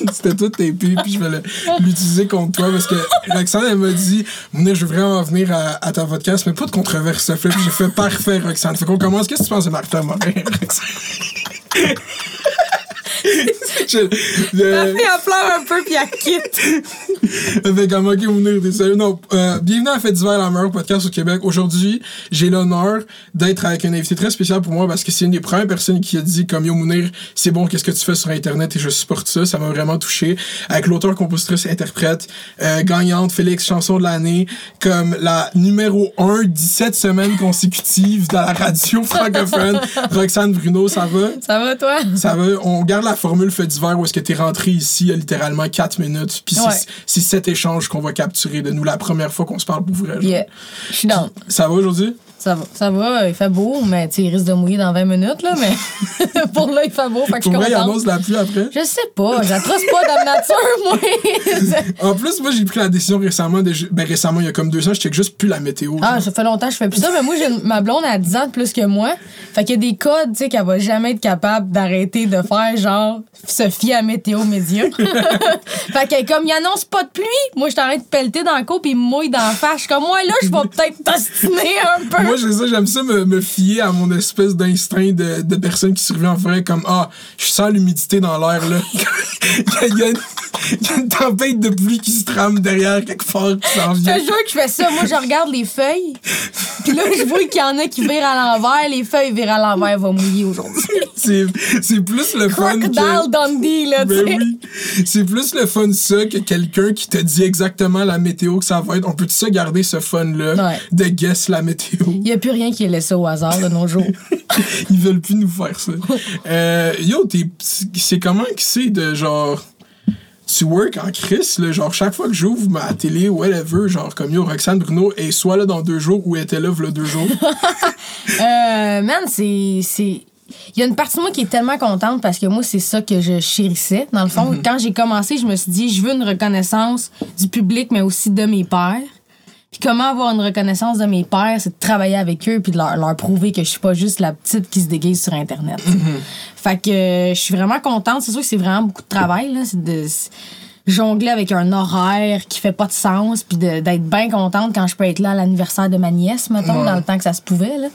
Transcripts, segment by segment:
C'était tout tapé, puis je vais l'utiliser contre toi parce que Roxane, elle m'a dit je veux vraiment venir à, à ta podcast, mais pas de controverse, j'ai fait parfait, Roxane. Fait qu'on commence. Qu'est-ce que tu penses de Martha Morin, Roxane? Je- je- Elle pleure un peu puis elle quitte. Fait comme, ok, t'es sérieux? Non, euh, bienvenue à Fête d'hiver, la meilleure podcast au Québec. Aujourd'hui, j'ai l'honneur d'être avec un invité très spécial pour moi parce que c'est une des premières personnes qui a dit comme, yo, Mounir, c'est bon, qu'est-ce que tu fais sur Internet et je supporte ça. Ça m'a vraiment touché. Avec l'auteur, compositrice, interprète, euh, gagnante, Félix, chanson de l'année, comme la numéro 1, 17 semaines consécutives dans la radio francophone. Roxane Bruno, ça va? Ça va, toi? Ça va, on garde la formule fait d'hiver où est-ce que t'es rentré ici il y a littéralement 4 minutes. Puis Ouais. c'est- cet échange qu'on va capturer de nous la première fois qu'on se parle pour vrai. Yeah. Je suis down. Ça va aujourd'hui? Ça va. Ça va, il fait beau, mais il risque de mouiller dans 20 minutes, là, mais pour là, il fait beau, fait que je suis annonce la pluie après. Je sais pas, j'attrace pas la nature, moi. En plus, moi, j'ai pris la décision récemment. De, ben, récemment, il y a comme deux ans, je check juste plus la météo. Ah, genre. ça fait longtemps que je fais plus ça, mais moi, j'ai une- ma blonde a 10 ans de plus que moi. Fait qu'il y a des codes, tu sais, qu'elle va jamais être capable d'arrêter de faire, genre, se fier à météo média. fait que comme il annonce pas de pluie, moi, je t'arrête de pelleter dans le cou puis il mouille dans la face. Comme, moi, là, je vais peut-être t'ostiner un peu. Moi, j'ai ça, j'aime ça me, me fier à mon espèce d'instinct de, de personne qui survit en forêt, comme Ah, je sens l'humidité dans l'air, là. il, y a, une, il y a une tempête de pluie qui se trame derrière quelque part qui s'en Je te jure que je fais ça. Moi, je regarde les feuilles. Puis là, je vois qu'il y en a qui virent à l'envers. Les feuilles virent à l'envers vont mouiller aujourd'hui. C'est c'est plus le fun que... Dundee, là, Ben oui. C'est plus le fun ça que quelqu'un qui te dit exactement la météo que ça va être. On peut ça garder ce fun-là? Ouais. de guess la météo? Il n'y a plus rien qui est laissé au hasard de nos jours. Ils veulent plus nous faire ça. Euh, yo, t'es- c'est comment que c'est de genre. Tu work en crise, là, genre chaque fois que j'ouvre ma télé, whatever, genre comme yo, Roxane Bruno est soit là dans deux jours ou elle était là v'là deux jours. Euh, man, c'est. Il y a une partie de moi qui est tellement contente parce que moi, c'est ça que je chérissais. Dans le fond, Mhm. quand j'ai commencé, je me suis dit, je veux une reconnaissance du public, mais aussi de mes pairs. Puis comment avoir une reconnaissance de mes pairs, c'est de travailler avec eux puis de leur, leur prouver que je suis pas juste la petite qui se déguise sur Internet. Mhm. Fait que euh, je suis vraiment contente. C'est sûr que c'est vraiment beaucoup de travail. Là. C'est de jongler avec un horaire qui fait pas de sens puis de- d'être bien contente quand je peux être là à l'anniversaire de ma nièce, mettons, Ouais. dans le temps que ça se pouvait. Là.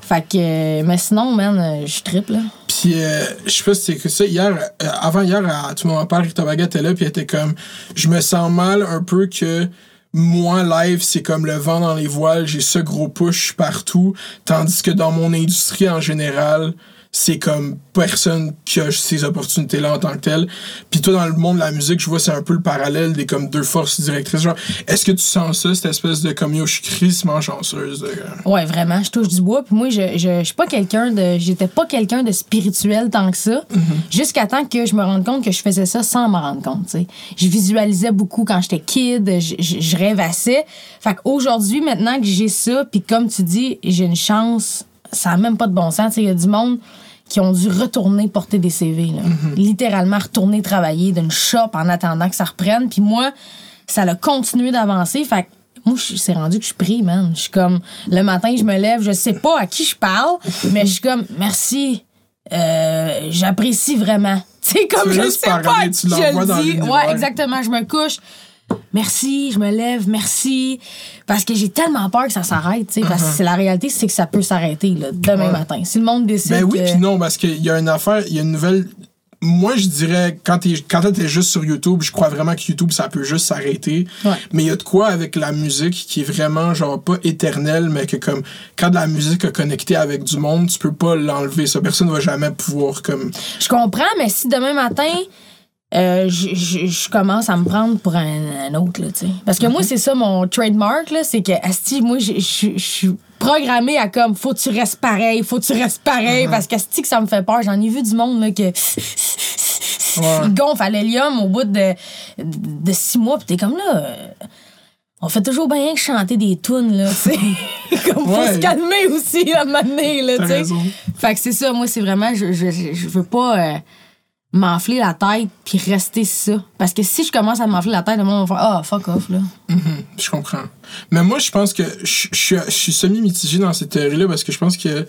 Fait que... euh, mais sinon, man, euh, je triple. là. Puis, euh, je sais pas si c'est que ça. Hier, euh, avant hier, à tout moment part, Rita Baga était là, puis elle était comme, je me sens mal un peu que moi, live, c'est comme le vent dans les voiles, j'ai ce gros push partout, tandis que dans mon industrie en général, c'est comme personne qui a ces opportunités-là en tant que tel. Puis toi, dans le monde de la musique, je vois c'est un peu le parallèle des comme deux forces directrices. Genre, est-ce que tu sens ça, cette espèce de comme yo, je suis crissement chanceuse de... Ouais, vraiment, je touche du bois. Puis moi, je, je, je suis pas quelqu'un de. J'étais pas quelqu'un de spirituel tant que ça. Jusqu'à temps que je me rende compte que je faisais ça sans m'en rendre compte, tu sais. Je visualisais beaucoup quand j'étais kid, je, je, je rêvassais. Fait qu'aujourd'hui, maintenant que j'ai ça, puis comme tu dis, j'ai une chance, ça a même pas de bon sens. Tu sais, il y a du monde qui ont dû retourner porter des CV, là. Littéralement retourner travailler d'une shop en attendant que ça reprenne. Puis moi, ça a continué d'avancer. Fait que moi, je- c'est rendu que je prie, man. Je suis comme, le matin, je me lève, je sais pas à qui je parle, mais je suis comme, merci, euh, j'apprécie vraiment. Tu sais, comme Tu je sais pas tu je le dis. Ouais, exactement. Je me couche. Merci, je me lève, merci. Parce que j'ai tellement peur que ça s'arrête, tu sais. Parce que c'est la réalité, c'est que ça peut s'arrêter, là, demain Uh-huh. Ouais. matin. Si le monde décide. Ben oui, que- puis non, parce qu'il y a une affaire, il y a une nouvelle. Moi, je dirais, quand t'es quand t'es juste sur YouTube, je crois vraiment que YouTube, ça peut juste s'arrêter. Ouais. Mais il y a de quoi avec la musique qui est vraiment, genre, pas éternelle, mais que comme, quand de la musique a connecté avec du monde, tu peux pas l'enlever. Ça, personne va jamais pouvoir, comme. Je comprends, mais si demain matin, euh, je- je je commence à me prendre pour un, un autre, là, tu sais. Parce que moi, c'est ça mon trademark, là, c'est que, Asti, moi, je suis programmée à comme, faut que tu restes pareil, faut que tu restes pareil, parce qu'Asti, que ça me fait peur. J'en ai vu du monde, là, que. Il gonfle à l'hélium au bout de, de six mois, pis t'es comme là. euh, On fait toujours bien que chanter des tunes, là, tu sais. comme, faut Ouais. se calmer aussi, à un moment donné, là, tu sais. Fait que c'est ça, moi, c'est vraiment, je, je, je je veux pas. euh, m'enfler la tête puis rester ça. Parce que si je commence à m'enfler la tête, le monde va faire Ah, fuck off, là. Je comprends. Mais moi, je pense que je, je suis- je suis semi-mitigé dans cette théorie-là parce que je pense que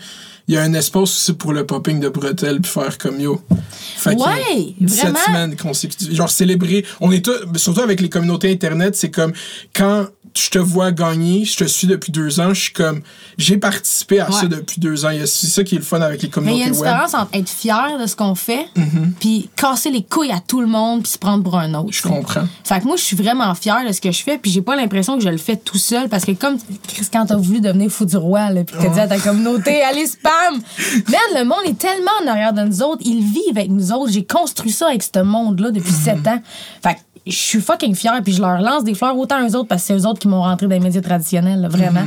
il y a un espace aussi pour le popping de bretelles puis faire comme yo. Fait que Ouais, 17 vraiment. semaines consécutives. Genre célébrer. On est tous, surtout avec les communautés internet, c'est comme quand je te vois gagner, je te suis depuis deux ans, je suis comme j'ai participé à Ouais. ça depuis deux ans. C'est ça qui est le fun avec les Mais il y communautés a une différence entre être fier de ce qu'on fait Mm-hmm. puis casser les couilles à tout le monde puis se prendre pour un autre. Je comprends. Fait que moi, je suis vraiment fière de ce que je fais, puis j'ai pas l'impression que je le fais tout seul, parce que comme Chris, quand t'as voulu devenir fou du roi, là, puis t'as dit à ta communauté, allez spam! Man, le monde est tellement en arrière de nous autres, ils vivent avec nous autres. J'ai construit ça avec ce monde-là depuis sept ans. Fait que je suis fucking fière, puis je leur lance des fleurs autant eux autres, parce que c'est eux autres qui m'ont rentré dans les médias traditionnels, là, vraiment.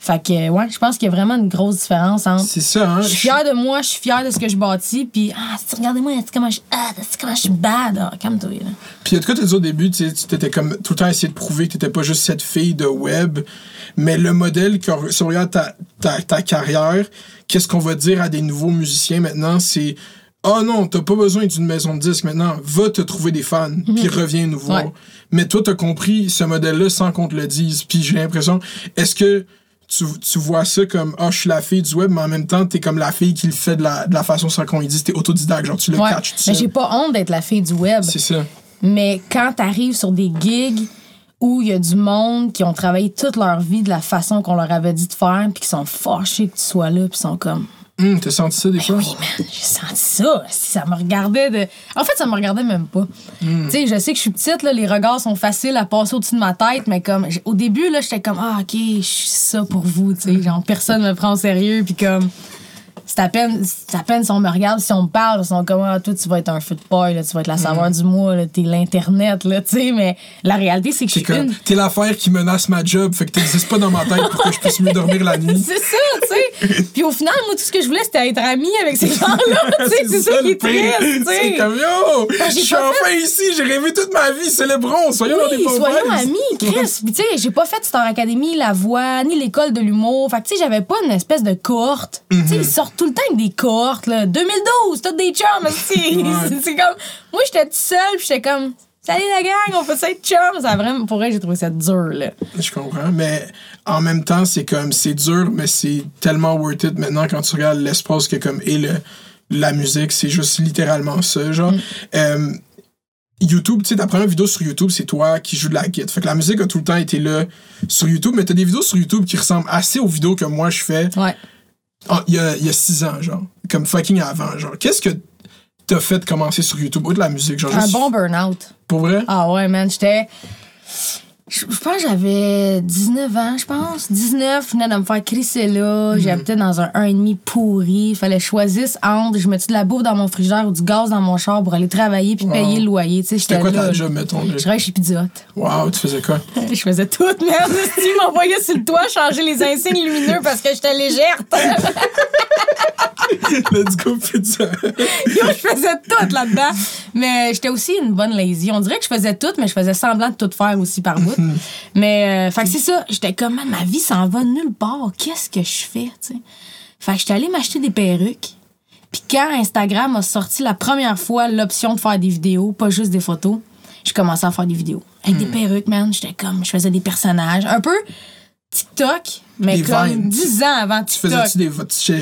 Fait que, ouais, je pense qu'il y a vraiment une grosse différence entre. C'est ça, hein? Je suis fière de moi, je suis fière de ce que je bâtis, puis ah, si regardez-moi, comment je, ah, comment je suis bad, ah, calme-toi, là. Puis en tout cas, tu dit au début, tu t'étais comme tout le temps essayé de prouver que t'étais pas juste cette fille de web, mais le modèle, que, si on regarde ta, ta, ta carrière, qu'est-ce qu'on va dire à des nouveaux musiciens maintenant, c'est Ah non, t'as pas besoin d'une maison de disques maintenant, va te trouver des fans, puis reviens nous voir. Ouais. Mais toi, t'as compris ce modèle-là sans qu'on te le dise, puis j'ai l'impression, est-ce que tu, tu vois ça comme ah je suis la fille du web mais en même temps t'es comme la fille qui le fait de la, de la façon sans qu'on lui dise t'es autodidacte genre tu le Ouais. catches Mais j'ai pas honte d'être la fille du web. c'est ça Mais quand t'arrives sur des gigs où il y a du monde qui ont travaillé toute leur vie de la façon qu'on leur avait dit de faire, puis qui sont fâchés que tu sois là, puis sont comme Hum, t'as senti ça des fois? oui, man, j'ai senti ça. Ça me regardait de. En fait, ça me regardait même pas. Tu sais, je sais que je suis petite, là, les regards sont faciles à passer au-dessus de ma tête, mais comme. Au début, là, j'étais comme, ah, ok, je suis ça pour vous, tu sais. Genre, personne me prend au sérieux, puis comme. C'est à peine, c'est à peine si on me regarde, si on me parle, ils sont comme, ah, toi, tu vas être un paille, là, tu vas être la saveur du mois, là, t'es l'Internet, là, tu sais. Mais la réalité, c'est que je suis une. t'es l'affaire qui menace ma job, fait que t'existes pas dans ma tête pour que je puisse mieux dormir la nuit. C'est ça, tu sais. Puis au final, moi, tout ce que je voulais, c'était être amie avec ces gens-là, tu sais. C'est ça qui est triste, tu sais. Comme, yo, je j'ai suis enfin ici, j'ai rêvé toute ma vie, célébrons, soyons dans des Oui, soyons amis, Chris. Puis tu sais, j'ai pas fait Star Academy, La Voix, ni l'école de l'humour. Fait que tu sais, j'avais pas une espèce de cohorte. Tu sais, ils sortent tout le temps avec des cohortes, là. 2012, toutes des chums, aussi. C'est- comme... Moi, j'étais toute seule, puis j'étais comme... Salut la gang, on peut ça être chums? Ça vraiment... Pour vrai, j'ai trouvé ça dur, là. Je comprends, mais en même temps, c'est comme, c'est dur, mais c'est tellement worth it maintenant quand tu regardes l'espace que comme est le, la musique, c'est juste littéralement ça, genre. Mm. Euh, YouTube, tu sais, ta première vidéo sur YouTube, c'est toi qui joues de la guitare. Fait que la musique a tout le temps été là sur YouTube, mais t'as des vidéos sur YouTube qui ressemblent assez aux vidéos que moi je fais Ouais. Ah, il y, a, il y a six ans, genre. Comme fucking avant, genre. Qu'est-ce que t'as fait de commencer sur YouTube? Ou de la musique, genre? Un juste- bon burn-out. Pour vrai? Ah ouais, man, j'étais. Je je pense que j'avais 19 ans, je pense. 19, je venais de me faire crisser là. Mhm. J'habitais dans un 1,5 pourri. Il fallait choisisse entre je mettais de la bouffe dans mon frigidaire ou du gaz dans mon char pour aller travailler puis payer le loyer. Tu sais, C'était quoi ta job, mettons? Je travaillais chez Pizza. Wow, tu faisais quoi? Je faisais tout, merde. Tu m'envoyais sur le toit changer les insignes lumineux parce que j'étais légère. Let's go, pizza. Yo, je faisais tout là-dedans. Mais j'étais aussi une bonne lazy. On dirait que je faisais tout, mais je faisais semblant de tout faire aussi par bout. mais, euh, fait que c'est ça. J'étais comme, Man, ma vie s'en va nulle part. Qu'est-ce que je fais, tu sais? Fait que j'étais allée m'acheter des perruques. Puis quand Instagram a sorti la première fois l'option de faire des vidéos, pas juste des photos, j'ai commencé à faire des vidéos. Avec des perruques, man. J'étais comme, je faisais des personnages. Un peu TikTok, mais Des comme Vines. 10 ans avant Tu TikTok. faisais-tu des.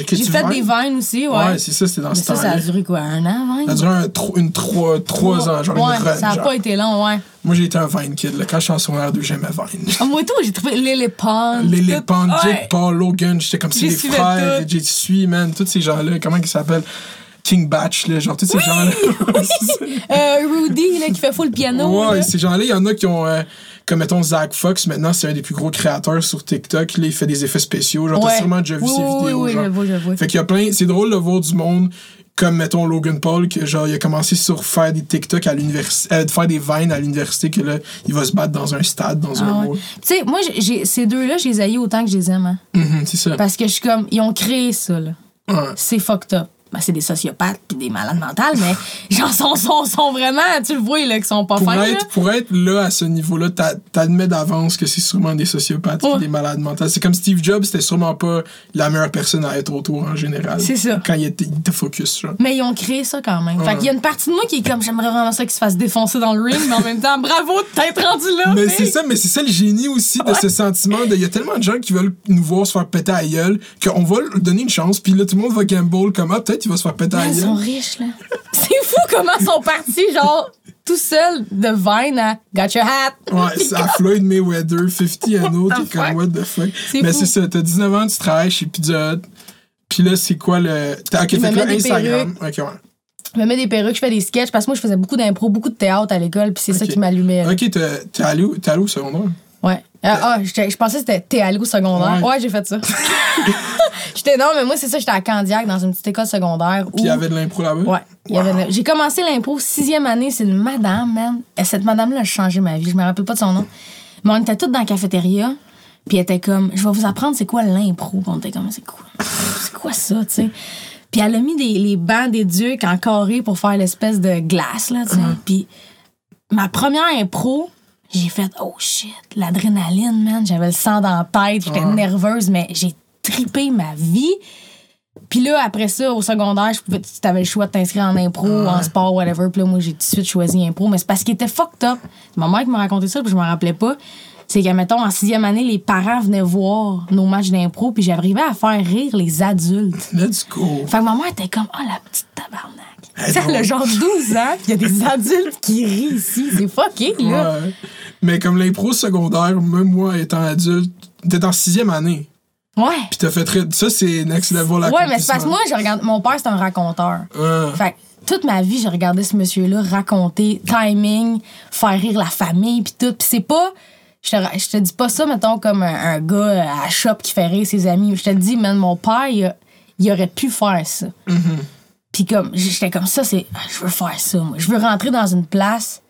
tu- J'ai fait des vines? aussi, ouais. Ouais, c'est ça, c'était dans Mais ce ça, ça a temps-là. duré quoi, un an, Vine? Ça a duré un, tro- une trois, trois ans, genre ouais, une run, ça a genre. pas été long, ouais. Moi, j'ai été un Vine kid. Là. Quand je suis en secondaire 2, j'aimais Vine. Ah, moi, tout, j'ai trouvé Lily Pond. Lily Pond, ouais. Jake Paul, Logan, j'étais comme les des frères. J'ai suis, man. Tous ces gens-là, comment ils s'appellent? King Batch, là, genre tous ces gens-là. Euh, Rudy, là, qui fait full piano. Ouais, là. ces gens-là, il y en a qui ont. euh, comme mettons Zach Fox, maintenant c'est un des plus gros créateurs sur TikTok. Là, il fait des effets spéciaux. Genre, t'as Ouais. sûrement déjà vu Oui, ses oui, vidéos. oui, genre. Fait qu'il y a plein. C'est drôle de voir du monde comme mettons Logan Paul, que genre il a commencé sur faire des TikTok à l'université, euh, faire des vines à l'université, que là, il va se battre dans un stade, dans un Ah ouais. Tu sais, moi, j'ai- ces deux-là, je les haïs autant que je les aime. hein. Mhm, c'est ça. Parce que je suis comme, ils ont créé ça, là. Ouais. C'est fucked up. Ben, c'est des sociopathes puis des malades mentales, mais genre, sont, sont, sont vraiment, tu le vois, là, qu'ils sont pas Pour fins. là. être, pour être là, à ce niveau-là, t'a- t'admets d'avance que c'est sûrement des sociopathes Ouais. et des malades mentales. C'est comme Steve Jobs, c'était sûrement pas la meilleure personne à être autour en général. C'est ça. Quand il était, il était focus, genre. Mais ils ont créé ça quand même. Fait Ouais. qu'il y a une partie de moi qui est comme, j'aimerais vraiment ça qu'il se fasse défoncer dans le ring, mais en même temps, bravo de t'être rendu là. Mais c'est ça, mais c'est ça le génie aussi de ce sentiment de. Il y a tellement de gens qui veulent nous voir se faire péter à gueule qu'on va leur donner une chance, puis là tout le monde va gamble comme ah, peut-être il va se faire péter à Ils sont riches, là. C'est fou comment ils sont partis, genre, tout seuls de Vine à Got your hat. Ouais, c'est à Floyd Mayweather, 50 and autres, What t'es comme what the fuck? Mais c'est ça, t'as 19 ans, tu travailles chez Pizza Hut. Puis là, c'est quoi le. T'as, ok, Je fait là, Instagram. Ok, ouais. Je me mets des perruques, je fais des sketchs, parce que moi, je faisais beaucoup d'impro, beaucoup de théâtre à l'école, puis c'est ça qui m'allumait. Ok, t'es, allé, où- allé au secondaire? Ouais. Ah, ah, j'étais- je pensais que c'était allé au secondaire. Ouais. Ouais, j'ai fait ça. j'étais non, mais moi, c'est ça, j'étais à Candiac, dans une petite école secondaire. Puis il y avait de l'impro là-bas? Ouais. Wow. J'ai commencé l'impro sixième année, c'est une madame, man. Et cette madame-là a changé ma vie. Je me rappelle pas de son nom. Mais on était toutes dans la cafétéria. Puis elle était comme, je vais vous apprendre c'est quoi l'impro. On était comme, c'est quoi? C'est quoi ça, tu sais? Puis elle a mis des, les bancs des ducs en carré pour faire l'espèce de glace, là, tu sais. Puis ma première impro, j'ai fait, oh shit, l'adrénaline, man. J'avais le sang dans la tête, j'étais Ouais. nerveuse, mais j'ai tripé ma vie. Puis là, après ça, au secondaire, je pouvais, tu avais le choix de t'inscrire en impro, en sport, whatever. Puis là, moi, j'ai tout de suite choisi impro. Mais c'est parce qu'il était fucked up. C'est ma mère qui m'a raconté ça, puis je me rappelais pas. C'est que, mettons, en sixième année, les parents venaient voir nos matchs d'impro, puis j'arrivais à faire rire les adultes. Let's go. Fait que ma mère était comme, oh, la petite tabarnak. Elle Tu sais, est elle a drôle. genre 12 ans, il y a des adultes qui rient ici. C'est fucké, là. Ouais. Mais comme l'impro secondaire, même moi étant adulte, t'es en sixième année. Ouais. Puis t'as fait très. Ça, c'est next level Ouais, mais c'est parce que moi, je regarde. Mon père, c'est un raconteur. Ah. Fait que toute ma vie, j'ai regardé ce monsieur-là raconter, timing, faire rire la famille, puis tout. Puis c'est pas. Je te, je te dis pas ça, mettons, comme un, un gars à shop qui fait rire ses amis. Je te dis, man, mon père, il, a- il aurait pu faire ça. Puis comme, j'étais comme ça, c'est. ah, Je veux faire ça, moi. Je veux rentrer dans une place,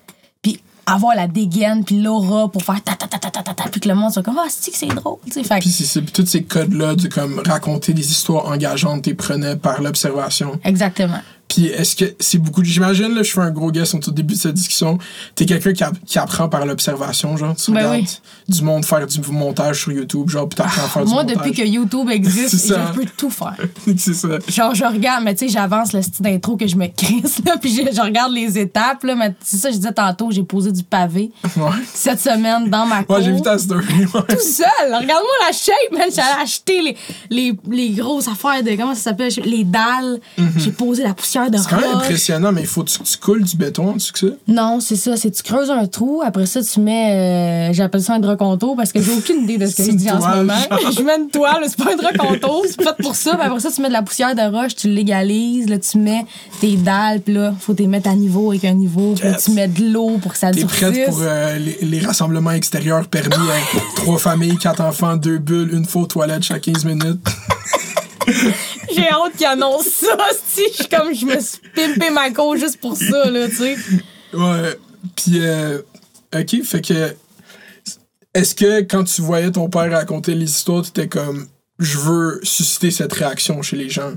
puis avoir la dégaine, puis l'aura pour faire ta ta ta ta ta ta, ta, puis que le monde soit comme, ah, c'est que c'est drôle, tu sais. Puis c'est, tous ces codes-là de comme raconter des histoires engageantes, t'es prenais par l'observation. Exactement. Puis est-ce que c'est beaucoup. J'imagine, là, je fais un gros guess au tout début de cette discussion. T'es quelqu'un qui, qui apprend par l'observation, genre. Tu Ben regardes oui. du monde faire du montage sur YouTube, genre, puis t'apprends à faire du Moi, montage. depuis que YouTube existe, je peux tout faire. c'est ça. Genre, je regarde, mais tu sais, j'avance le style d'intro que je me crisse, là, puis je, je regarde les étapes, là, mais c'est ça, je disais tantôt, j'ai posé du pavé Ouais. cette semaine dans ma cour. Ouais, j'ai vu ta story. ouais. Tout seul, regarde-moi la shape, man. J'allais acheter les, les, les grosses affaires de. Comment ça s'appelle? Les dalles. J'ai posé la poussière de. C'est quand même impressionnant, mais il faut que tu, tu coules du béton en dessous que ça? Non, c'est ça. C'est tu creuses un trou. Après ça, tu mets. euh, J'appelle ça un draconto parce que j'ai aucune idée de ce que je dis en ce moment. je mets une toile, c'est pas un draconto. C'est fait pour ça. Puis après ça, tu mets de la poussière de roche, tu légalises. Là, tu mets tes dalles. Puis là, faut les mettre à niveau avec un niveau. Puis là, tu mets de l'eau pour que ça T'es durcisse. prête pour euh, les, les rassemblements extérieurs permis à trois familles, quatre enfants, deux bulles, une faux toilette chaque 15 minutes. J'ai hâte qu'ils annoncent ça. Si je suis comme, je me suis pimpé ma cour juste pour ça, là, tu sais. Ouais. Puis, euh, OK, fait que. Est-ce que quand tu voyais ton père raconter les histoires, tu étais comme. Je veux susciter cette réaction chez les gens.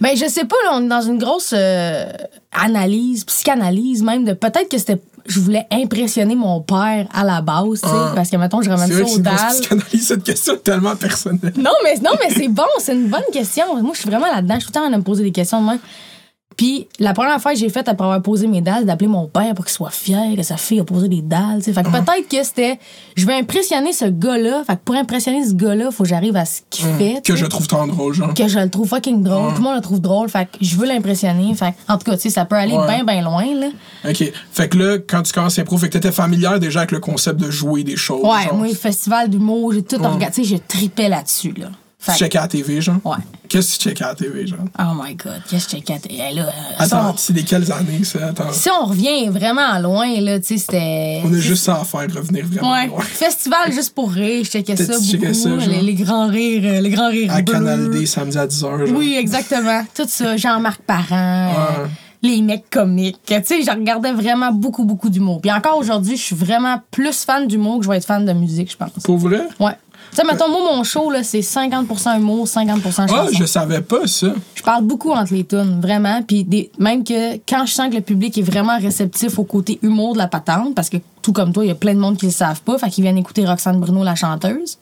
Ben, je sais pas, là, on est dans une grosse euh, analyse, psychanalyse même, de peut-être que c'était. Je voulais impressionner mon père à la base, tu sais, Ah. parce que, mettons, je ramène ça au psychanalyse, cette question est tellement personnelle. Non, mais, non, mais c'est bon, c'est une bonne question. Moi, je suis vraiment là-dedans. Je suis tout le temps à me poser des questions de moi. Puis, la première fois que j'ai fait après avoir posé mes dalles, d'appeler mon père pour qu'il soit fier que sa fille a posé des dalles. Fait que peut-être que c'était. Je vais impressionner ce gars-là. Fait que pour impressionner ce gars-là, faut que j'arrive à ce qu'il fait. tu Que je trouve tant drôle, genre. que je le trouve fucking drôle. Tout le monde le trouve drôle. Fait que je veux l'impressionner. Fait que, en tout cas, tu sais, ça peut aller Ouais. bien, bien loin, là. OK. Fait que là, quand tu commences l'impro, fait que t'étais familière déjà avec le concept de jouer des choses. Ouais, genre. moi, le festival d'humour, j'ai tout regardé. Tu sais, je tripais là-dessus, là. Fait Tu checkais à la TV, genre? Ouais. Qu'est-ce que tu checkais à la TV, genre? Oh my God, qu'est-ce que j'ai hey, là, euh, Attends, si c'est des quelles années, ça? Attends. si on revient vraiment loin, là, tu sais, c'était. On a juste ça à faire, revenir vraiment Ouais. loin. Festival juste pour rire, je checkais ça beaucoup. checkais ça, les, les grands rires, euh, les grands rires À bleus. Canal D, samedi à 10h, genre. Oui, exactement. Tout ça. Jean-Marc Parent, euh, Ouais. les mecs comiques. Tu sais, je regardais vraiment beaucoup, beaucoup d'humour. Puis encore aujourd'hui, je suis vraiment plus fan d'humour que je vais être fan de musique, je pense. Pour vrai? Ouais. Tu sais, mettons, moi, mon show, là, c'est 50% humour, 50% chanson. Ah, je savais pas ça. Je parle beaucoup entre les tunes, vraiment. Puis des- même que quand je sens que le public est vraiment réceptif au côté humour de la patente, parce que tout comme toi, il y a plein de monde qui le savent pas, fait qu'ils viennent écouter Roxane Bruno, la chanteuse.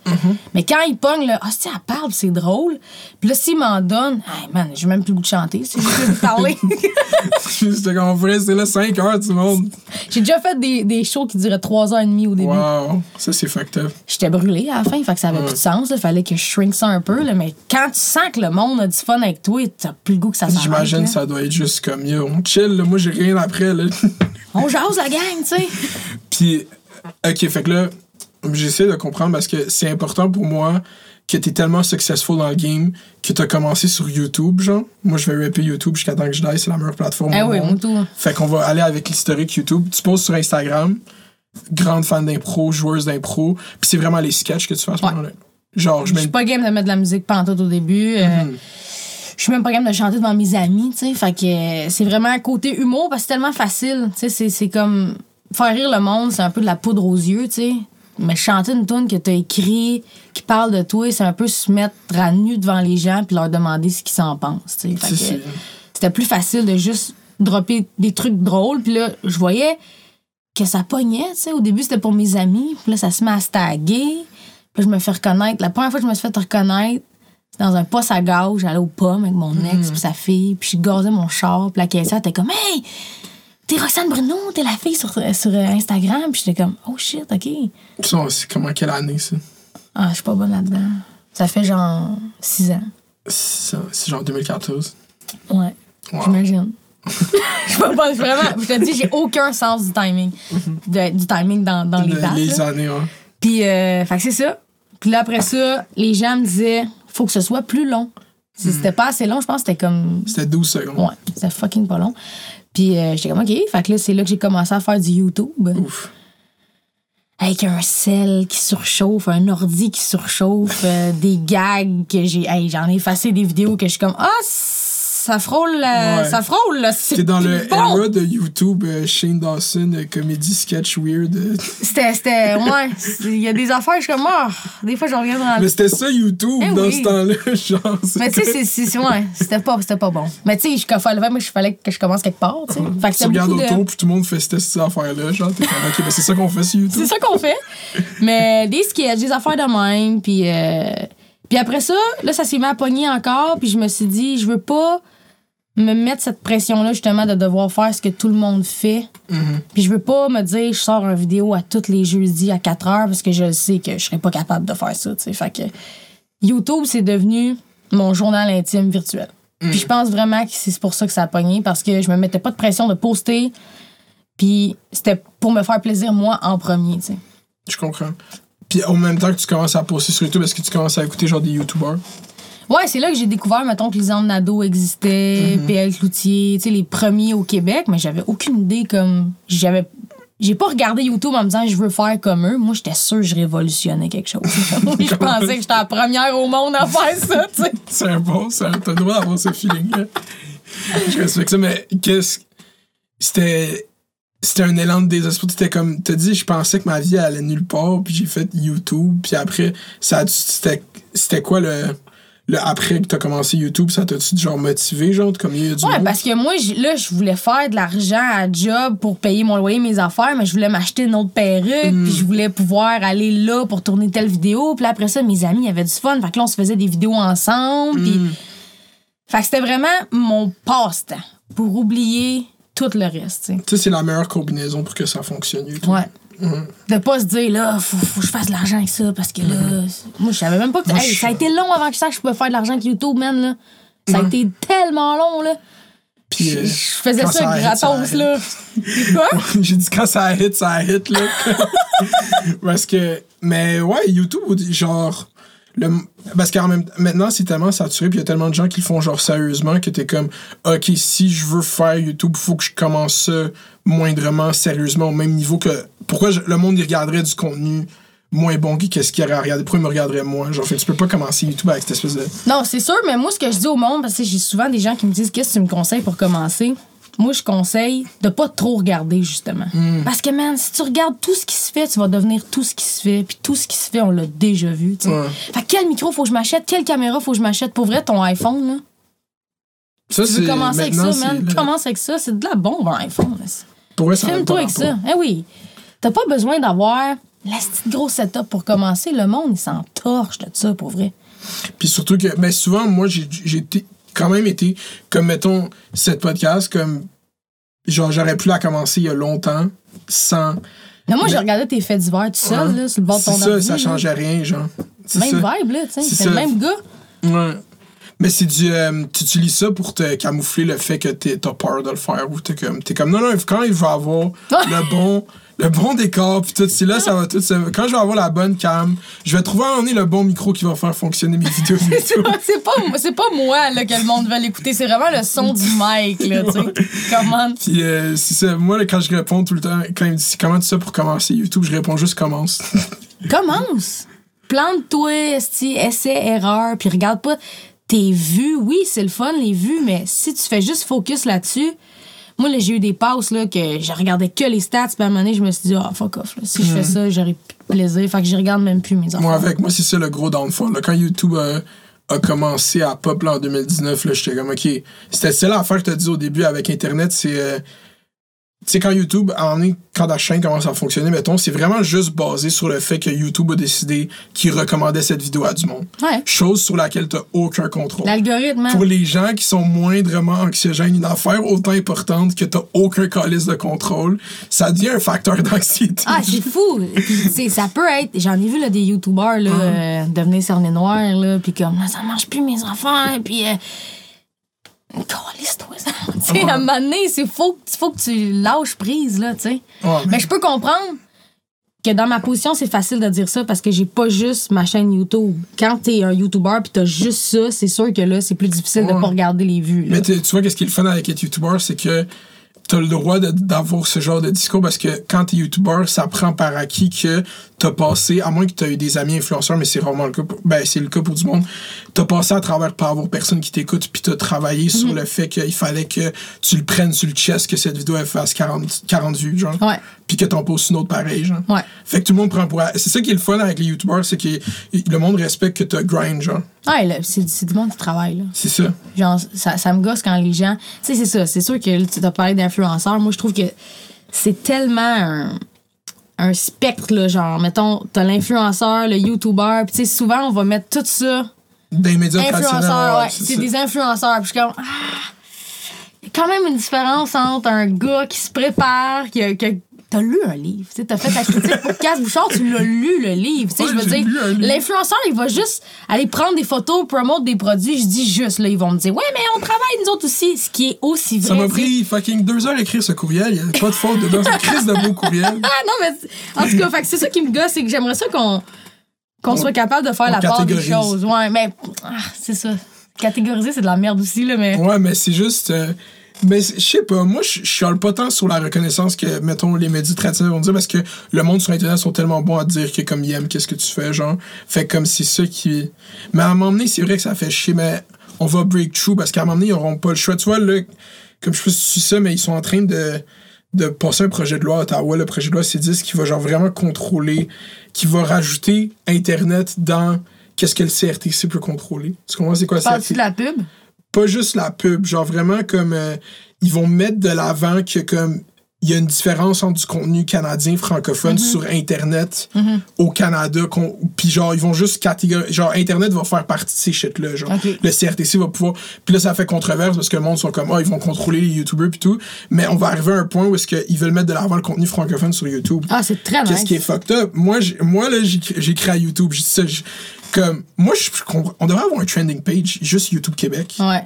Mais quand ils pognent le Ah, si elle parle, c'est drôle. Puis là, s'ils m'en donnent, hey man, j'ai même plus le goût de chanter, c'est juste de parler. Comme on ferait, c'est là 5 heures, tout le monde. j'ai déjà fait des, des shows qui duraient 3 heures et demie au début. Wow, ça c'est fucked up. J'étais brûlée à la fin, fait que ça avait plus de sens. Il fallait que je shrink ça un peu. Là, mais quand tu sens que le monde a du fun avec toi, t'as plus le goût que ça s'arrête. J'imagine ça doit être juste comme yo, on chill, là, moi j'ai rien après. Là. On jase la gang, tu sais. Puis, ok, fait que là, j'essaie de comprendre parce que c'est important pour moi que t'es tellement successful dans le game que t'as commencé sur YouTube, genre. Moi, je vais rapper YouTube jusqu'à temps que je die, c'est la meilleure plateforme Ah au oui, monde. tout. Fait qu'on va aller avec l'historique YouTube. Tu poses sur Instagram, grande fan d'impro, joueuse d'impro, puis c'est vraiment les sketchs que tu fais à ce Ouais. moment-là. Genre, je suis pas game de mettre de la musique pantoute au début. euh, Mm-hmm. Je suis même pas game de chanter devant mes amis, tu sais. Fait que c'est vraiment côté humour parce que c'est tellement facile. Tu sais, c'est- comme faire rire le monde, c'est un peu de la poudre aux yeux, tu sais. Mais chanter une tune que t'as écrit, qui parle de toi, c'est un peu se mettre à nu devant les gens puis leur demander ce qu'ils s'en pensent, tu sais. C'était plus facile de juste dropper des trucs drôles. Puis là, je voyais que ça pognait, tu sais. Au début, c'était pour mes amis. Puis là, ça se met à se taguer. Puis je me fais reconnaître. La première fois que je me suis fait reconnaître, c'était dans un poste à gaz. J'allais aux pommes avec mon ex puis sa fille. Puis je gazais mon char. Puis la caissière était comme « Hey! T'es Roxane Bruno, t'es la fille sur, sur Instagram. » Puis j'étais comme « Oh shit, OK. Ça, c'est comment, quelle année, ça? Ah, je suis pas bonne là-dedans. » Ça fait genre six ans. C'est genre 2014. Ouais, Wow. j'imagine. je suis pas vraiment. Je te dis, j'ai aucun sens du timing. De- du timing dans, dans les Le- dates. les là. années, ouais. Puis, euh, fait que c'est ça. Puis là, après ça, les gens me disaient, faut que ce soit plus long. Si c'était pas assez long, je pense que c'était comme. C'était 12 secondes. Ouais, c'était fucking pas long. Puis euh, j'étais comme, OK. Fait que là, c'est là que j'ai commencé à faire du YouTube. Ouf. Avec un sel qui surchauffe, un ordi qui surchauffe, euh, des gags que j'ai. Hey, j'en ai effacé des vidéos que je suis comme, ah, ça frôle, euh, Ouais. ça frôle, là. c'est T'es dans le bon. era de YouTube, euh, Shane Dawson, euh, comédie sketch weird. euh. C'était, c'était, ouais. Il y a des affaires, je suis comme, ah, des fois, je reviens dans Mais c'était ça YouTube Eh dans oui. ce temps-là, genre. Mais tu sais, c'est- ouais, c'était pas, c'était pas bon. Mais tu sais, je fallait, que je commence quelque part, tu sais. Fait que Tu c'était regardes beaucoup de- autour, puis tout le monde fait cette, cette affaire-là. Genre, t'es comme, ok, ben c'est ça qu'on fait sur YouTube. C'est ça qu'on fait. Mais des sketchs, des affaires de même, puis euh, puis après ça, là, ça s'est mis à pogner encore, puis je me suis dit, je veux pas me mettre cette pression-là, justement, de devoir faire ce que tout le monde fait. Puis je veux pas me dire, je sors une vidéo à tous les jeudis à 4 heures, parce que je sais que je serais pas capable de faire ça, tu sais. Fait que YouTube, c'est devenu mon journal intime virtuel. Puis je pense vraiment que c'est pour ça que ça a pogné, parce que je me mettais pas de pression de poster, puis c'était pour me faire plaisir, moi, en premier, tu sais. Je comprends. Puis en même temps que tu commences à poster sur YouTube, est-ce que tu commences à écouter genre des YouTubers? Ouais, c'est là que j'ai découvert, mettons, que Lisanne Nadeau existait, PL Cloutier, tu sais, les premiers au Québec, mais j'avais aucune idée comme. J'avais. J'ai pas regardé YouTube en me disant je veux faire comme eux. Moi, j'étais sûre que je révolutionnais quelque chose. je pensais que j'étais la première au monde à faire ça, tu sais. C'est un bon, ça, t'as le droit d'avoir ce feeling-là. Je respecte ça, mais qu'est-ce. C'était. C'était un élan de désespoir. T'étais comme. T'as dit, je pensais que ma vie allait nulle part, puis j'ai fait YouTube, puis après, ça c'était quoi le. Le après que t'as commencé YouTube, ça t'a-tu genre motivé, genre, comme il y a du Ouais, monde? parce que moi, là, je voulais faire de l'argent à job pour payer mon loyer, mes affaires, mais je voulais m'acheter une autre perruque, puis je voulais pouvoir aller là pour tourner telle vidéo. Puis là, après ça, mes amis avaient du fun. Fait que là, on se faisait des vidéos ensemble. Puis... Fait que c'était vraiment mon passe-temps pour oublier tout le reste, tu sais. Tu sais, c'est la meilleure combinaison pour que ça fonctionne, YouTube. Ouais. De pas se dire, là, faut, faut que je fasse de l'argent avec ça, parce que là, moi, je savais même pas que. Moi, Hey, je- ça a été long avant que je sache que je pouvais faire de l'argent avec YouTube, man, là. Ça a été tellement long, là. Puis, Je euh, faisais quand ça arrête, gratos, ça là. Quoi? J'ai dit quand ça hit, ça hit, là. parce que. Mais ouais, YouTube, genre. Le, parce qu'en même maintenant, c'est tellement saturé, puis il y a tellement de gens qui le font genre sérieusement que t'es comme, ok, si je veux faire YouTube, faut que je commence ça moindrement sérieusement au même niveau que. Pourquoi le monde il regarderait du contenu moins bon que qu'est-ce qu'il aurait à regarder? Pourquoi il me regarderait moi? Genre, fait tu peux pas commencer YouTube avec cette espèce de. Non, c'est sûr, mais moi, ce que je dis au monde, parce que j'ai souvent des gens qui me disent Qu'est-ce que tu me conseilles pour commencer? Moi, je conseille de pas trop regarder, justement. Hmm. Parce que, man, si tu regardes tout ce qui se fait, tu vas devenir tout ce qui se fait. Puis tout ce qui se fait, on l'a déjà vu, tu. Ouais. Fait que quel micro faut que je m'achète? Quelle caméra faut que je m'achète? Pour vrai, ton iPhone, là. Ça, Tu veux commencer avec ça, man? c'est- Commence avec ça. C'est de la bombe, un iPhone. là. Pour vrai, ça n'a Filme-toi avec ça. Eh oui. T'as pas besoin d'avoir la petite grosse setup pour commencer. Le monde, il s'en torche de ça, pour vrai. Puis surtout que, mais souvent, moi, j'ai j'ai été- quand même été, comme mettons, cette podcast, comme, genre, j'aurais pu la commencer il y a longtemps, sans. Mais moi, j'ai regardé tes faits d'hiver tout seul, Ouais. là, sur le bord de ton C'est ça, ordi, ça là. changeait rien, genre. C'est Même ça. vibe, là, tu sais. C'est le même gars. Ouais. Mais c'est du. euh, tu utilises ça pour te camoufler le fait que t'es- t'as peur de le faire. Ou t'es comme, t'es comme, non, non, quand il va avoir le bon. Le bon décor, puis tout, c'est là, ça va tout. se- Quand je vais avoir la bonne cam, je vais trouver à un le bon micro qui va faire fonctionner mes vidéos YouTube. c'est pas, c'est pas moi là, que le monde va l'écouter, c'est vraiment le son du mic, là, tu sais. Comment? Puis euh, c'est ça, moi, là, quand je réponds tout le temps, quand il me dit comment tu sais pour commencer YouTube, je réponds juste commence. Commence! Plante-toi, esti, essai, erreur, puis regarde pas tes vues. Oui, c'est le fun, les vues, mais si tu fais juste focus là-dessus, moi, là, j'ai eu des passes, là, que je regardais que les stats, puis à un moment donné, je me suis dit, ah, fuck off, là. Si je fais ça, j'aurais plus de plaisir. Fait que je regarde même plus mes enfants. moi, avec moi, c'est ça le gros downfall. là. Quand YouTube euh, a commencé à pop là, en 2019, là, j'étais comme, OK. C'était ça l'affaire que tu as dit au début avec Internet, c'est. euh, sais, quand YouTube, à un moment donné, quand la chaîne commence à fonctionner, mettons, c'est vraiment juste basé sur le fait que YouTube a décidé qu'il recommandait cette vidéo à du monde. Ouais. Chose sur laquelle tu aucun contrôle. L'algorithme, hein. Pour les gens qui sont moindrement anxiogènes, une affaire autant importante que t'as aucun calice de contrôle, ça devient un facteur d'anxiété. Ah, c'est fou! Puis, tu ça peut être. J'en ai vu là, des YouTubers là, euh, devenir cerné noir, puis comme, ça marche plus mes enfants, puis. Euh, Calisse-toi ça. Tu sais, à un moment donné, il faut, que- faut que tu lâches prise, là, tu sais. Ouais, Mais je peux comprendre que dans ma position, c'est facile de dire ça parce que j'ai pas juste ma chaîne YouTube. Quand t'es un YouTuber puis t'as juste ça, c'est sûr que là, c'est plus difficile de pas regarder les vues. là. Mais tu tu vois, qu'est-ce qui est le fun avec être YouTuber, c'est que t'as le droit d'avoir ce genre de discours parce que quand t'es YouTuber, ça prend par acquis que t'as passé, à moins que t'as eu des amis influenceurs, mais c'est rarement le cas, pour, ben c'est le cas pour du monde, t'as passé à travers par avoir personne qui t'écoute puis t'as travaillé Mhm. sur le fait qu'il fallait que tu le prennes sur le chest, que cette vidéo elle fasse 40, 40 vues, genre. Ouais. Puis que t'en postes une autre pareil, genre. Ouais. Fait que tout le monde prend pour. C'est ça qui est le fun avec les YouTubers, c'est que le monde respecte que t'as grind, genre. Ouais, là, c'est du monde qui travaille, là. C'est ça. Genre, ça, ça me gosse quand les gens. Tu sais, c'est ça. C'est sûr que tu as parlé d'influenceurs. Moi, je trouve que c'est tellement un, un spectre, là. Genre, mettons, t'as l'influenceur, le YouTuber. Puis, tu sais, souvent, on va mettre tout ça. Les médias. Influenceurs, ouais. c'est des influenceurs. Puis, je suis comme. Ah! Il y a quand même une différence entre un gars qui se prépare, qui a. qui a- T'as lu un livre, tu t'as fait ta critique pour Casse Bouchard, tu l'as lu le livre, tu sais, Ouais, je veux dire, l'influenceur, il va juste aller prendre des photos, promote des produits, je dis juste, là, ils vont me dire, ouais, mais on travaille nous autres aussi, ce qui est aussi vrai. Ça m'a pris fucking deux heures à écrire ce courriel. Il n'y a pas de faute dedans. C'est crise de beau courriel. Ah non, mais en tout cas, c'est ça qui me gosse, c'est que j'aimerais ça qu'on qu'on soit capable de faire la part des choses. Ouais, mais ah, c'est ça. Catégoriser, c'est de la merde aussi, là, mais. Ouais, mais c'est juste. euh, mais c'est- je sais pas, moi, je chiale pas tant sur la reconnaissance que, mettons, les médias traditionnels vont dire parce que le monde sur Internet sont tellement bons à dire que, comme ils aiment, qu'est-ce que tu fais, genre. Fait comme c'est ça qui. Mais à un moment donné, c'est vrai que ça fait chier, mais on va break through parce qu'à un moment donné, ils auront pas le choix. Tu vois, là, comme je sais si suis ça, mais ils sont en train de de passer un projet de loi à Ottawa, le projet de loi C10, qui va genre vraiment contrôler, qui va rajouter Internet dans qu'est-ce que le CRTC peut contrôler. Tu comprends c'est quoi de la pub? Pas juste la pub, genre vraiment comme euh, ils vont mettre de l'avant que comme il y a une différence entre du contenu canadien francophone sur internet au Canada puis genre ils vont juste catégoriser genre internet va faire partie de ces shit là genre le CRTC va pouvoir puis là ça fait controverse parce que le monde sont comme ah ils vont contrôler les youtubeurs puis tout mais on va arriver à un point où est-ce qu'ils veulent mettre de l'avant le contenu francophone sur YouTube Ah, c'est très Qu'est-ce nice. qui est fucked up? Moi, moi là, j'ai créé à YouTube. J'ai ça. Comme, moi, je, on devrait avoir un trending page, juste YouTube Québec. Ouais.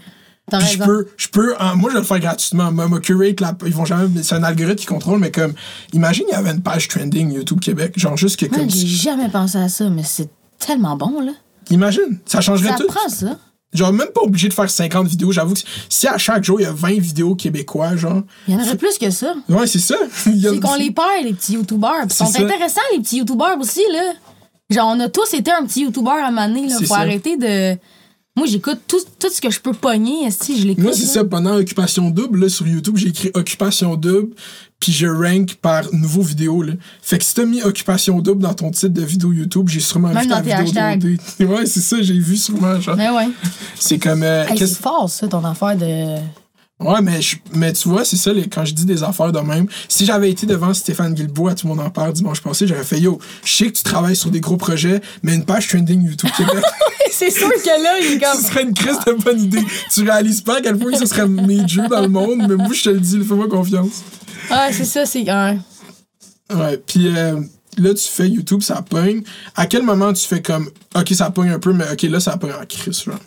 Je peux, je peux, hein, moi je vais le faire gratuitement. Moi, moi, curate la, ils vont jamais, c'est un algorithme qui contrôle, mais comme, imagine il y avait une page trending YouTube Québec, genre juste que comme, j'ai jamais pensé à ça, mais c'est tellement bon, là. imagine, ça changerait Ça tout. prend ça. Genre même pas obligé de faire 50 vidéos. J'avoue que si à chaque jour il y a 20 vidéos québécois, genre, Il y en aurait plus que ça. ouais c'est ça. C'est qu'on les perd, les petits youtubeurs. Puis Ils sont C'est ça. intéressants, les petits youtubeurs aussi, là. Genre, on a tous été un petit youtubeur à un moment donné, là. Faut ça. arrêter de. Moi, j'écoute tout, tout ce que je peux pogner, si je l'écoute. Moi, c'est ça, pendant Occupation Double, là, sur YouTube, j'ai écrit Occupation Double, puis je rank par nouveau vidéo, là. Fait que si t'as mis Occupation Double dans ton titre de vidéo YouTube, j'ai sûrement Même vu dans ta tes vidéo hashtags. Ouais, c'est ça, j'ai vu sûrement, genre. Mais ouais. C'est comme. euh, Hey, c'est fort, ça, ton affaire de. Ouais, mais, je- mais tu vois, c'est ça, les- quand je dis des affaires de même. Si j'avais été devant Stéphane à Tout le monde en parle dimanche passé, j'aurais fait Yo, je sais que tu travailles sur des gros projets, mais une page trending YouTube Québec, c'est sûr que là, il est comme. ce serait une crise de bonne idée. Tu réalises pas à quel point ce serait major dans le monde, mais moi, je te le dis, fais-moi confiance. Ouais, c'est ça, c'est. ouais. Ouais, puis euh, là, tu fais YouTube, ça pogne. À quel moment tu fais comme, ok, ça pogne un peu, mais ok, là, ça pogne en crise, genre?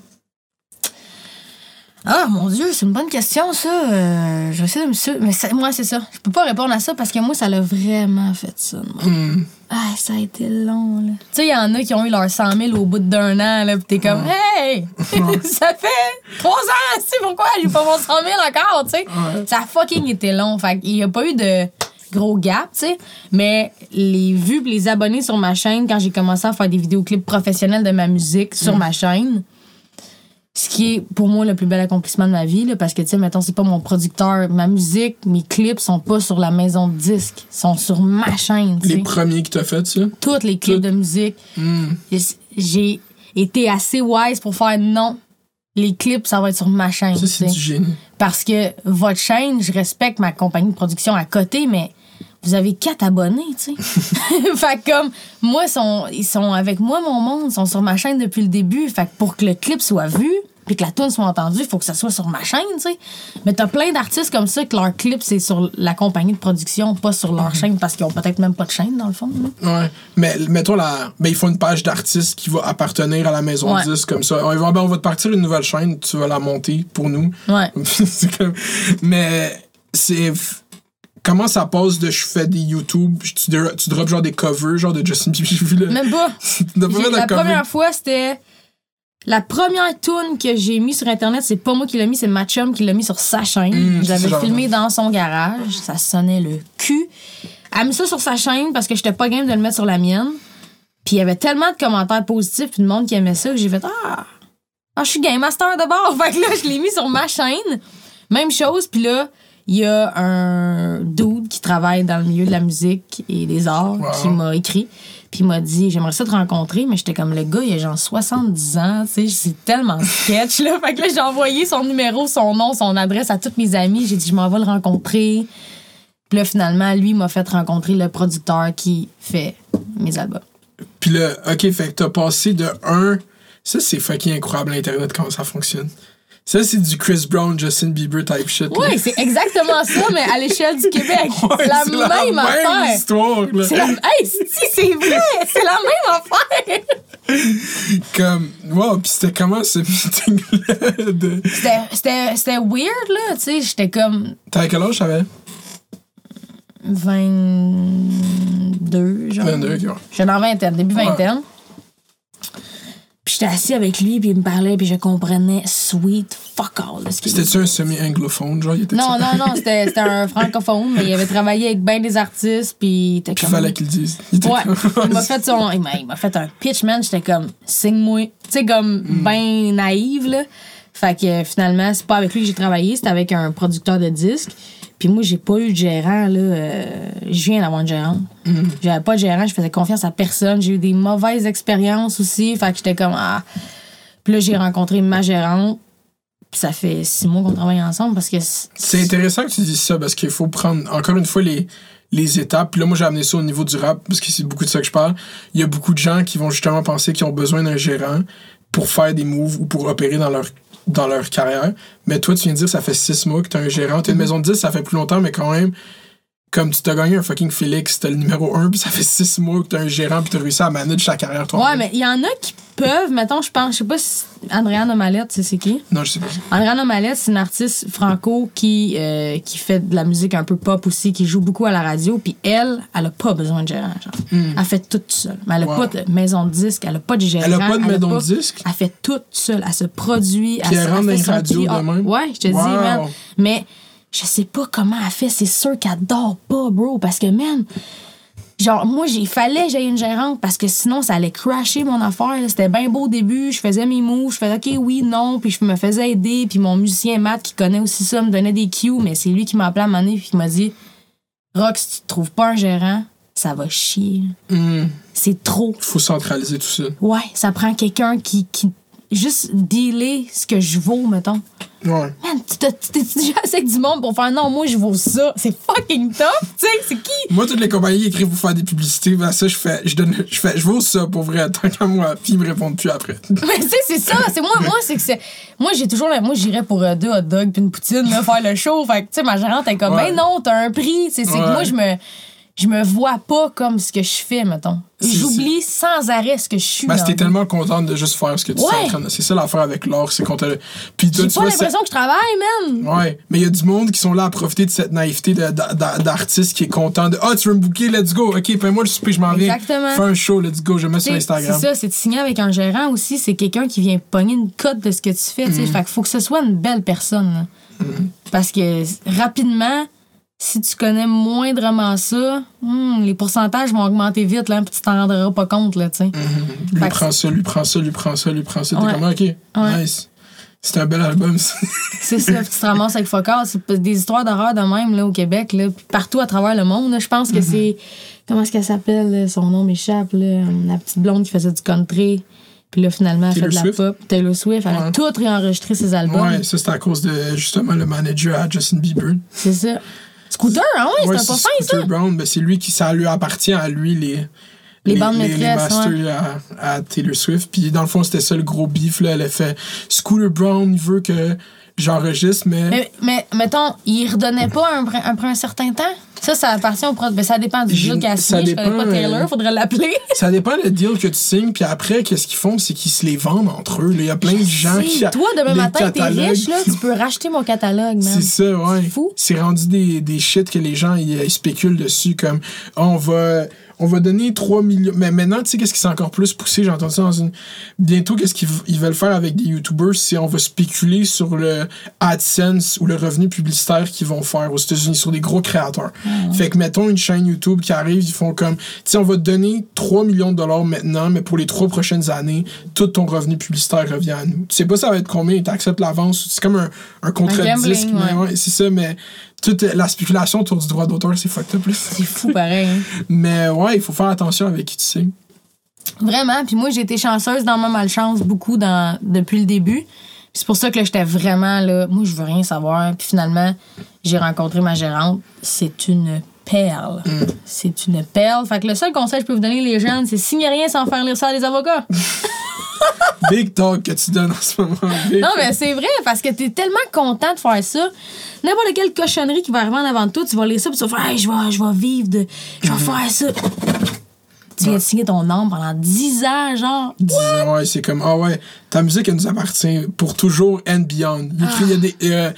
Ah, mon Dieu, c'est une bonne question, ça. Euh, je vais essayer de me. su- Mais ça- moi, c'est ça. Je peux pas répondre à ça parce que moi, ça l'a vraiment fait ça. moi. Hmm. Ah, ça a été long, là. Tu sais, il y en a qui ont eu leurs 100 000 au bout d'un an, là, pis t'es comme, hey! ça fait trois ans, tu sais, pourquoi j'ai pas mon 100 000 encore, tu sais? Ça a fucking été long. Fait qu'il y a pas eu de gros gap, tu sais. Mais les vues pis les abonnés sur ma chaîne, quand j'ai commencé à faire des vidéoclips professionnels de ma musique sur ma chaîne, ce qui est pour moi le plus bel accomplissement de ma vie, là, parce que, tu sais, mettons, c'est pas mon producteur. Ma musique, mes clips sont pas sur la maison de disques, sont sur ma chaîne, Les premiers qui t'as fait ça? toutes les clips de musique. Hmm. J'ai été assez wise pour faire non. Les clips, ça va être sur ma chaîne. Ça, c'est du génie. Parce que votre chaîne, je respecte ma compagnie de production à côté, mais vous avez quatre abonnés, tu sais. fait que comme, moi, sont, ils sont avec moi, mon monde, ils sont sur ma chaîne depuis le début. Fait que pour que le clip soit vu, puis que la tune soit entendue, il faut que ça soit sur ma chaîne, tu sais. Mais t'as plein d'artistes comme ça que leur clip, c'est sur la compagnie de production, pas sur leur chaîne, parce qu'ils ont peut-être même pas de chaîne, dans le fond. là. Ouais. Mais mettons la. Ben, il faut une page d'artiste qui va appartenir à la maison Ouais. 10 comme ça. On va, ben, on va te partir une nouvelle chaîne, tu vas la monter pour nous. Ouais. c'est comme. Mais c'est. Comment ça passe de je fais des YouTube, tu, tu drops genre des covers, genre de Justin Bieber. J'ai vu le. Même pas. La cover. première fois, c'était. La première tune que j'ai mis sur Internet, c'est pas moi qui l'ai mis, c'est ma chum qui l'a mis sur sa chaîne. Mm, J'avais filmé dans son garage. Ça sonnait le cul. Elle a mis ça sur sa chaîne parce que j'étais pas game de le mettre sur la mienne. Puis il y avait tellement de commentaires positifs puis de monde qui aimait ça que j'ai fait Ah! Ah, je suis game master de bord. Fait que là, je l'ai mis sur ma chaîne. Même chose. Puis là, il y a un dude qui travaille dans le milieu de la musique et des arts Wow. qui m'a écrit. Puis il m'a dit J'aimerais ça te rencontrer, mais j'étais comme le gars, il a genre 70 ans, tu sais, c'est tellement sketch, là. Fait que là, j'ai envoyé son numéro, son nom, son adresse à tous mes amis. J'ai dit Je m'en vais le rencontrer. Puis là, finalement, lui m'a fait rencontrer le producteur qui fait mes albums. Puis là, ok, fait que t'as passé de 1. Ça, c'est fucking incroyable, Internet, comment ça fonctionne. Ça, c'est du Chris Brown, Justin Bieber type shit. Oui, c'est exactement ça, mais à l'échelle du Québec. Ouais, c'est la c'est même affaire. histoire, là. C'est la... Hey, si, c'est vrai, c'est la même affaire. Comme, wow, pis c'était comment ce meeting-là? De... C'était- weird, là, tu sais, j'étais comme T'as quel âge, j'avais? 22, genre. 22, ok, ouais. J'étais dans vingtaine, début vingtaine. J'étais assis avec lui, puis il me parlait, puis je comprenais sweet fuck all C'était-tu un semi-anglophone, genre? Il était Non, non, non, c'était c'était un francophone, mais il avait travaillé avec bien des artistes, puis il était comme... fallait qu'il dise. Il Ouais, comme- il m'a fait son, il fait un pitch, man. J'étais comme, signe-moi. Tu sais, comme, Mm. ben naïve, là. Fait que finalement, c'est pas avec lui que j'ai travaillé, c'était avec un producteur de disques. Puis moi, j'ai pas eu de gérant, là. euh, je viens d'avoir une gérante. Mm. J'avais pas de gérant, je faisais confiance à personne. J'ai eu des mauvaises expériences aussi. Fait que j'étais comme, ah. Puis là, j'ai rencontré ma gérante. Puis ça fait six mois qu'on travaille ensemble parce que. C'est intéressant que tu dises ça parce qu'il faut prendre encore une fois les, les étapes. Puis là, moi, j'ai amené ça au niveau du rap parce que c'est beaucoup de ça que je parle. Il y a beaucoup de gens qui vont justement penser qu'ils ont besoin d'un gérant pour faire des moves ou pour opérer dans leur, dans leur carrière. Mais toi, tu viens de dire que ça fait six mois que tu un gérant. Tu une maison de 10, ça fait plus longtemps, mais quand même, comme tu t'as gagné un fucking Félix, t'as le numéro 1, puis ça fait six mois que tu as un gérant, puis tu as réussi à manager ta carrière, toi. Ouais, mais il y en a qui peuvent, mettons, je pense, je sais pas si Andréane Omalette, c'est c'est qui? Non, je sais pas. Andréane Omalette, c'est une artiste franco qui, euh, qui fait de la musique un peu pop aussi, qui joue beaucoup à la radio. Puis elle, elle a pas besoin de gérant. Genre. Elle fait tout seule. Mais elle a Wow. pas de maison de disque, elle a pas de gérant. Elle a pas de maison de disque? Elle fait tout seule. Elle se produit. Puis elle se- rentre dans fait les son radios PR. de même? Ouais, je te dis, man. Mais je sais pas comment elle fait. C'est sûr qu'elle dort pas, bro. Parce que, man, Genre, moi, il fallait que j'aie une gérante parce que sinon, ça allait crasher mon affaire. C'était bien beau au début. Je faisais mes moves. Je faisais OK, oui, non. Puis je me faisais aider. Puis mon musicien Matt, qui connaît aussi ça, me donnait des cues. Mais c'est lui qui m'a appelé à un moment donné. Puis qui m'a dit Rox, si tu trouves pas un gérant, ça va chier. Hum, C'est trop. faut centraliser tout ça. Ouais, ça prend quelqu'un qui, qui. Juste dealer ce que je vaux, mettons. Ouais. Man, tu t'es déjà assez avec du monde pour faire non, moi, je vaux ça. C'est fucking tough. Tu sais, c'est qui? Moi, toutes les compagnies écrivent pour faire des publicités. Ben, ça, je fais, je donne, je fais, je vaux ça pour vrai, tant qu'à moi. Puis ils me répondent plus après. Mais tu sais, c'est ça. C'est moi, moi, c'est que c'est. Moi, j'ai toujours. la- Moi, j'irais pour euh, deux hot dogs puis une poutine, là, faire le show. Fait que, tu sais, ma gérante est comme, Ouais. ben non, t'as un prix. C'est que moi, je me. Je me vois pas comme ce que je fais, mettons. J'oublie sans arrêt ce que je suis. Ben, c'était tellement contente de juste faire ce que tu Ouais. es en train de. C'est ça l'affaire avec l'art, c'est qu'on te. Puis J'ai pas l'impression que je travaille, man. Ouais, mais il y a du monde qui sont là à profiter de cette naïveté d'artiste qui est content de Ah, tu veux me booker, let's go. Ok, paye-moi le souper, je m'en viens. Exactement. Fais un show, let's go, je mets sur Instagram. C'est ça, c'est de signer avec un gérant aussi. C'est quelqu'un qui vient pogner une cote de ce que tu fais. tu sais. Mm. Fait qu'il faut que ce soit une belle personne. là. Parce que rapidement, si tu connais moindrement ça, hmm, les pourcentages vont augmenter vite, là, puis tu t'en rendras pas compte. Là, tu sais. Lui prend ça, lui prend ça, lui prend ça, lui prend ça. T'es Ouais. comme, ok, Ouais. nice. C'est un bel album, ça. C'est ça, puis tu te ramasses avec Focal. C'est des histoires d'horreur de même là, au Québec, là, puis partout à travers le monde. Je pense que Mm-hmm. c'est. Comment est-ce qu'elle s'appelle? Son nom m'échappe. là, La petite blonde qui faisait du country. Puis là, finalement, elle fait de la Swift? pop. Taylor Swift, elle a tout réenregistré ses albums. Ouais, ça, c'est à cause de justement le manager à Justin Bieber. C'est ça. Scooter, hein, ouais, Ouais, c'était pas fin, Scooter ça. Brown, ben, c'est lui qui, ça lui appartient à lui, les. Les bandes les, maîtresses, masters à, à Taylor Swift. Puis dans le fond, c'était ça le gros beef. Là. Elle a fait Scooter Brown, il veut que j'enregistre, mais. Mais, mais, mettons, il redonnait pas un- après un certain temps? Ça, ça appartient au produit. Ben, ça dépend du deal qu'elle signé. Je connais pas Taylor, euh, faudrait l'appeler. Ça dépend le deal que tu signes, puis après, qu'est-ce qu'ils font, c'est qu'ils se les vendent entre eux. Il y a plein de gens qui. Toi, demain matin, t'es riche, là, tu peux racheter mon catalogue, man. C'est ça, ouais. C'est fou. C'est rendu des, des shit que les gens ils, ils spéculent dessus, comme on va. On va donner 3 millions. Mais maintenant, tu sais, qu'est-ce qui s'est encore plus poussé? J'ai entendu ça dans une. Bientôt, qu'est-ce qu'ils ils veulent faire avec des YouTubers? C'est on va spéculer sur le AdSense ou le revenu publicitaire qu'ils vont faire aux États-Unis sur des gros créateurs. Ah. Fait que, mettons, une chaîne YouTube qui arrive, ils font comme. Tu sais, on va te donner 3 millions de dollars maintenant, mais pour les 3 prochaines années, tout ton revenu publicitaire revient à nous. Tu sais pas ça va être combien, tu acceptes l'avance. C'est comme un, un contrat de disque. ouais. ouais, c'est ça, mais toute la spéculation autour du droit d'auteur, c'est fucked up. C'est fou, pareil. hein. Mais ouais, il faut faire attention avec qui tu sais. Vraiment. Puis moi, j'ai été chanceuse dans ma malchance beaucoup dans, depuis le début. Puis C'est pour ça que j'étais vraiment là. Moi, je veux rien savoir. Puis finalement, j'ai rencontré ma gérante. C'est une perle. Mm. C'est une perle. Fait que le seul conseil que je peux vous donner, les jeunes, c'est signez rien sans faire lire ça à des avocats. Big talk que tu donnes en ce moment. Big Non, mais c'est vrai, parce que t'es tellement content de faire ça. N'importe quelle cochonnerie qui va arriver en avant de toi, tu vas lire ça, puis tu vas faire, hey, je vais, je vais vivre de. Je vais Mhm. faire ça. Tu viens de signer ton nom pendant 10 ans, genre? Disons, ouais, c'est comme, ah ouais, ta musique, elle nous appartient pour toujours and beyond. Il y a des. euh,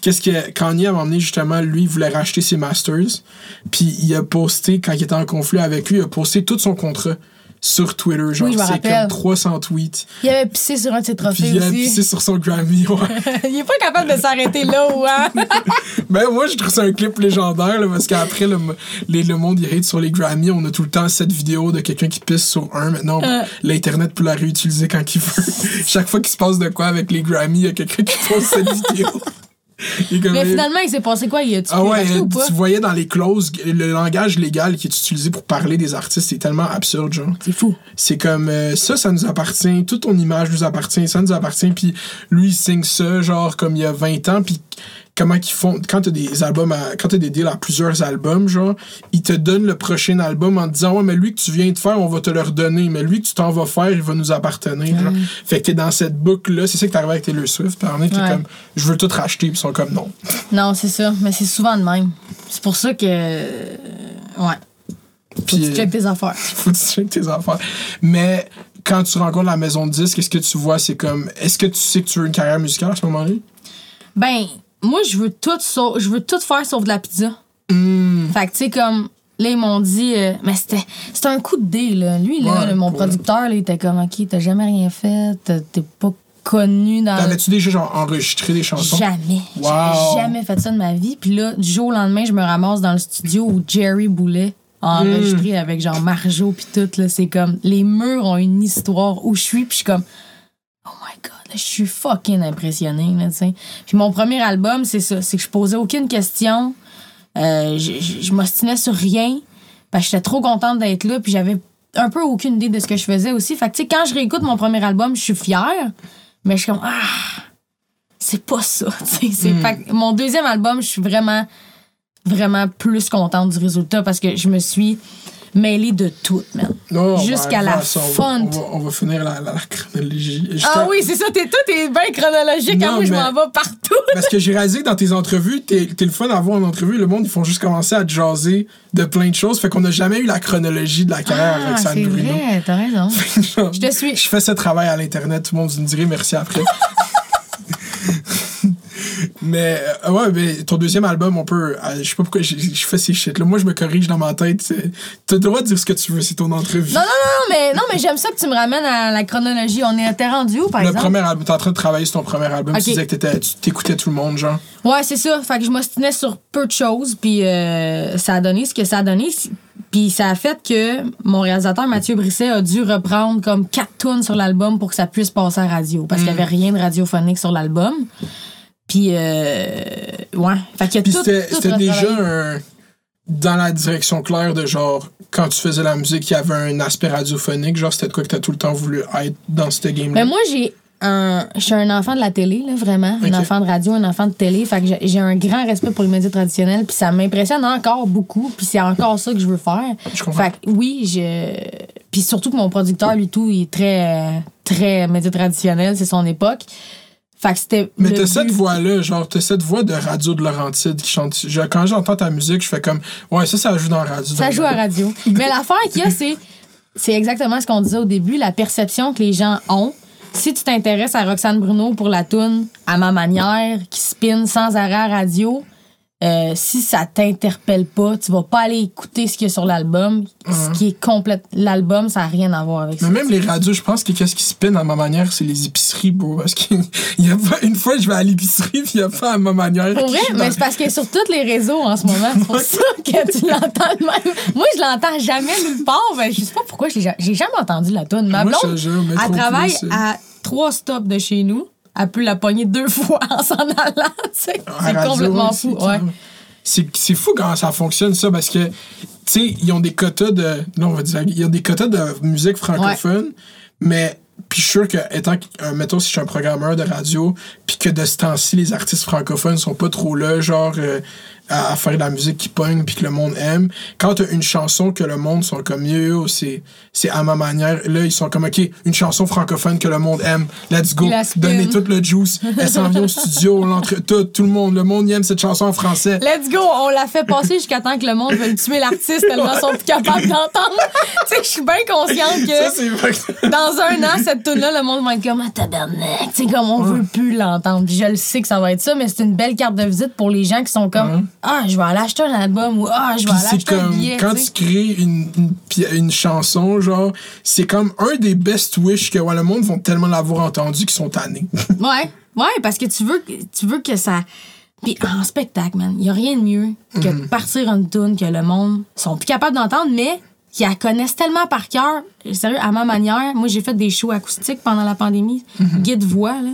Qu'est-ce que. Kanye a emmené, justement, lui, il voulait racheter ses masters. Puis il a posté, quand il était en conflit avec lui, il a posté tout son contrat sur Twitter. Genre, Oui, c'est comme 300 tweets. Il avait pissé sur un de ses trophées il a aussi. pissé sur son Grammy, ouais. Il est pas capable de s'arrêter là, ou hein? Ben, moi, je trouve ça un clip légendaire, là, parce qu'après, le, les- le monde, il hate sur les Grammy. On a tout le temps cette vidéo de quelqu'un qui pisse sur un. Maintenant, Euh. l'Internet peut la réutiliser quand il veut. Chaque fois qu'il se passe de quoi avec les Grammy, il y a quelqu'un qui pose cette vidéo. Mais finalement, il s'est passé quoi? Il a-tu ah ouais, ou euh, pas? tu voyais dans les clauses, le langage légal qui est utilisé pour parler des artistes, c'est tellement absurde, genre. C'est fou. C'est comme euh, ça, ça nous appartient, toute ton image nous appartient, ça nous appartient, puis lui il signe ça genre comme il y a 20 ans, puis comment qu'ils font quand t'as des albums, à, quand t'as des deals à plusieurs albums, genre il te donne le prochain album en te disant ouais mais lui que tu viens de faire, on va te le redonner, mais lui que tu t'en vas faire, il va nous appartenir. genre. Fait que t'es dans cette boucle là, c'est ça que t'arrives avec Taylor Swift, puis en est, t'es Ouais. comme je veux tout racheter, puis ils sont comme non. Non, c'est ça. Mais c'est souvent de même. C'est pour ça que. euh, Ouais. Faut que Puis, tu checkes tes affaires. faut que tu checkes tes affaires. Mais quand tu rencontres la maison de disques, qu'est-ce que tu vois? C'est comme, est-ce que tu sais que tu veux une carrière musicale à ce moment-là? Ben, moi, je veux tout, sau- je veux tout faire sauf de la pizza. Hmm. Fait que, tu sais, comme. Là, ils m'ont dit. euh, mais c'était c'était un coup de dé, là. Lui, là, Ouais, mon producteur, là, il était comme, OK, t'as jamais rien fait, t'es pas connu dans. T'avais-tu déjà genre enregistré des chansons? Jamais. Wow. J'ai jamais fait ça de ma vie. Puis là, du jour au lendemain, je me ramasse dans le studio où Jerry Boulet enregistré avec genre Marjo puis tout. là. C'est comme, les murs ont une histoire où je suis, puis je suis comme, god, je suis fucking impressionnée, là, tu sais. Puis mon premier album, c'est ça, c'est que je posais aucune question, euh, je, m'ostinais sur rien, parce que j'étais trop contente d'être là, puis j'avais un peu aucune idée de ce que je faisais aussi. Fait que, tu sais, quand je réécoute mon premier album, je suis fière, mais je suis comme, ah, c'est pas ça, tu sais. Fait que mon deuxième album, je suis vraiment, vraiment plus contente du résultat parce que je me suis mêlée de tout, man. Jusqu'à la ça, on va- fun. On va, on va finir la, la, la chronologie. Ah oui, c'est ça, t'es tout, t'es bien chronologique. Non, moi, je m'en vais partout. Parce que j'ai réalisé que dans tes entrevues, t'es le fun à voir en entrevue. Le monde, ils font juste commencer à jaser de plein de choses. Fait qu'on n'a jamais eu la chronologie de la carrière avec Ah, c'est Bruno. vrai, t'as raison. Genre, Je te suis. Je fais ce travail à l'Internet. Tout le monde vous me dirait merci après. mais euh, ouais, mais ton deuxième album, on peut. euh, je sais pas pourquoi je je fais ces shit là. Moi, je me corrige dans ma tête. T'as le droit de dire ce que tu veux, c'est ton entrevue. Non, non, non, mais, non, mais j'aime ça que tu me ramènes à la chronologie. On était rendu où, par le exemple? premier album, t'es en train de travailler sur ton premier album. Tu disais que t'étais- tu t'écoutais tout le monde, genre. Ouais, c'est ça. Fait que je m'ostinais sur peu de choses, puis euh, ça a donné ce que ça a donné. Puis ça a fait que mon réalisateur Mathieu Brisset a dû reprendre comme quatre tunes sur l'album pour que ça puisse passer à radio, parce qu'il n'y Mm. avait rien de radiophonique sur l'album. Puis, euh, ouais. Fait qu'il a Puis tout, c'était tout c'était déjà un. Dans la direction claire de genre, quand tu faisais la musique, il y avait un aspect radiophonique. Genre, c'était de quoi que t'as tout le temps voulu être dans ce game-là? Mais moi, j'ai un. Je suis un enfant de la télé, là, vraiment. Un enfant de radio, un enfant de télé. Fait que j'ai- un grand respect pour les médias traditionnels. Puis ça m'impressionne encore beaucoup. Puis c'est encore ça que je veux faire. Je comprends. Fait que oui, je. Puis surtout que mon producteur, lui, tout, il est très, très média traditionnel. C'est son époque. Fait que c'était. Mais t'as cette voix-là, genre, t'as cette voix de radio de Laurentide qui chante. Je- quand j'entends ta musique, je fais comme, ouais, ça, ça joue dans la radio. Ça joue à radio. Mais l'affaire qu'il y a, c'est. C'est exactement ce qu'on disait au début, la perception que les gens ont. Si tu t'intéresses à Roxane Bruno pour la toune à ma manière, qui spin sans arrêt à radio, euh, si ça t'interpelle pas, tu vas pas aller écouter ce qu'il y a sur l'album, ce qui est complète. L'album, ça n'a rien à voir avec ça. Mais même les radios, je pense que qu'est-ce qui spin à ma manière, c'est les épiceries, bro. Parce qu'il y a pas, une fois, je vais à l'épicerie, puis il y a pas à ma manière. Pour vrai, mais c'est parce que sur tous les réseaux en ce moment, c'est pour ça que tu l'entends de même. Moi, je l'entends jamais nulle part. Ben, je sais pas pourquoi, j'ai jamais entendu la tune. Ma Moi, je blonde, elle travaille Plus, à trois stops de chez nous. Elle peut la pogner deux fois en s'en allant. C'est complètement fou. c'est Ouais. C'est fou comment ça fonctionne, ça, parce que, tu sais, ils ont des quotas de. Non, on va dire, ils ont des quotas de musique francophone, mais. Puis je suis sûr que, étant, euh, mettons, si je suis un programmeur de radio, puis que de ce temps-ci, les artistes francophones sont pas trop là, genre, euh, à, faire de la musique qui pogne, puis que le monde aime, quand t'as une chanson que le monde sont comme, yo, c'est c'est à ma manière, là, ils sont comme, OK, une chanson francophone que le monde aime, let's go, donnez tout le juice, elle s'en vient au studio, l'entre tout, tout le monde, le monde aime cette chanson en français. Let's go! On l'a fait passer jusqu'à temps que le monde veuille tuer l'artiste tellement ils sont plus capables d'entendre. tu sais, je suis bien consciente Ça, que c'est vrai. dans un an, cette tune-là, le monde va être comme, ah, tabarnak. Tu sais, comme on veut plus l'entendre. Je le sais que ça va être ça, mais c'est une belle carte de visite pour les gens qui sont comme, ah, je vais aller acheter un album ou ah, je vais aller acheter un comme billet. quand tu crées une, une, chanson, genre, c'est comme un des best wish que ouais, le monde vont tellement l'avoir entendu qu'ils sont tannés. Ouais, ouais, parce que tu veux, que- tu veux que ça. Puis en spectacle, man, il n'y a rien de mieux que Mhm. de partir une tune que le monde sont plus capables d'entendre, mais qui la connaissent tellement par cœur. Sérieux, à ma manière, moi j'ai fait des shows acoustiques pendant la pandémie, Mhm. guide voix, là.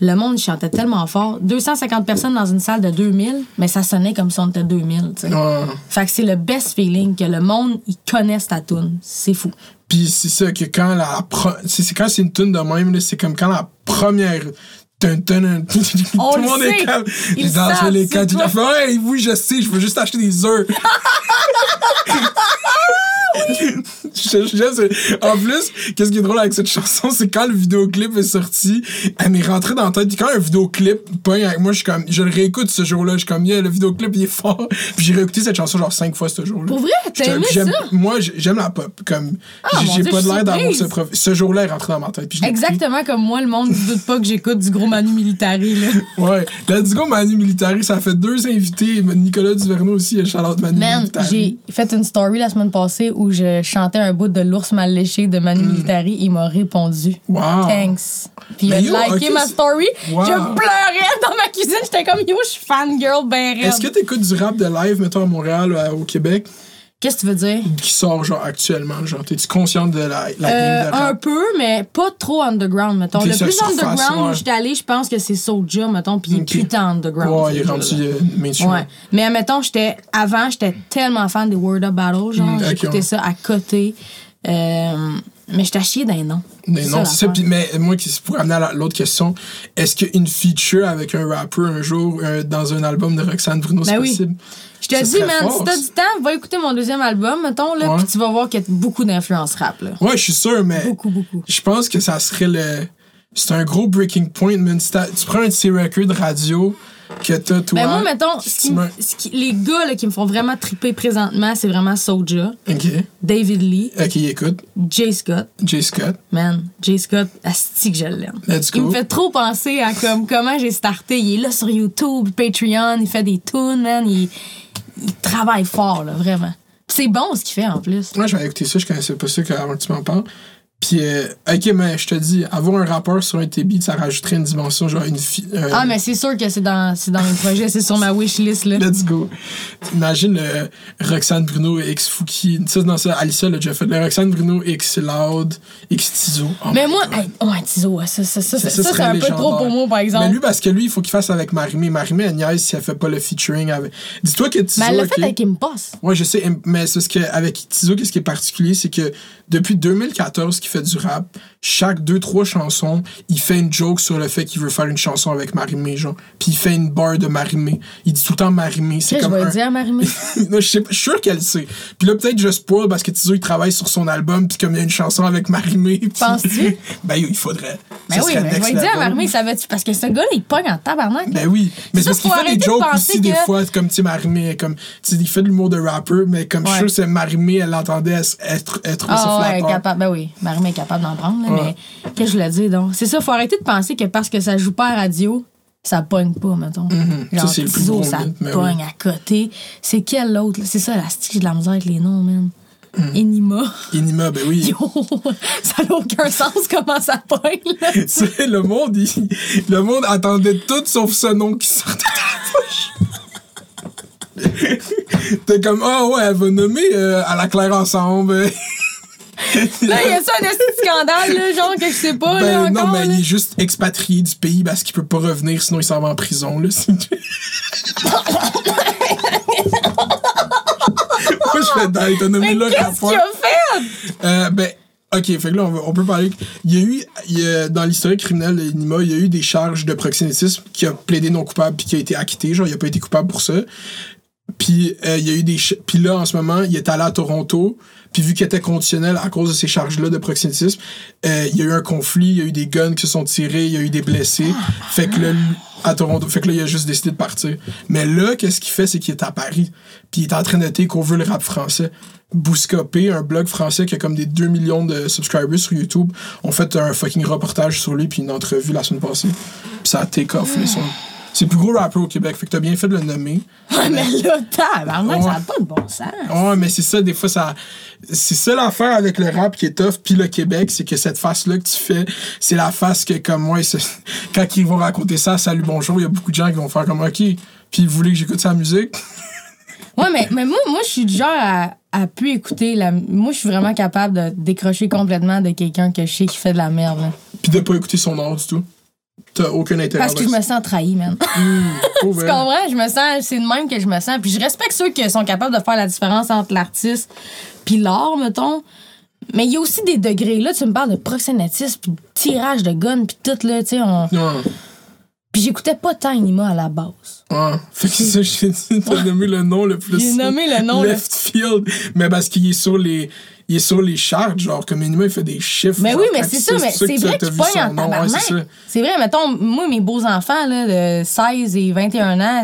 Le monde il chantait tellement fort. 250 personnes dans une salle de 2000, mais ça sonnait comme si on était 2000, tu sais. Ouais. Fait que c'est le best feeling que le monde, ils connaissent ta tune. C'est fou. Puis c'est ça que quand la pro- c'est quand c'est une tune de même c'est comme quand la première Dun, dun, dun. tout On le monde sait. est savent, les tu toi. fait ouais oui je sais je veux juste acheter des œufs en plus, qu'est-ce qui est drôle avec cette chanson, c'est quand le vidéoclip est sorti, elle m'est rentrée dans la tête. Puis quand un vidéoclip pogne avec moi, je suis comme, je le réécoute ce jour-là, je suis comme, yeah, le vidéoclip il est fort. Puis j'ai réécouté cette chanson genre cinq fois ce jour-là. Pour vrai? T'as aimé ça? Moi, j'ai- j'aime la pop. Comme, Ah, j'ai pas de l'air d'avoir ce prof. Ce jour-là, elle est rentrée dans ma tête. Exactement comme moi, le monde ne doute pas que j'écoute du gros Manu Militari, là. Ouais. Let's go, Manu Militari. Ça fait deux invités. Nicolas Duverneau aussi, Charlotte Manu Man, Militari. j'ai fait une story la semaine passée où je chantais un bout de l'ours mal léché de Manu Militari. Il m'a répondu. Wow. Thanks. Puis il a. Mais yo, liké ok, ma c'est- story. Wow. Je pleurais dans ma cuisine. J'étais comme, yo, je suis fangirl ben raide. Est-ce que t'écoutes du rap de live, mettons, à Montréal ou à- au Québec? Qu'est-ce que tu veux dire? qui sort genre actuellement? Genre, t'es-tu consciente de la, la Euh, game de un rap? peu, mais pas trop underground, mettons. Le plus underground où j'étais allée, je pense que c'est Soulja, mettons, puis il est putain underground. Ouais, il est rendu euh, mainstream. Ouais. Mais mettons, j'étais avant, j'étais tellement fan des Word Up Battle, genre, Mm, j'écoutais ça à côté. Euh, mais j'étais à chier d'un nom. Non, ça, c'est ça. Puis, mais moi, qui- pour amener à la- l'autre question, est-ce qu'une feature avec un rapper un jour euh, dans un album de Roxane Bruno, c'est Ben oui. possible? Je te dis, man, fort, si t'as du temps, va écouter mon deuxième album, mettons, là, puis tu vas voir qu'il y a beaucoup d'influence rap, là. Ouais, je suis sûr, mais Beaucoup, beaucoup. je pense que ça serait le. C'est un gros breaking point, man. Si Tu prends un de ces records radio que t'as, toi. Ben moi, mettons, ce qui, ce les gars là, qui me font vraiment triper présentement, c'est vraiment Soulja, Ok. David Lee, Ok, écoute. Jay Scott. Jay Scott. Man, Jay Scott, asti que je l'aime. Let's Il go. me fait trop penser à comme comment j'ai starté. Il est là sur YouTube, Patreon, il fait des tunes, man. Il, il travaille fort, là, vraiment. C'est bon ce qu'il fait en plus. Moi, j'avais écouté ça, je connaissais pas ça avant que tu m'en parles. Puis, euh, ok, mais je te dis, avoir un rappeur sur un beats, ça rajouterait une dimension, genre une fille. Ah, mais c'est sûr que c'est dans, c'est dans mes projets, c'est sur ma wishlist, là. Let's go. Imagine le Roxane Bruno X Fouki. Ça, dans ça, Alicia l'a déjà fait. Le Roxane Bruno X Loud, X Tizo. Oh Mais moi, hey, ouais, Tizo, ça, ça, ça, ça, ça, serait c'est un peu trop pour moi, par exemple. Mais lui, parce que lui, il faut qu'il fasse avec Marimé. Marimé, elle niaise si elle fait pas le featuring avec. Dis-toi que Tizo. mais elle l'a fait avec Impost. Ouais, je sais, mais c'est parce qu'avec Tizo, qu'est-ce qui est particulier, c'est que depuis 2014 qu'il fait du rap, chaque deux, trois chansons, il fait une joke sur le fait qu'il veut faire une chanson avec Marimé, genre. Puis il fait une barre de Marimé. Il dit tout le temps Marimé. C'est que je comme vais un... dire Marimé? je sais pas, je suis sûr qu'elle sait. Puis là, peut-être je spoil parce que Tizo, il travaille sur son album, puis comme il y a une chanson avec Marimé. puis- Penses-tu? ben il faudrait. Ben oui, mais je vais dire à. Marimé, ça va parce que ce gars-là, il pogne en tabarnak. Ben oui, mais c'est parce qu'il fait des de jokes penser aussi des fois, comme tu sais, Marimé, comme tu il fait de l'humour de rapper, mais comme je suis sûr que c'est Marimé, elle l'entendait être, être, être Ah ça ouais, capable. Ben oui, Marimé est capable d'en prendre, là, Ouais. mais qu'est-ce que je le dis donc? C'est ça, faut arrêter de penser que parce que ça joue pas à radio, ça pogne pas, mettons. Ça, Genre, ça mythe, mais pogne à côté. C'est quel autre? C'est ça, la j'ai de la misère avec les noms, man. Mhm. Enima. Inima, ben oui. Yo, ça n'a aucun sens comment ça pogne, le monde, il- le monde attendait tout sauf ce nom qui sortait de la bouche. T'es comme, ah ouais, elle va nommer euh, à la claire ensemble. Là, il y a ça, un petit scandale, là, genre, que je sais pas, là, Ben non, encore, mais là. il est juste expatrié du pays parce qu'il peut pas revenir, sinon il s'en va en prison. Là. Moi, je fais dans t'as nommé Mais là qu'est-ce qu'il a fait? Euh, ben, ok, fait que là, on, va- on peut parler. Il y a eu, il y a- dans l'historique criminel de Nima, il y a eu des charges de proxénétisme qui a plaidé non coupable puis qui a été acquitté. Genre, il a pas été coupable pour ça. Puis, euh, il y a eu des. Puis là, en ce moment, il est allé à Toronto. Puis, vu qu'il était conditionnel à cause de ces charges-là de proxénétisme, euh, il y a eu un conflit, il y a eu des guns qui se sont tirés, il y a eu des blessés. fait que là, à Toronto, fait que là, il a juste décidé de partir. Mais là, qu'est-ce qu'il fait, c'est qu'il est à Paris. Puis, il est en train de qu'on veut le rap français. Bouscopé, un blog français qui a comme des 2 millions de subscribers sur YouTube, ont fait un fucking reportage sur lui puis une entrevue la semaine passée. Puis ça a take off, là, son- C'est le plus gros rapper au Québec, fait que t'as bien fait de le nommer. Ouais, mais là, tabarnak, Ouais. ça n'a pas de bon sens. Ouais, mais c'est ça, des fois, ça. C'est ça l'affaire avec le rap qui est tough, puis le Québec, c'est que cette face-là que tu fais, c'est la face que, comme moi, quand ils vont raconter ça, salut, bonjour, il y a beaucoup de gens qui vont faire comme, OK, puis vous voulez que j'écoute sa musique? Ouais, mais, mais moi, moi je suis du genre à, à plus écouter la. Moi, je suis vraiment capable de décrocher complètement de quelqu'un que je sais qui fait de la merde. Puis de pas écouter son art du tout. T'as aucun intérêt. Parce que je me sens trahi, man. Oh, Tu comprends? Je me sens, c'est de même que je me sens. Puis je respecte ceux qui sont capables de faire la différence entre l'artiste puis l'art, mettons. Mais il y a aussi des degrés. Là, tu me parles de proxénétisme, puis de tirage de gun, puis tout, là, tu sais. On... Ouais. Puis j'écoutais pas tant Anima à la base. Fait que c'est ça, j'ai nommé le nom le plus. J'ai nommé le nom, le- Left field. Mais parce qu'il est sur les. Il est sur les charts, genre, comme Enima, il fait des chiffres. Mais genre, oui, mais c'est ça, mais c'est vrai qu'il pogne en ouais, tabarnak. c'est vrai, mettons, moi, mes beaux-enfants, là, de 16 et 21 ans,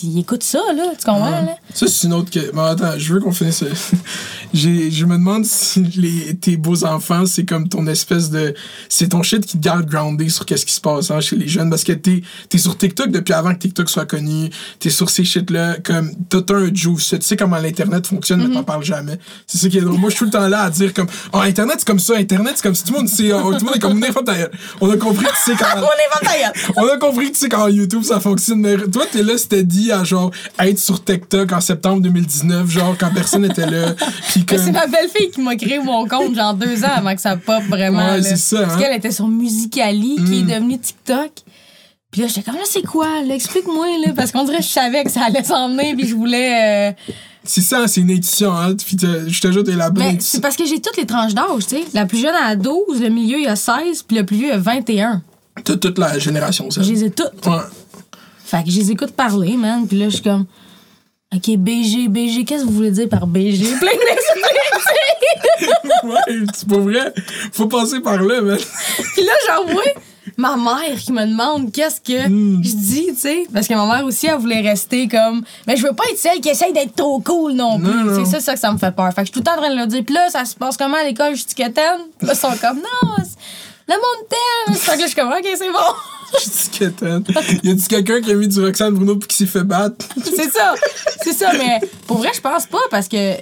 s'ils écoutent ça, là, tu comprends, là? Ça, c'est une autre. Que... Mais attends, je veux qu'on finisse. Je me demande si les, tes beaux-enfants, c'est comme ton espèce de. C'est ton shit qui te garde groundé sur qu'est-ce qui se passe hein, chez les jeunes. Parce que t'es es sur TikTok depuis avant que TikTok soit connu. T'es sur ces shit-là. Comme, t'as un. Tu sais comment l'Internet fonctionne, mais t'en parles jamais. C'est ça qui est drôle. Moi, je suis tout le temps là à dire comme. Oh, Internet, c'est comme ça. Internet, c'est comme si tout le monde sait. oh, tout le monde est comme gueule. On a compris que tu sais comment. On est vendaille! On a compris que tu sais comment YouTube ça fonctionne. Mais toi, t'es là, c'était dit réussi à genre être sur TikTok en septembre 2019, genre quand personne était là. Puis comme- c'est ma belle-fille qui m'a créé mon compte, genre deux ans avant que ça pop vraiment. Ouais, c'est ça, Parce hein. qu'elle était sur Musicali, qui est Mm. devenue TikTok. Puis là, j'étais comme, là, c'est quoi? Là, explique-moi, là. Parce qu'on dirait que je savais que ça allait s'emmener, puis je voulais. euh, c'est ça, c'est une intuition, hein. Puis je te jure, t'es la bonne c'est parce que j'ai toutes les tranches d'âge, tu sais. La plus jeune a 12, le milieu il a 16, puis le plus vieux a 21. T'as toute la génération, ça. Je les ai toutes. Ouais. Fait que je les écoute parler, man. Puis là, je suis comme, OK, BG, BG, qu'est-ce que vous voulez dire par BG? Plein d'explications. ouais, c'est pas vrai. Faut passer par là, man. Puis là, j'envoie ma mère qui me demande qu'est-ce que Mm. je dis, tu sais. Parce que ma mère aussi, elle voulait rester comme. Mais je veux pas être celle qui essaye d'être trop cool non plus. C'est ça, ça que ça me fait peur. Fait que je suis tout le temps en train de leur dire. Puis là, ça se passe comment à l'école? Je suis quétaine. Puis là, ils sont comme, non, le monde t'aime. Fait que là, je suis comme, OK, c'est bon. Je suis quétaine. Y a-tu quelqu'un qui a mis du Roxane Bruno puis qui s'est fait battre? c'est ça. C'est ça. Mais pour vrai, je pense pas parce que.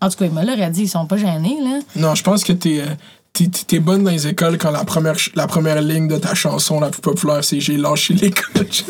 En tout cas, il me l'aurait dit, ils sont pas gênés, là. Non, je pense que t'es. euh, T'es, bonne dans les écoles quand la première, la première ligne de ta chanson la plus populaire, c'est J'ai lâché l'école. tu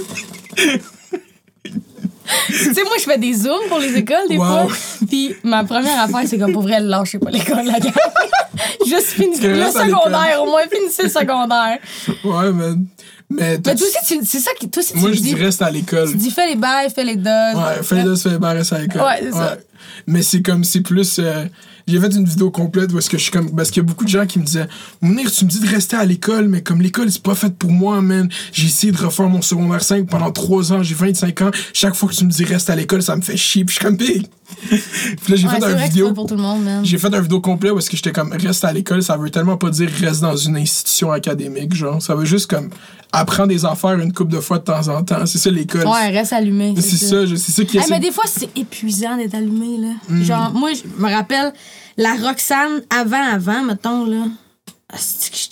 sais, moi, je fais des zooms pour les écoles, des Wow. fois. Puis ma première affaire, c'est comme pour vrai, lâchez pas l'école, la gars. Juste finissez le secondaire, au moins finissez le secondaire. ouais, man. Mais, Mais toi aussi, tu- c'est ça qui. Toi aussi, tu moi, le je dis. reste à l'école. Tu dis fais les bails, fais les does. Ouais, fais les fais les barres, reste à l'école. Ouais, c'est ça. Mais c'est comme, c'est plus. euh, j'ai fait une vidéo complète où est-ce que je suis comme. Parce qu'il y a beaucoup de gens qui me disaient Mounir, tu me dis de rester à l'école, mais comme l'école, c'est pas fait pour moi, man. J'ai essayé de refaire mon secondaire 5 pendant 3 ans, j'ai 25 ans. Chaque fois que tu me dis reste à l'école, ça me fait chier. Puis je suis comme, Pig. Puis là, j'ai Ouais, fait c'est vidéo. pour tout le monde. J'ai fait une vidéo complète où est-ce que j'étais comme reste à l'école, ça veut tellement pas dire reste dans une institution académique, genre. Ça veut juste comme apprendre des affaires une couple de fois de temps en temps. C'est ça l'école. Ouais, reste allumé. C'est ça, c'est ça qui est. Hey, mais des fois, c'est épuisant d'être allumé, là. Mm. Genre, moi, je me rappelle la Roxane avant-avant, mettons, là.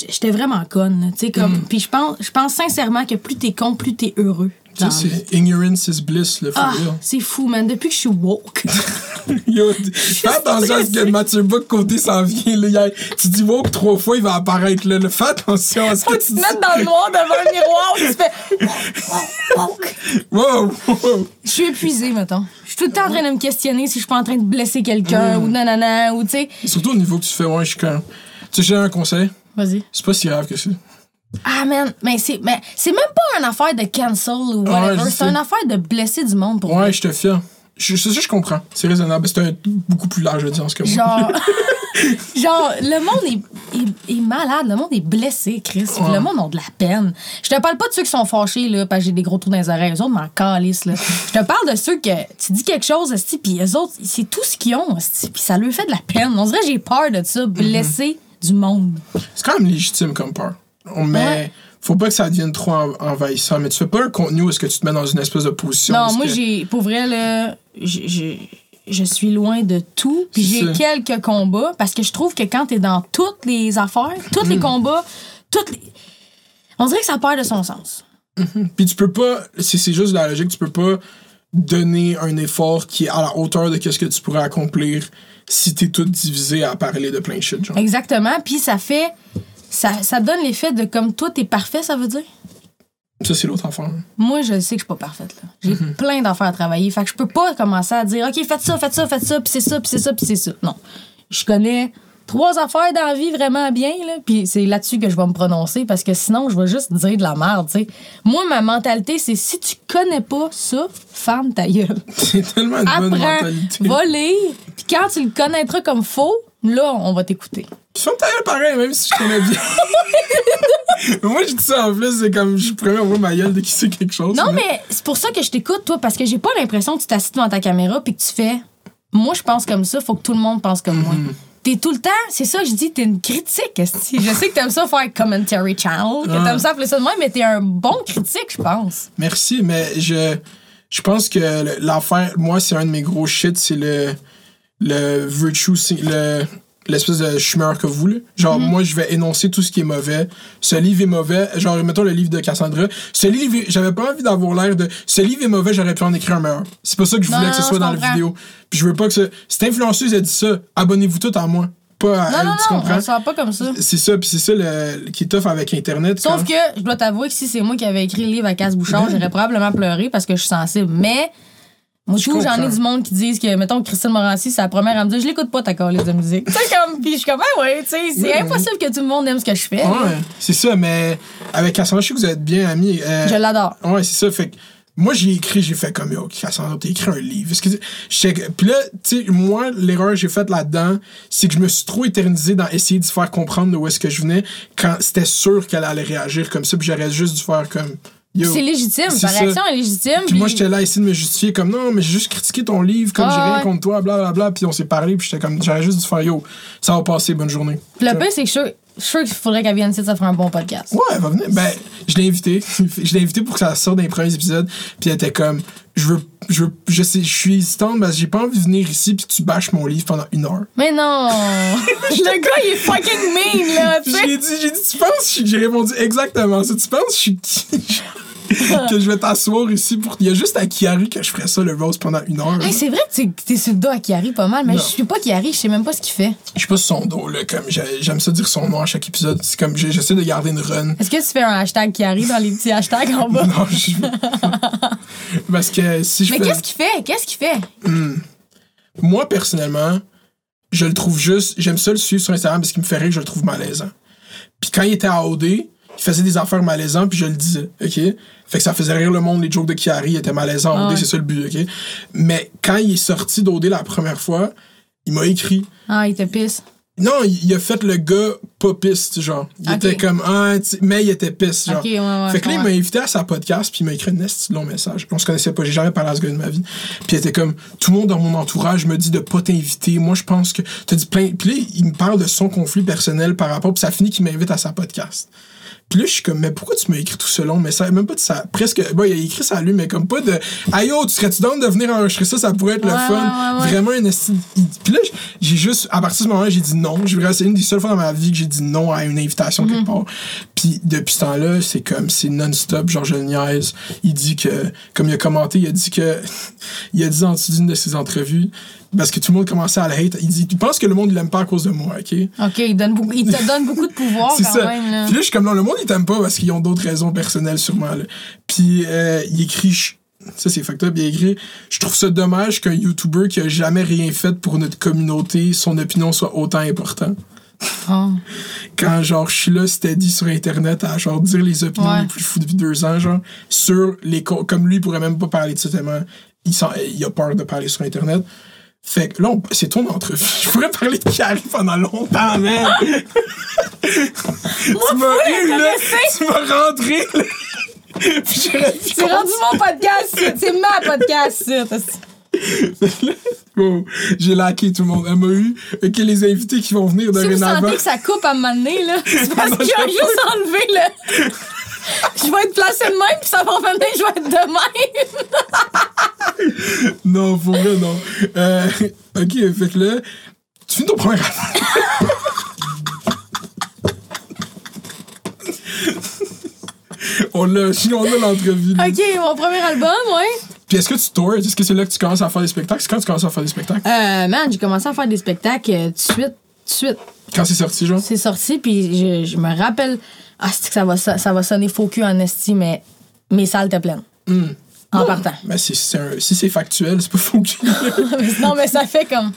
J'étais- vraiment conne. Tu sais, comme. Puis je pense, je pense sincèrement que plus t'es con, plus t'es heureux. Ça, c'est ignorance is bliss, le Ah, c'est fou, man. Depuis que je suis woke. Yo, fais attention à ce que Mathieu Buck côté s'en vient. Là. Tu dis woke trois fois, il va apparaître là. Fais attention à ce Faut que que tu tu te mettes dans le noir devant un miroir, tu fais. woke. Wow, wow. Je suis épuisée, mettons. Je suis tout le temps en train de me questionner si je suis pas en train de blesser quelqu'un ou nanana, ou tu sais. Surtout au niveau que tu fais, ouais, je suis quand. Tu sais, j'ai un conseil. Vas-y. C'est pas si grave que ça. Ah, man, mais c'est mais c'est même pas une affaire de cancel ou Ouais, whatever. c'est une affaire de blesser du monde pour Ouais, je te fie. Je, c'est ça, je comprends. C'est raisonnable. C'est beaucoup plus large audience que moi. Genre, genre, le monde est, est, est malade, le monde est blessé, Chris. Ouais. Le monde a de la peine. Je te parle pas de ceux qui sont fâchés, là, parce que j'ai des gros trous dans les oreilles. Eux autres m'en calissent, là. Je te parle de ceux que tu dis quelque chose, esti, puis eux autres, c'est tout ce qu'ils ont, esti, puis ça leur fait de la peine. On dirait que j'ai peur de ça, blesser du monde. C'est quand même légitime comme peur. Mais Ouais. faut pas que ça devienne trop en- envahissant. Mais tu fais pas un contenu où est-ce que tu te mets dans une espèce de position. Non, moi, que- j'ai. Pour vrai, là, j'ai- je suis loin de tout. Puis j'ai quelques combats parce que je trouve que quand t'es dans toutes les affaires, tous les combats, toutes les. On dirait que ça perd de son sens. Puis tu peux pas, c'est c'est juste de la logique, tu peux pas donner un effort qui est à la hauteur de ce que tu pourrais accomplir si t'es tout divisé à parler de plein de shit, genre. Exactement. Puis ça fait. Ça, ça donne l'effet de comme toi, t'es parfait, ça veut dire? Ça, c'est l'autre affaire. Moi, je sais que je suis pas parfaite. là. J'ai Mm-hmm. plein d'affaires à travailler. Fait que je peux pas commencer à dire OK, faites ça, faites ça, faites ça, puis c'est ça, puis c'est ça, puis c'est ça. Non. Je connais trois affaires dans la vie vraiment bien, là, puis c'est là-dessus que je vais me prononcer parce que sinon, je vais juste dire de la merde, tu sais. Moi, ma mentalité, c'est si tu connais pas ça, ferme ta gueule. C'est tellement une bonne Apprends, mentalité. va lire, puis quand tu le connaîtras comme faux, là, on va t'écouter. Fermes ta gueule pareil, même si je connais bien. Moi, je dis ça en plus, c'est comme je pourrais ouvrir ma gueule dès qu'il sait quelque chose. Non, mais c'est pour ça que je t'écoute, toi, parce que j'ai pas l'impression que tu t'assieds devant ta caméra puis que tu fais Moi, je pense comme ça, faut que tout le monde pense comme moi. Mhm. T'es tout le temps, c'est ça, je dis, t'es une critique. esti. Je sais que t'aimes ça faire commentary channel, que t'aimes ça appeler ça de même, mais t'es un bon critique, je pense. Merci, mais je, je pense que l'affaire, moi, c'est un de mes gros shit, c'est le, le virtue, le, l'espèce de je suis meilleur que vous. là. Genre, moi, je vais énoncer tout ce qui est mauvais. Ce livre est mauvais. Genre, mettons le livre de Cassandra. Ce livre, j'avais pas envie d'avoir l'air de ce livre est mauvais, j'aurais pu en écrire un meilleur. C'est pas ça que je Non, voulais que ce non, soit dans la vidéo. Puis je veux pas que ce, cette influenceuse a dit ça. Abonnez-vous tout à moi. pas à Non, elle, non, tu non, comprends? on se sent pas comme ça. C'est ça, puis c'est ça le, qui est tough avec Internet. Sauf quand- que je dois t'avouer que si c'est moi qui avais écrit le livre à Casse Bouchard, j'aurais probablement pleuré parce que je suis sensible. Mais moi, Je j'en ai du monde qui disent que, mettons, Christine Morancy, c'est la première à me dire Je l'écoute pas ta calice de musique. Tu sais, comme, puis je suis comme, ah ouais, tu sais, c'est impossible que tout le monde aime ce que je fais. Ouais, c'est ça, mais avec Cassandra, je sais que vous êtes bien amis. euh, Je l'adore. Ouais, c'est ça. Fait que moi, j'ai écrit, j'ai fait comme, yo, Cassandra, t'as écrit un livre. Est-ce que Puis là, tu sais, moi, l'erreur que j'ai faite là-dedans, c'est que je me suis trop éternisé dans essayer de faire comprendre d'où est-ce que je venais quand c'était sûr qu'elle allait réagir comme ça, puis j'aurais juste dû faire comme. C'est légitime. Ta ça. réaction est légitime. Puis moi, j'étais là essayer de me justifier comme, non, mais j'ai juste critiqué ton livre, comme Ah, j'ai rien ouais. contre toi, blablabla. Bla, bla, puis on s'est parlé, puis j'étais comme, j'aurais juste dû faire, yo, ça va passer, bonne journée. Puis le pire, c'est que je suis sûre- je suis sûre qu'il faudrait qu'elle vienne ici, ça ferait un bon podcast. Ouais, elle va venir. Ben, je l'ai invité. je l'ai invité pour que ça sorte dans les premiers épisodes. Puis elle était comme, je veux, je veux, je sais, je suis hésitante parce que j'ai pas envie de venir ici puis tu bâches mon livre pendant une heure. Mais non! le gars, il est fucking mean, là, tu sais. J'ai dit, j'ai dit, tu penses, j'ai répondu exactement ça. Tu penses, je suis qui? que je vais t'asseoir ici pour. Il y a juste à Kiari que je ferais ça, le rose, pendant une heure. Hey, c'est vrai que t'es- t'es sur le dos à Kiari pas mal, mais Non. je suis pas Kiari, je sais même pas ce qu'il fait. Je sais pas sur son dos, là. Comme, j'ai- j'aime ça dire son nom à chaque épisode. C'est comme, j'essaie de garder une run. Est-ce que tu fais un hashtag Kiari dans les petits hashtags en bas? Non, je. Parce que si je Mais fais. qu'est-ce qu'il fait? Qu'est-ce qu'il fait? Moi, personnellement, je le trouve juste. J'aime ça le suivre sur Instagram parce qu'il me fait rire que je le trouve malaisant. Puis quand il était à OD, il faisait des affaires malaisantes, puis je le disais, OK? Fait que ça faisait rire le monde, les jokes de Kiari étaient malaisants Ah OD, ouais. c'est ça le but, OK? Mais quand il est sorti d'OD la première fois, il m'a écrit. Ah, il te pisse. Non, il, a fait le gars pas piste, genre. Il était comme, ah, mais il était piste, genre. Ok, ouais, ouais. Fait que là, il m'a invité à sa podcast, puis il m'a écrit un long message. On se connaissait pas, j'ai jamais parlé à ce gars de ma vie. Puis il était comme, tout le monde dans mon entourage me dit de pas t'inviter. Moi, je pense que t'as dit plein. Puis là, il me parle de son conflit personnel par rapport, puis ça finit qu'il m'invite à sa podcast. Puis là, je suis comme, mais pourquoi tu m'as écrit tout ce long? Message? Même pas de ça. Presque, bon, il a écrit ça à lui, mais comme pas de, aïe, oh, tu serais-tu down de venir enregistrer ça? Ça pourrait être le fun. ouais, ouais. Vraiment un esti. il- Puis là, j'ai juste, à partir de ce moment-là, j'ai dit non. Vraiment- C'est une des seules fois dans ma vie que j'ai dit non à une invitation Mhm. quelque part. Puis depuis ce temps-là, c'est comme, c'est non-stop. Genre, je niaise. Il dit que, comme il a commenté, il a dit que, il a dit en dessous d'une de ses entrevues, parce que tout le monde commençait à le hate, il dit, tu penses que le monde, il l'aime pas à cause de moi, ok? Ok, il, donne beaucoup, il te donne beaucoup de pouvoir quand ça. même, là. Puis là, je suis comme, non, le monde, il t'aime pas parce qu'ils ont d'autres raisons personnelles, sûrement. Là. Puis euh, il écrit, ça c'est fucked up, il a écrit, je trouve ça dommage qu'un YouTuber qui a jamais rien fait pour notre communauté, son opinion soit autant importante. Oh. Quand, genre, je suis là, steady sur Internet à, genre, dire les opinions Ouais. les plus fous depuis deux ans, genre, sur les... co- Comme lui, il pourrait même pas parler de ça tellement il, sent- il a peur de parler sur Internet. Fait que là, c'est ton entrevue. Je pourrais parler de Carrie pendant longtemps, man. tu m'as eu, là. Tu m'as rentré, là. Puis C'est rendu mon podcast, c'est ma podcast, Oh, j'ai laqué tout le monde. Elle m'a eu. Ok, les invités qui vont venir Si vous sentez que ça coupe à un moment donné, là, c'est parce Non, qu'il a je- juste enlevé le. Je vais être placé de même, puis ça va revenir, je vais être de même. Non, pour vrai, non. Euh, ok, fait que là, tu finis ton premier On l'a, on a l'entrevue. Ok, mon premier album, ouais. Puis est-ce que tu tours? Est-ce que c'est là que tu commences à faire des spectacles? C'est quand tu commences à faire des spectacles? Euh, man, j'ai commencé à faire des spectacles euh, tout de suite, tout de suite. Quand c'est sorti, genre? C'est sorti, puis je, je me rappelle. Ah, c'est que ça va, ça, ça va sonner faux cul en esti, mais mes salles étaient pleines. Hmm. En partant. Mais si c'est factuel, c'est pas faux. non, mais ça fait comme.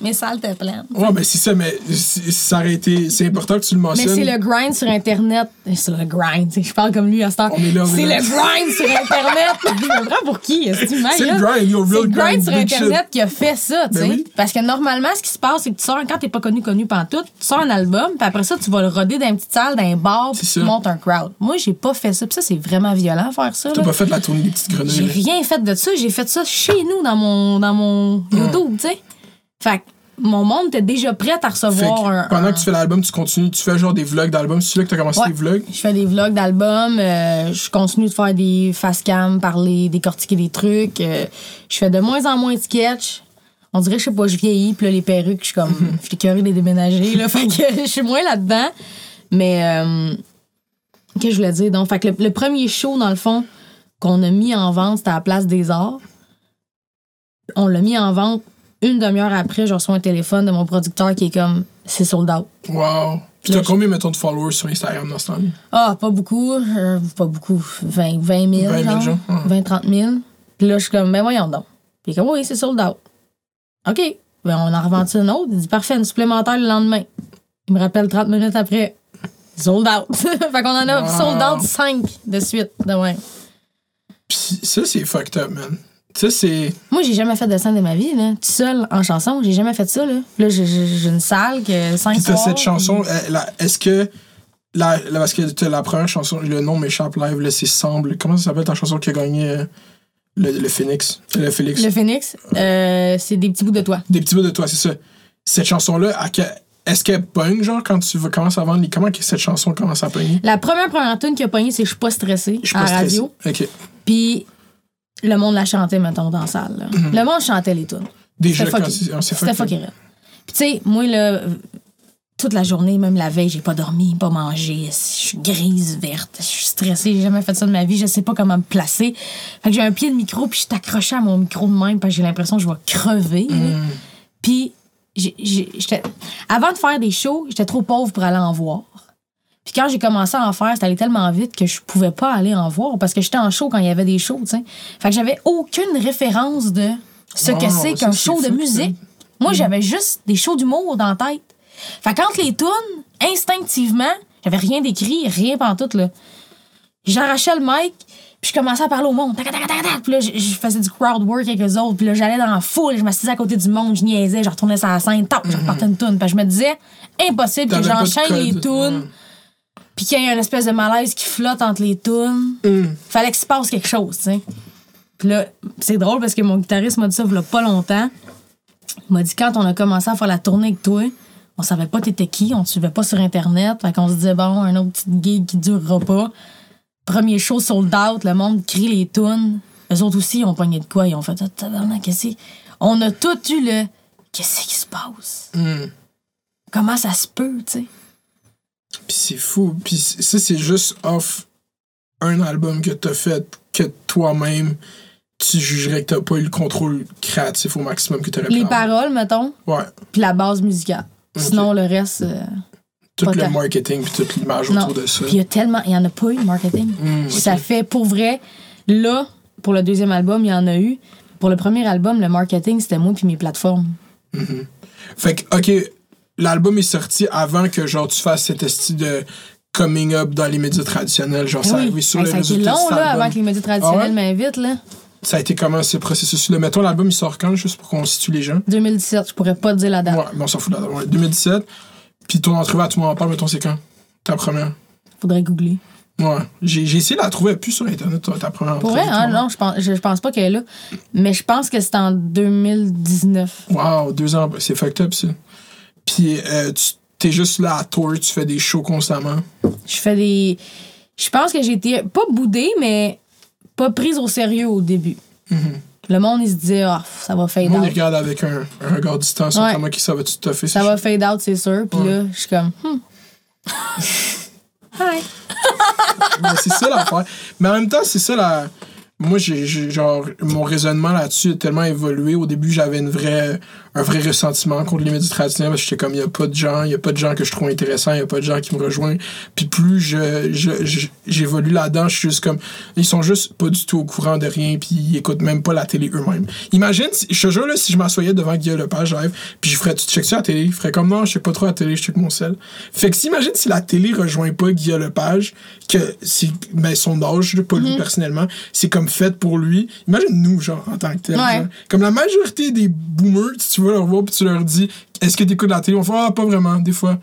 Mes salles étaient pleines. ouais, ben c'est ça, mais ça aurait été. C'est important que tu le Mais mentionnes. c'est le grind sur Internet. C'est le grind. sais, Je parle comme lui à ce temps. On est là, on est C'est le grind sur Internet. Je pour qui? Est-ce que tu C'est le grind, C'est le grind sur. Internet qui a fait ça, tu sais. Ben oui. Parce que normalement, ce qui se passe, c'est que tu sors, quand t'es pas connu, connu pantoute, tu sors un album, puis après ça, tu vas le roder dans une petite salle, dans un bar, puis tu ça. montes un crowd. Moi, j'ai pas fait ça. Puis ça, c'est vraiment violent faire ça. T'as pas fait la tournée des petites J'ai rien fait de ça. J'ai fait ça chez nous, dans mon, dans mon YouTube, tu sais. Fait que mon monde était déjà prêt à recevoir que un. pendant un- que tu fais l'album, tu continues, tu fais genre des vlogs d'albums. C'est là que t'as commencé Ouais. les vlogs? Je fais des vlogs d'albums, euh, je continue de faire des face cam, parler, décortiquer des trucs. euh, je fais de moins en moins de sketch. On dirait, je sais pas, je vieillis, puis là, les perruques, je suis comme, je suis curée de les déménager, là. Fait que je suis moins là-dedans. Mais, euh, qu'est-ce que je voulais dire? Donc, fait que le, le premier show, dans le fond, qu'on a mis en vente, c'était à la Place des Arts. On l'a mis en vente. Une demi-heure après, je reçois un téléphone de mon producteur qui est comme c'est sold out. Wow. Puis t'as combien, mettons, de followers sur Instagram dans ce temps-là? Ah, pas beaucoup. euh, pas beaucoup. 20, 20 000. 20 000 genre. gens, ouais. 20, 30 000. Puis là, je suis comme, ben voyons donc. Puis il est comme, oui, c'est sold out. OK. Ben, on en revend un autre? Il dit, parfait, une supplémentaire le lendemain. Il me rappelle 30 minutes après. Sold out. fait qu'on en a Wow. sold out 5 de suite. De même. Puis ça, c'est fucked up, man. Ça, c'est. Moi, j'ai jamais fait de scène de ma vie, là. Tout seul, en chanson. J'ai jamais fait ça, là. Là, j'ai- une salle que 5 Puis t'as cette chanson, est-ce que. La, la- parce que t'as la première chanson, le nom m'échappe live, là, c'est Semble. Comment ça s'appelle ta chanson qui a gagné euh, le, le Phoenix? Le Félix. Le Phoenix, euh, c'est des petits bouts de toi. Des petits bouts de toi, c'est ça. Cette chanson-là, à est-ce qu'elle pogne, genre, quand tu vas- commences à vendre les. Comment que cette chanson commence à pogner? La première première tune qui a pogné, c'est Je suis pas stressée Je suis à la radio. Ok. Puis le monde la chantait, mettons, dans la salle. là. Le monde chantait les tunes. Déjà, C'était quand fucké. c'est. ah, c'est C'était fucké. fucké raide. Puis tu sais, moi, là, toute la journée, même la veille, j'ai pas dormi, pas mangé. Je suis grise, verte. Je suis stressée. J'ai jamais fait ça de ma vie. Je sais pas comment me placer. Fait que j'ai un pied de micro, puis je suis accrochée à mon micro de même, parce que j'ai l'impression que je vais crever. là. Puis, j'ai- j'ai- j'étais- avant de faire des shows, j'étais trop pauvre pour aller en voir. Puis quand j'ai commencé à en faire, c'était allé tellement vite que je pouvais pas aller en voir parce que j'étais en show quand il y avait des shows, tu sais. Fait que j'avais aucune référence de ce que c'est qu'un show de musique. Moi, j'avais juste des shows d'humour dans la tête. Fait que quand les tunes, instinctivement, j'avais rien d'écrit, rien pantoute, là. J'arrachais le mic, puis je commençais à parler au monde. Puis là, je, je faisais du crowd work avec eux autres. Puis là, j'allais dans la foule, je m'assisais à côté du monde, je niaisais, je retournais sur la scène, tac, je repartais une tune. Puis je me disais, impossible que j'enchaîne les tunes, puis qu'il y ait une espèce de malaise qui flotte entre les tunes. Fallait qu'il se passe quelque chose, tu sais. Puis là, c'est drôle parce que mon guitariste m'a dit ça il y a pas longtemps. Il m'a dit quand on a commencé à faire la tournée avec toi, on savait pas t'étais qui, on te suivait pas sur Internet. Fait qu'on se disait, bon, un autre petit gig qui durera pas. Premier show sold out, le monde crie les tunes. Eux autres aussi, ils ont pogné de quoi? Ils ont fait, ah, tabarnak, qu'est-ce? On a tout eu le, qu'est-ce qui se passe? Comment ça se peut, tu sais? Puis c'est fou. Puis ça, c'est juste off un album que t'as fait que toi-même, tu jugerais que t'as pas eu le contrôle créatif au maximum que t'aurais pu Les avoir. paroles, mettons, Ouais. puis la base musicale. Sinon, le reste. euh, Tout le tant. marketing puis toute l'image autour de ça. Puis il y a tellement. Il y en a pas eu de marketing. Mm, Ça fait pour vrai. Là, pour le deuxième album, il y en a eu. Pour le premier album, le marketing, c'était moi puis mes plateformes. Fait que, OK, l'album est sorti avant que, genre, tu fasses cet esti de coming up dans les médias traditionnels. Genre, ça oui. arrive sur Hey, les ça a été long, là, avant que les médias traditionnels Ah ouais? m'invitent, là. Ça a été comment, ce processus-là? Mettons, l'album, il sort quand, juste pour qu'on situe les gens? 2017, je pourrais pas te dire la date. Ouais, mais on s'en fout de la date. Ouais, 2017. Puis ton entrevue à tout le monde en parle, mettons, c'est quand? Ta première? Faudrait googler. Ouais. J'ai essayé de la trouver plus sur Internet, ta, ta première Pour vrai, hein, non, je pense, je, je pense pas qu'elle est là. Mais je pense que c'est en 2019. Wow, deux ans, c'est fucked up, ça. Puis euh, tu t'es juste là à tour, tu fais des shows constamment. Je fais des. Je pense que j'ai été pas boudée, mais pas prise au sérieux au début. Le monde, il se disait, ah, ça va fade Le monde, il out. regarde avec un, un regard distant sur Ouais. comment qui ça va-tu te faire. Ça va fade out, c'est sûr. Puis là, je suis comme, hmm. Hi. Mais c'est ça l'affaire. Mais en même temps, c'est ça la. Moi, j'ai, j'ai- genre, mon raisonnement là-dessus a tellement évolué. Au début, j'avais une vraie, un vrai ressentiment contre les médias traditionnels parce que j'étais comme, il n'y a pas de gens, il n'y a pas de gens que je trouve intéressants, il n'y a pas de gens qui me rejoignent. Puis plus je, je- j'évolue là-dedans, je suis juste comme, ils sont juste pas du tout au courant de rien, puis ils écoutent même pas la télé eux-mêmes. Imagine, si- je te jure, là, si je m'assoyais devant Guillaume Lepage live, puis je ferais, tu checkes ça à la télé, je ferais comme, non, je sais pas trop à la télé, je check mon sel. Fait que si, imagine si la télé rejoint pas Guillaume Lepage, que c'est, ben, son âge, pas lui personnellement, c'est comme fait pour lui. Imagine nous, genre, en tant que tel. Ouais. Comme la majorité des boomers, si tu veux leur voir, puis tu leur dis, est-ce que t'écoutes la télé? On fait, ah, pas vraiment, des fois.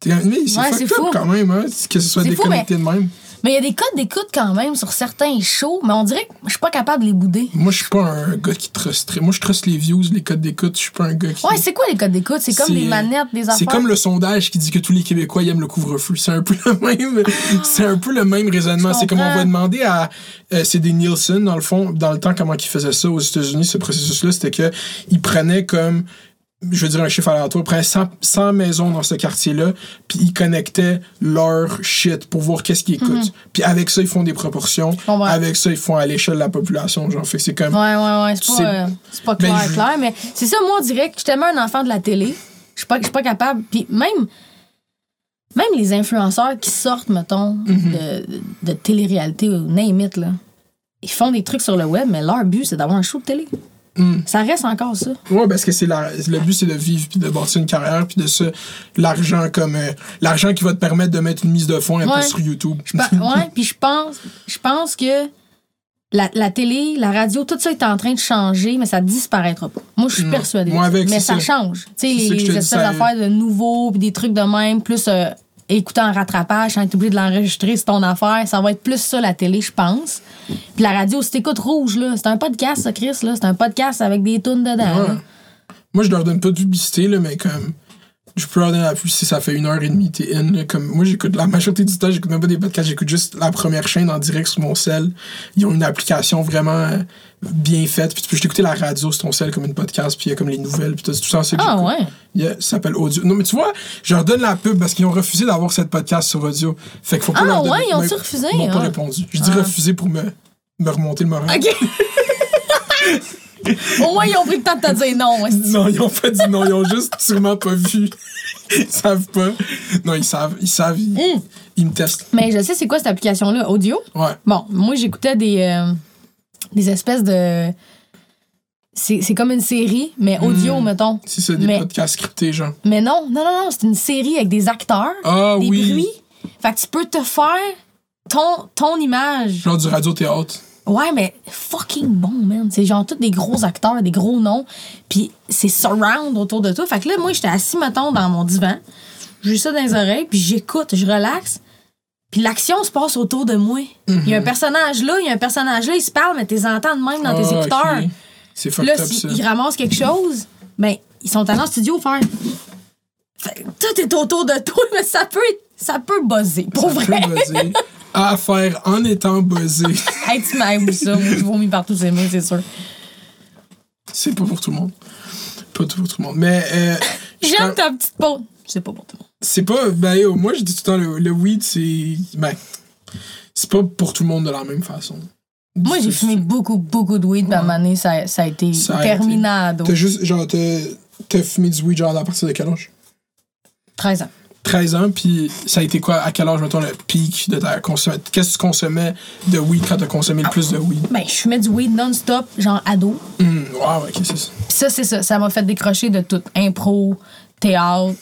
T'es comme, mais c'est Ouais, fucked c'est up fou. quand même, hein, que ce soit fou, déconnecté de même. Mais il y a des codes d'écoute quand même sur certains shows, mais on dirait que je suis pas capable de les bouder. Moi, je suis pas un gars qui trusterait. Moi, je truste les views, les codes d'écoute. Je suis pas un gars qui. Ouais, c'est quoi les codes d'écoute? C'est comme des manettes, des affaires. C'est comme le sondage qui dit que tous les Québécois ils aiment le couvre-feu. C'est un peu le même, c'est un peu le même raisonnement. C'est comme on va demander à, euh, c'est des Nielsen dans le fond, dans le temps comment ils faisaient ça aux États-Unis, ce processus-là, c'était que ils prenaient comme je veux dire un chiffre aléatoire, ils prenaient 100, 100 maisons dans ce quartier-là, puis ils connectaient leur shit pour voir qu'est-ce qu'ils écoutent. Puis avec ça, ils font des proportions. Avec ça, ils font à l'échelle de la population. Genre, fait c'est comme. Ouais, ouais, ouais. C'est pas, euh, c'est pas Ben, clair, clair. Mais c'est ça, moi, on dirait que je suis tellement un enfant de la télé. Je suis pas, pas capable. Puis même, même les influenceurs qui sortent, mettons, de, de télé-réalité ou name it, là, ils font des trucs sur le web, mais leur but, c'est d'avoir un show de télé. Ça reste encore ça. Ouais, parce que c'est la- le but, c'est de vivre puis de bâtir une carrière puis de ça, l'argent comme euh, l'argent qui va te permettre de mettre une mise de fonds un peu Ouais. sur YouTube. Ouais, puis je pense, je pense que la, la télé, la radio, tout ça est en train de changer, mais ça disparaîtra pas. Moi, je suis persuadée. de Moi, ça. avec, mais ça, ça. change. Tu sais, les espèces d'affaires de nouveaux, puis des trucs de même, plus euh, écouter en rattrapage, sans être obligé de l'enregistrer, c'est ton affaire. Ça va être plus ça, la télé, je pense. Puis la radio, si t'écoutes Rouge, là, c'est un podcast, ça, Chris, là. C'est un podcast avec des tunes dedans. Ouais. Moi, je leur donne pas de publicité, là, mais comme. Je peux leur donner la publicité, ça fait une heure et demie, t'es in. là. Comme, moi, j'écoute la majorité du temps, j'écoute même pas des podcasts, j'écoute juste la première chaîne en direct sur mon cell. Ils ont une application vraiment euh, bien faite, puis tu peux juste écouter la radio sur ton cell comme une podcast, puis il y a comme les nouvelles, puis tout ça, Ah ouais. Yeah, ça s'appelle Audio. Non, mais tu vois, je leur donne la pub parce qu'ils ont refusé d'avoir cette podcast sur audio. Fait qu'il faut pas Ah leur donner. ouais, ils ont mais- tout refusé, Ils m'ont pas ah. répondu. Je dis Ah. refusé pour me, me remonter le moral. OK. Au moins, ils ont pris le temps de te dire non. Non, ils ont pas dit non, ils ont juste sûrement pas vu. Ils savent pas. Non, ils savent, ils savent, ils, Hmm. ils me testent. Mais je sais c'est quoi cette application-là, audio? Ouais. Bon, moi, j'écoutais des, euh, des espèces de. C'est comme une série, mais audio, mettons. Si c'est des Mais- podcasts scriptés, genre. Mais non, non, non, non, c'est une série avec des acteurs, Ah des oui. bruits. Fait que tu peux te faire ton, ton image. Genre du radio-théâtre. Ouais, mais fucking bon, man. C'est genre tous des gros acteurs, des gros noms. Puis c'est surround autour de toi. Fait que là, moi, j'étais assis, mettons, dans mon divan. J'ai ça dans les oreilles, puis j'écoute, je relaxe. Puis l'action se passe autour de moi. Il y a un personnage là, il y a un personnage là, il se parle, mais t'es entends de même dans tes Ah, écouteurs. C'est fucked là, up, ça. s'ils ramassent quelque chose, ben, ils sont allés en studio faire. Fait tout est autour de toi, mais ça peut, ça peut buzzer, pour Ça vrai. peut buzzer. À faire en étant buzzé. hey, tu m'aimes ça, moi, je vomis partout ces mots, c'est sûr. C'est pas pour tout le monde. Pas tout pour tout le monde. Mais euh, J'aime quand- ta petite peau. C'est pas pour tout le monde. c'est pas. Ben, yo, moi, je dis tout le temps, le, le weed, c'est. Ben, c'est pas pour tout le monde de la même façon. Moi, j'ai fumé beaucoup, beaucoup de weed, un moment donné, ça, ça a été Ça a terminado. T'as juste, genre, t'as t'as fumé du weed, genre, à partir de quel âge? 13 ans. 13 ans, puis ça a été quoi, à quel âge, mettons, le pic de ta consommation? Qu'est-ce que tu consommais de weed quand t'as consommé le plus de weed? Ben, je fumais du weed non-stop, genre ado. Hum, wow, ok, c'est ça. Puis ça, c'est ça. Ça m'a fait décrocher de tout. Impro, théâtre.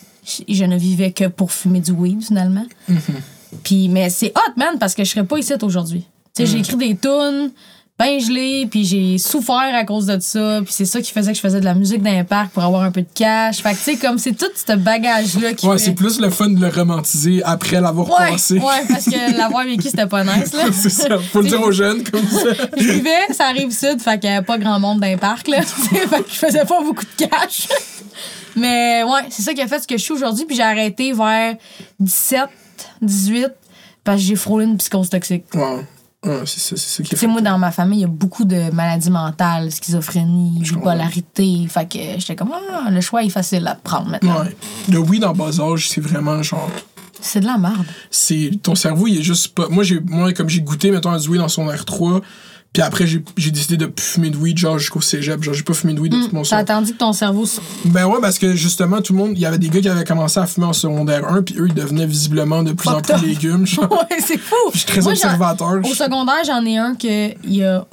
Je ne vivais que pour fumer du weed, finalement. Puis, mais c'est hot, man, parce que je serais pas ici aujourd'hui. Tu sais, j'ai écrit des tunes, ben gelé, puis j'ai souffert à cause de ça. Puis c'est ça qui faisait que je faisais de la musique dans les parcs pour avoir un peu de cash. Fait que, tu sais, comme c'est tout ce bagage-là qui Ouais, fait- c'est plus le fun de le romantiser après l'avoir Ouais, passé. ouais, parce que l'avoir vécu, c'était pas nice, là. c'est ça. Faut le dire aux jeunes, comme ça. Je vivais, ça arrive sud, fait qu'il y avait pas grand monde dans les parcs, là. fait que je faisais pas beaucoup de cash. Mais ouais, c'est ça qui a fait ce que je suis aujourd'hui. Puis j'ai arrêté vers 17, 18, parce que j'ai frôlé une psychose toxique. Ouais. Ouais, c'est ça, c'est ça qui est Tu sais, moi, dans ma famille, il y a beaucoup de maladies mentales, schizophrénie, bipolarité. Fait que j'étais comme, ah, le choix est facile à prendre maintenant. Ouais. Le weed en bas âge, c'est vraiment genre. C'est de la merde. c'est ton cerveau il est juste pas moi j'ai moi comme j'ai goûté mettons à du weed dans son R3 puis après j'ai décidé de plus fumer de weed genre jusqu'au cégep genre j'ai pas fumé de weed de tout mon T'as sang attendu que ton cerveau. ben ouais parce que justement tout le monde il y avait des gars qui avaient commencé à fumer en secondaire 1 puis eux ils devenaient visiblement de plus en plus up. légumes genre. ouais, c'est fou. je suis très Moi, observateur Au secondaire, j'en ai un que il a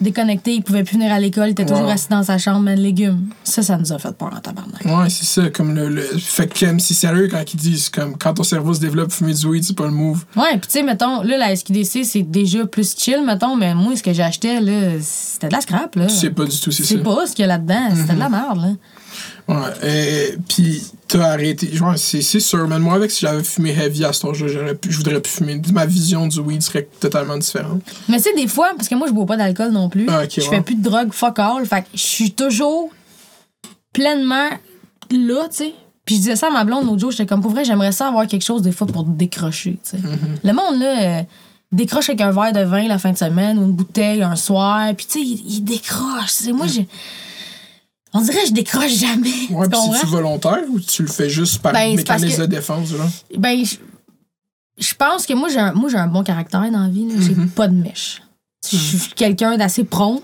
déconnecté, il pouvait plus venir à l'école, il était toujours Wow. assis dans sa chambre, mais le légume. Ça, ça nous a fait peur en tabarnak. ouais c'est ça comme le, le fait que comme, c'est sérieux quand ils disent comme quand ton cerveau se développe fumer du weed c'est pas le move Ouais, puis tu sais, mettons, là, la SQDC, c'est déjà plus chill, mettons, mais moi, ce que j'achetais, là, c'était de la scrap, là. tu sais pas du tout c'est ça C'est pas ce qu'il y a là-dedans, c'était de la merde, là. Ouais, et puis t'as arrêté. Genre, c'est c'est sûr, mais moi, avec si j'avais fumé heavy à j'aurais pu- je voudrais plus fumer. Ma vision du weed serait totalement différente. Mais tu sais, des fois, parce que moi, je bois pas d'alcool non plus, Ah, je ouais. fais plus de drogue, fuck all, fait que je suis toujours pleinement là, tu sais. Puis je disais ça à ma blonde l'autre jour, j'étais comme, pour vrai, j'aimerais ça avoir quelque chose des fois pour décrocher, tu sais. Mm-hmm. Le monde, là, euh, décroche avec un verre de vin la fin de semaine ou une bouteille un soir, puis tu sais, il, il décroche. sais. Moi, j'ai... On dirait que je décroche jamais. Ouais, c'est-tu volontaire ou tu le fais juste par Ben, mécanisme que- de défense, genre? Ben, je, je pense que moi, j'ai un, moi, j'ai un bon caractère dans la vie. J'ai Mm-hmm. pas de mèche. Je suis quelqu'un d'assez prompt.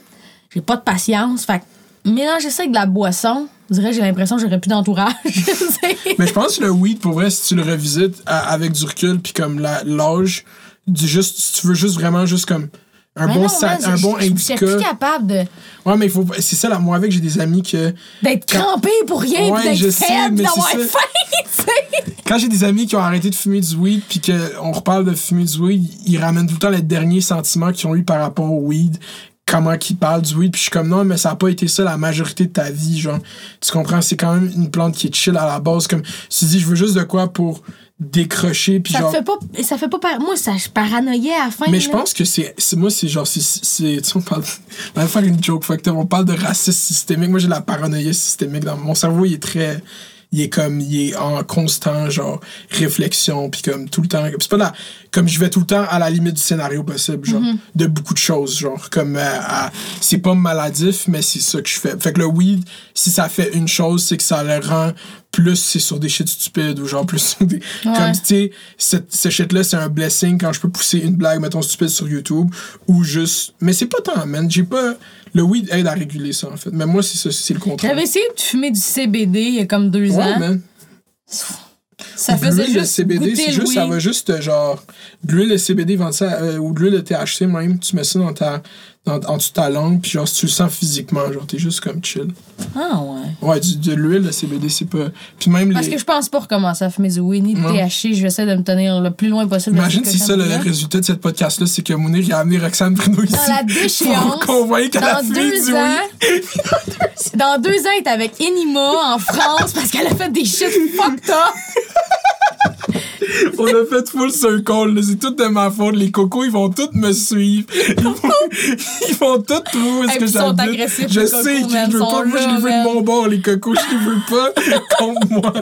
J'ai pas de patience. Fait que mélanger ça avec de la boisson, On dirait que j'ai l'impression que j'aurais plus d'entourage. Mais je pense que le weed, pour vrai, si tu le revisites à- avec du recul, puis comme la- l'âge, du juste, si tu veux juste vraiment, juste comme un Mais bon, non, sa- man, un je- bon je- Je suis indica. capable de- Ouais, mais il faut, c'est ça, là, moi, avec, j'ai des amis que, d'être crampé pour rien, Ouais, d'être faible, d'avoir faim, tu sais. quand j'ai des amis qui ont arrêté de fumer du weed, puis qu'on reparle de fumer du weed, ils ramènent tout le temps les derniers sentiments qu'ils ont eu par rapport au weed, comment qu'ils parlent du weed, puis je suis comme non, mais ça a pas été ça la majorité de ta vie, genre. Tu comprends? C'est quand même une plante qui est chill à la base, comme, tu dis, je veux juste de quoi pour décrocher, puis Ça genre. fait pas. Ça fait pas par... Moi, ça, je paranoïais à la fin. Mais je pense que c'est. Moi, c'est genre. c'est c'est- Tu sais, on parle. On va faire une joke factor. On parle de racisme systémique. Moi, j'ai la paranoïa systémique. Dans mon cerveau, il est très. Il est comme. Il est en constant, genre, réflexion. Puis comme tout le temps. C'est pas là. Comme je vais tout le temps à la limite du scénario possible, genre. Mm-hmm. De beaucoup de choses, genre. Comme. euh, c'est pas maladif, mais c'est ça que je fais. Fait que le weed, si ça fait une chose, c'est que ça le rend plus c'est sur des shit stupides ou genre plus sur des. Comme, tu sais, cette- ce shit-là, c'est un blessing quand je peux pousser une blague, mettons, stupide sur YouTube ou juste. Mais c'est pas tant, man. J'ai pas. Le weed aide à réguler ça, en fait. Mais moi, c'est ça, c'est le contraire. J'avais essayé de fumer du CBD il y a comme deux Ouais, ans? man. Ça faisait juste CBD, goûter c'est le juste, ça va juste, euh, genre, de l'huile de CBD, ça, euh, ou de l'huile de THC même, tu mets ça dans ta, dans, en dessous de ta langue, puis genre, si tu le sens physiquement, genre, t'es juste comme chill. Ah ouais. Ouais, du- de l'huile de CBD, c'est pas. Puis même Parce les. que je pense pas recommencer à fumer du weed ni de. THC. Je vais essayer de me tenir le plus loin possible. Imagine si ça, le résultat de cette podcast-là, c'est que Mounir, a amené Roxane Bruno ici. Dans la déchéance. Pour convaincre qu'elle a Dans deux ans. Dans deux ans, elle est avec Enima en France parce qu'elle a fait des shit fucked up. On a fait full circle. C'est tout de ma faute. Les cocos, ils vont tous me suivre. Ils vont, ils vont tous trouver Hey, que puis ils sont j'habite. Je sais, man, veux sont pas. Moi, je les veux de mon bord, les cocos. Je les veux pas contre moi.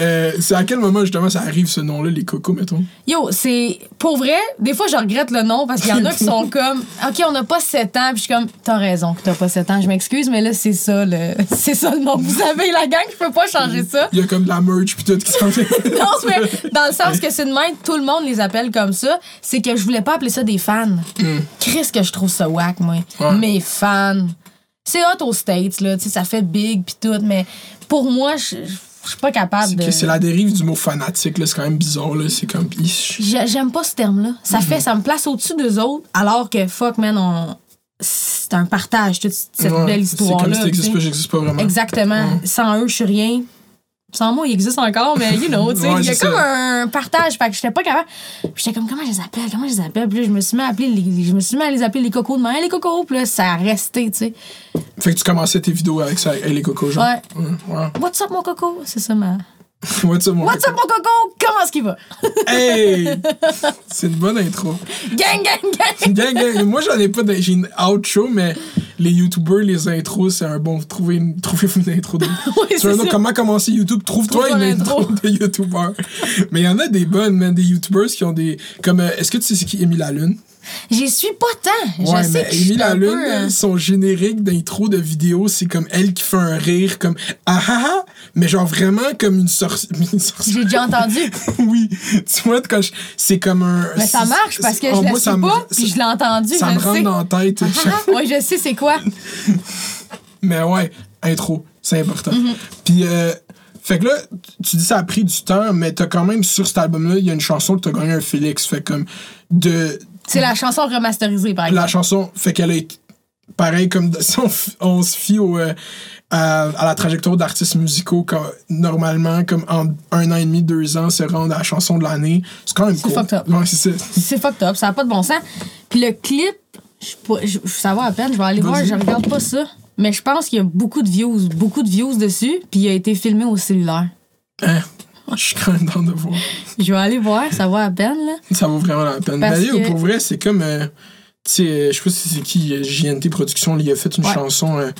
Euh, c'est à quel moment, justement, ça arrive, ce nom-là, les cocos, mettons? Yo, c'est. Pour vrai, des fois, je regrette le nom parce qu'il y en a qui sont comme. OK, on n'a pas 7 ans. Puis je suis comme. T'as raison que t'as pas 7 ans. Je m'excuse, mais là, c'est ça, le. C'est ça le nom. Vous savez, la gang, je peux pas changer ça. Il y a comme de la merch pis tout qui s'en vient. Non, mais dans le sens que c'est de même, tout le monde les appelle comme ça. C'est que je voulais pas appeler ça des fans. Chris, que je trouve ça whack, moi. Ouais. Mes fans. C'est hot aux States, là. Tu sais, ça fait big pis tout. Mais pour moi, je je suis pas capable C'est de. c'est la dérive du mot fanatique, là. C'est quand même bizarre, là. C'est comme. J'aime pas ce terme-là. Ça fait, ça me place au-dessus d'eux autres, alors que fuck, man, on... c'est un partage, toute cette Ouais, belle C'est comme histoire-là. si t'existes pas, j'existe pas vraiment. Exactement. Sans eux, je suis rien. Sans moi, ils existent encore, mais you know, tu sais, Ouais, il y a comme ça. un partage. Fait que j'étais pas capable. Puis j'étais comme, comment je les appelle? Comment je les appelle? Puis là, je me suis mis à appeler les, je me suis mis à les appeler les cocos de main. les cocos. Puis là, ça a resté, tu sais. Fait que tu commençais tes vidéos avec ça, avec les cocos, genre? Ouais. Ouais. What's up, mon coco? C'est ça, ma. What's up, mon What's up, mon coco? Comment est-ce qu'il va? Hey! C'est une bonne intro. gang, gang, gang! Gang, gang. Moi, j'en ai pas. de- J'ai une outro, mais les YouTubers, les intros, c'est un bon. Trouvez une, trouvez une intro de. Oui, c'est ça. comment commencer YouTube? Trouve-toi une intro de YouTuber. Mais il y en a des bonnes, man. Des YouTubers qui ont des. Comme. euh, Est-ce que tu sais qui Émile Lune? J'y suis pas tant. Je Ouais, sais mais que je Émile un Lune, peu, euh, son générique d'intro de vidéo, c'est comme elle qui fait un rire, comme ah ah ah, mais genre vraiment comme une, sorci- une sorcière. J'ai déjà entendu. oui, tu vois, quand je- c'est comme un. Mais ça marche parce que oh, je ça sais pas, puis je l'ai entendu. Ça je me rentre sais. dans la tête. Ah, ah, ouais, je sais c'est quoi. Mais ouais, intro, c'est important. Mm-hmm. Puis, euh, fait que là, tu dis ça a pris du temps, mais t'as quand même sur cet album-là, il y a une chanson que t'as gagné un Félix. Fait comme de. C'est la chanson remasterisée, par La exemple. chanson, fait qu'elle été. Pareil, comme si on, on se fie au, euh, à, à la trajectoire d'artistes musicaux, quand, normalement, comme en un an et demi, deux ans, se rendre à la chanson de l'année. C'est quand même cool. fucked up. Ouais, c'est. C'est fucked up, ça n'a pas de bon sens. Puis le clip, je, ça va à peine, je vais aller voir, je regarde pas ça. Mais je pense qu'il y a beaucoup de views, beaucoup de views dessus, puis il a été filmé au cellulaire. Hein? Je suis quand même dans de voir. Je vais aller voir, ça va à peine, là. Ça vaut vraiment la peine. Parce que- pour vrai, c'est comme. euh, tu sais, euh, je sais pas si c'est qui, euh, JNT Productions, il a fait une Ouais. chanson, euh,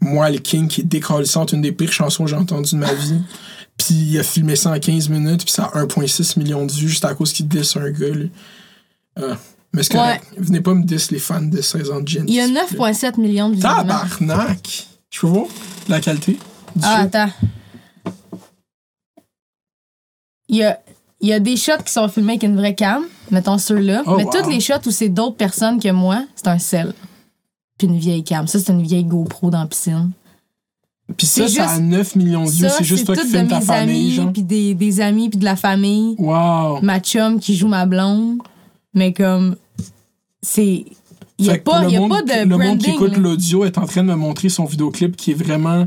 Moi le King, qui est décalissante, une des pires chansons que j'ai entendues de ma vie. Puis il a filmé ça en 15 minutes, puis ça a 1,6 million de vues juste à cause qu'il diss un gars. lui. Ah. Mais c'est correct. Venez pas me diss les fans de 16 ans de JNT. Il y a s'il vous plaît. 9,7 millions de visionnements. Tabarnak! Je peux voir la qualité du Ah, attends. Il y a, y a des shots qui sont filmés avec une vraie cam, mettons ceux-là. Oh, mais wow. toutes les shots où c'est d'autres personnes que moi, c'est un sel. Puis une vieille cam. Ça, c'est une vieille GoPro dans la piscine. Puis ça, C'est ça a juste- 9 millions de views. C'est juste toi qui filmes ta mes famille, puis des, des amis, puis de la famille. Wow. Ma chum qui joue ma blonde. Mais comme, c'est... Il n'y a, pas, y a monde pas de Le monde qui branding. écoute l'audio est en train de me montrer son vidéoclip qui est vraiment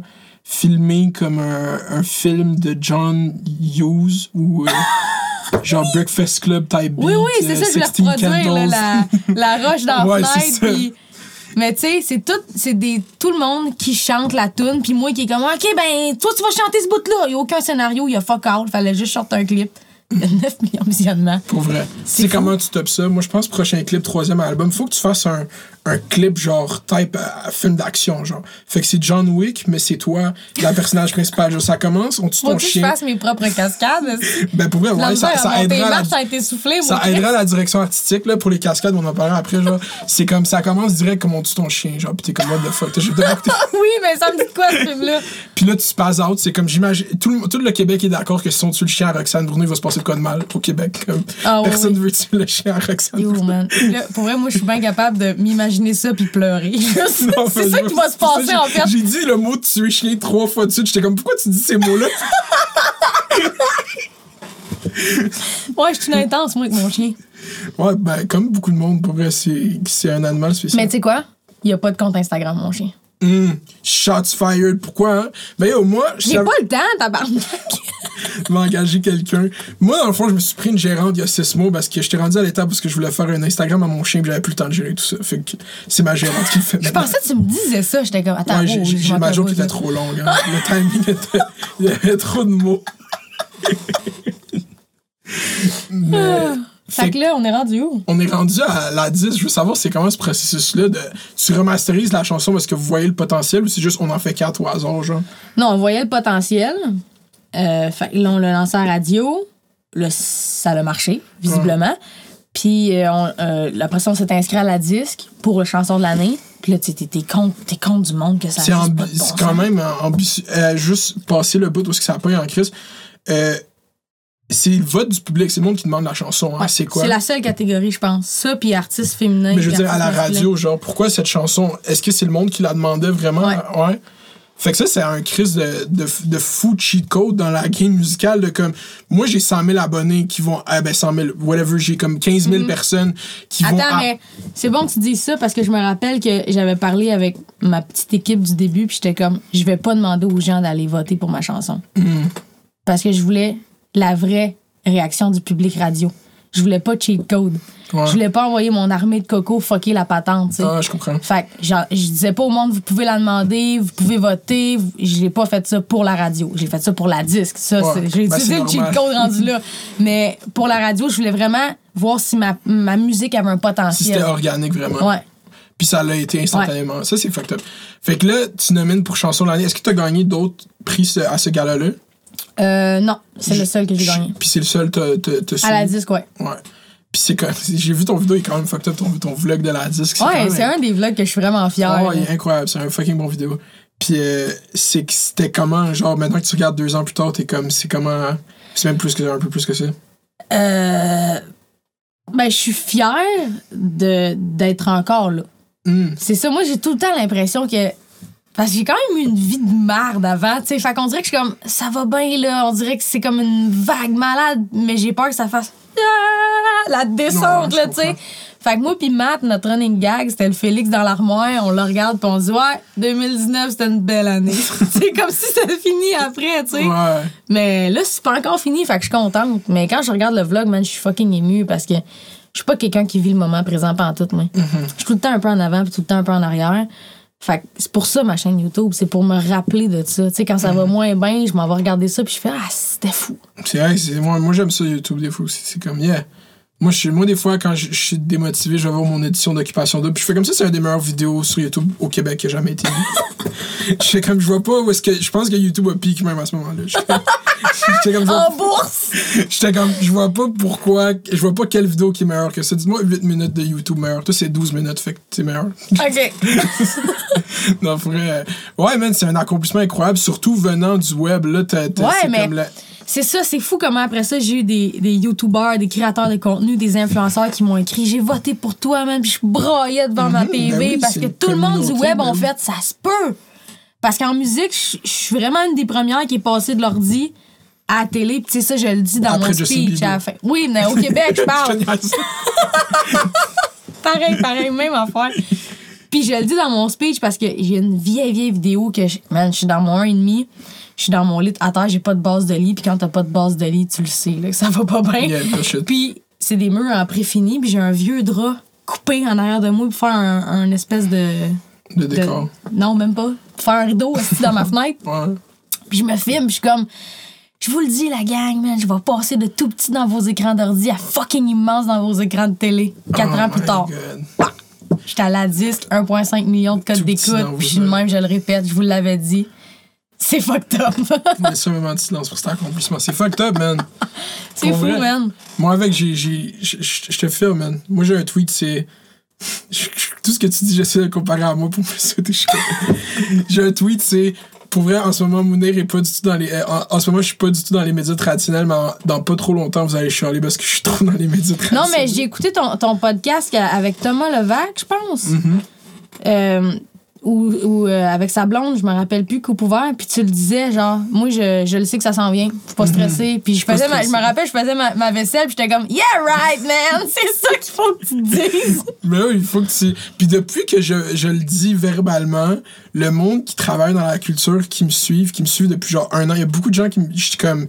filmé comme un, un film de John Hughes ou euh, genre Breakfast Club type Oui, beat, oui, c'est euh, ça, je 16 voulais reproduire, là, la, la roche dans Ouais, la puis- Mais tu sais, c'est tout, c'est des, tout le monde qui chante la tune, puis moi qui est comme, OK, ben, toi, tu vas chanter ce bout-là. Il n'y a aucun scénario, il y a fuck all. Fallait juste chanter un clip de 9 millions de visionnements. Pour vrai. C'est C'est fou. comment tu topes ça? Moi, je pense prochain clip, troisième album, faut que tu fasses un, un clip genre type euh, film d'action, genre. Fait que c'est John Wick, mais c'est toi, la personnage principal. Genre, ça commence, on tue ton que je chien. fasse mes propres cascades. Ben pour vrai, ouais, ça, ça aidera la, ça a été soufflé, ça aidera la direction artistique là, pour les cascades, on en parlera après. genre C'est comme ça commence direct comme on tue ton chien. Genre, pis t'es comme what the fuck. Oui, mais ça me dit quoi, ce film-là? Puis là, tu spaz out. C'est comme j'imagine. Tout le, tout le Québec est d'accord que si on tue le chien à Roxane Bruno, il va se passer de quoi de mal au Québec. Comme, Ah, personne oui. veut tuer le chien à Roxane Yo, man. Là, pour vrai, moi, je suis bien capable de m'imaginer ça puis pleurer. C'est ça qui va se ça, passer, en fait. J'ai dit le mot tuer chien trois fois de suite. J'étais comme, pourquoi tu dis ces mots-là? Ouais, je suis une intense, moi, avec mon chien. ouais, ben, comme beaucoup de monde, pour vrai, c'est c'est un animal spécial. Mais tu sais quoi? Il n'y a pas de compte Instagram, mon chien. Hum, shots fired. Pourquoi, hein? Ben, yo, moi, je J'ai pas le temps, tabarnak. m'engager quelqu'un. Moi, dans le fond, je me suis pris une gérante il y a six mois parce que j'étais rendu à l'étape où je voulais faire un Instagram à mon chien et j'avais plus le temps de gérer tout ça. Fait que c'est ma gérante qui le fait. Je pensais que tu me disais ça. J'étais comme, attends, Ouais, oh, j'ai- j'ai je j'ai ma était trop longue. hein. Le timing était. Il y avait trop de mots. Mais. Fait que là, on est rendu où? On est rendu à la 10. Je veux savoir, c'est comment ce processus-là de. Tu remasterises la chanson parce que vous voyez le potentiel ou c'est juste on en fait quatre au hasard, genre? Non, on voyait le potentiel. Euh, fait là, on l'a lancé à la radio. Là, ça a marché, visiblement. Puis euh, on- euh, après ça, on s'est inscrit à la disque pour la chanson de l'année. Puis là, t'es t'es contre, t'es du monde que ça a C'est ambi- bon quand même euh, ambitieux. Euh, juste passer le bout où ça a pas eu en crise. C'est le vote du public, c'est le monde qui demande la chanson. hein. Ouais, c'est quoi? C'est la seule catégorie, je pense. Ça, puis artiste féminin. Mais je veux dire, à la masculin. radio, genre, pourquoi cette chanson? Est-ce que c'est le monde qui la demandait vraiment? Ouais. Fait que ça, c'est un crise de, de, de fou cheat code dans la game musicale. De comme, moi, j'ai 100 000 abonnés qui vont. Ah, ben, 100 000, whatever, j'ai comme 15 000 personnes qui vont. Attends, mais c'est bon que tu dises ça parce que je me rappelle que j'avais parlé avec ma petite équipe du début, puis j'étais comme, je vais pas demander aux gens d'aller voter pour ma chanson. Mm. Parce que je voulais la vraie réaction du public radio. Je voulais pas cheat code. Ouais. Je voulais pas envoyer mon armée de coco fucker la patente. Ah, je comprends. Fait que je disais pas au monde, vous pouvez la demander, vous pouvez voter. Vous- Je l'ai pas fait ça pour la radio. J'ai fait ça pour la disque. Ça, Ouais. j'ai Ben, utilisé c'est le cheat code rendu là. Mais pour la radio, je voulais vraiment voir si ma, ma musique avait un Si potentiel. c'était organique, vraiment. Ouais. Puis ça l'a été instantanément. Ça, c'est fucked up. Fait que là, tu nomines pour chanson de l'année. Est-ce que tu as gagné d'autres prix à ce gala-là? Euh, non, c'est le seul que j'ai gagné. Puis c'est le seul que t'as À la disque, ouais. Ouais. Puis c'est quand j'ai vu ton vidéo, il est quand même fucked up, ton, ton vlog de la disque. Ouais, c'est un des vlogs que je suis vraiment fière. Oh, il est incroyable, c'est un fucking bon vidéo. Puis euh, c'est que c'était comment, genre, maintenant que tu regardes deux ans plus tard, t'es comme, c'est comment. C'est même plus que un peu plus que ça? Euh, ben, je suis fière d'être encore là. Hmm. C'est ça, moi, j'ai tout le temps l'impression que. Parce que j'ai quand même eu une vie de merde avant, tu sais. Fait qu'on dirait que je suis comme, ça va bien, là. On dirait que c'est comme une vague malade, mais j'ai peur que ça fasse. Ah, la descente, Ouais, là, tu sais. Fait que moi, puis Matt, notre running gag, c'était le Félix dans l'armoire. On le regarde, puis on dit, ouais, 2019, c'était une belle année. c'est comme si c'était fini après, tu sais. Ouais. Mais là, c'est pas encore fini, fait que je suis contente. Mais quand je regarde le vlog, man, je suis fucking émue parce que je suis pas quelqu'un qui vit le moment présent en tout, moi. Je suis tout le temps un peu en avant puis tout le temps un peu en arrière. Fait que c'est pour ça ma chaîne YouTube, c'est pour me rappeler de ça. Tu sais, quand ça va moins bien, je m'en vais regarder ça puis je fais Ah, c'était fou. C'est vrai, c'est, moi, moi j'aime ça YouTube des fois aussi. C'est comme, yeah. Moi, je, suis- moi, des fois, quand je, je suis démotivé, je vais voir mon édition d'occupation double. Puis je fais comme ça, c'est un des meilleures vidéos sur YouTube au Québec qui a jamais été vu. je fais comme, je vois pas où est-ce que. Je pense que YouTube a piqué même à ce moment-là. Je- J'étais comme, En bourse! J'étais comme, je vois pas pourquoi, je vois pas quelle vidéo qui est meilleure que ça. Dis-moi 8 minutes de YouTube meilleur. Toi, c'est 12 minutes, fait que c'est meilleur. OK. non, pour vrai, euh, Ouais, man, c'est un accomplissement incroyable, surtout venant du web. Là, t'as, Ouais, mais- comme la- C'est ça, c'est fou comment après ça, j'ai eu des, des YouTubers, des créateurs de contenu, des influenceurs qui m'ont écrit J'ai voté pour toi, man, puis je braillais devant ma Mhm, TV ben oui, parce que tout le monde du web oui. fait Ça se peut. Parce qu'en musique, je suis vraiment une des premières qui est passée de l'ordi à la télé. Puis, tu sais, ça, je le dis dans Après mon speech à la fin. Oui, mais au Québec, je parle. Pareil, pareil, même affaire. Puis je le dis dans mon speech parce que j'ai une vieille, vieille vidéo que, je, man, je suis dans mon 1,5. Je suis dans mon lit à terre, j'ai pas de base de lit. Puis quand t'as pas de base de lit, tu le sais, là, que ça va pas bien. Yeah. Puis c'est des murs en pré-fini. Puis j'ai un vieux drap coupé en arrière de moi pour faire un, un espèce de. De- décor. Non, même pas. Pour faire un rideau assis dans ma fenêtre. Ouais. Puis je me filme, puis je suis comme. Je vous le dis, la gang, man, je vais passer de tout petit dans vos écrans d'ordi à fucking immense dans vos écrans de télé. Quatre Oh ans plus tard. J'étais à la disque, 1,5 million de codes d'écoute, puis je suis de même, je le répète, je vous l'avais dit. C'est fucked up. Mais ça, moment de silence pour cet accomplissement. C'est fucked up, man. c'est fou, vrai. man. Moi, avec, j'ai. j'ai- Je te filme, man. Moi, j'ai un tweet, c'est. Tout ce que tu dis, j'essaie de le comparer à moi pour me sauter. J'ai un tweet, c'est. Pour vrai, en ce moment, Mounir est pas du tout dans les. euh, En, en ce moment, je suis pas du tout dans les médias traditionnels, mais en- dans pas trop longtemps, vous allez chialer parce que je suis trop dans les médias Non, traditionnels. mais j'ai écouté ton, ton podcast avec Thomas Levac, je pense. Mm-hmm. Euh, ou ou, euh, avec sa blonde, je me rappelle plus, coupe ouvert, puis tu le disais, genre, moi, je, je le sais que ça s'en vient, faut pas stresser. Puis je faisais, ma- je me rappelle, je faisais ma, ma vaisselle, puis j'étais comme, yeah, right, man, c'est ça qu'il faut que tu te dises. Mais oui, il faut que tu. Puis depuis que je, je le dis verbalement, le monde qui travaille dans la culture, qui me suivent, qui me suivent depuis genre un an, il y a beaucoup de gens qui me. je suis comme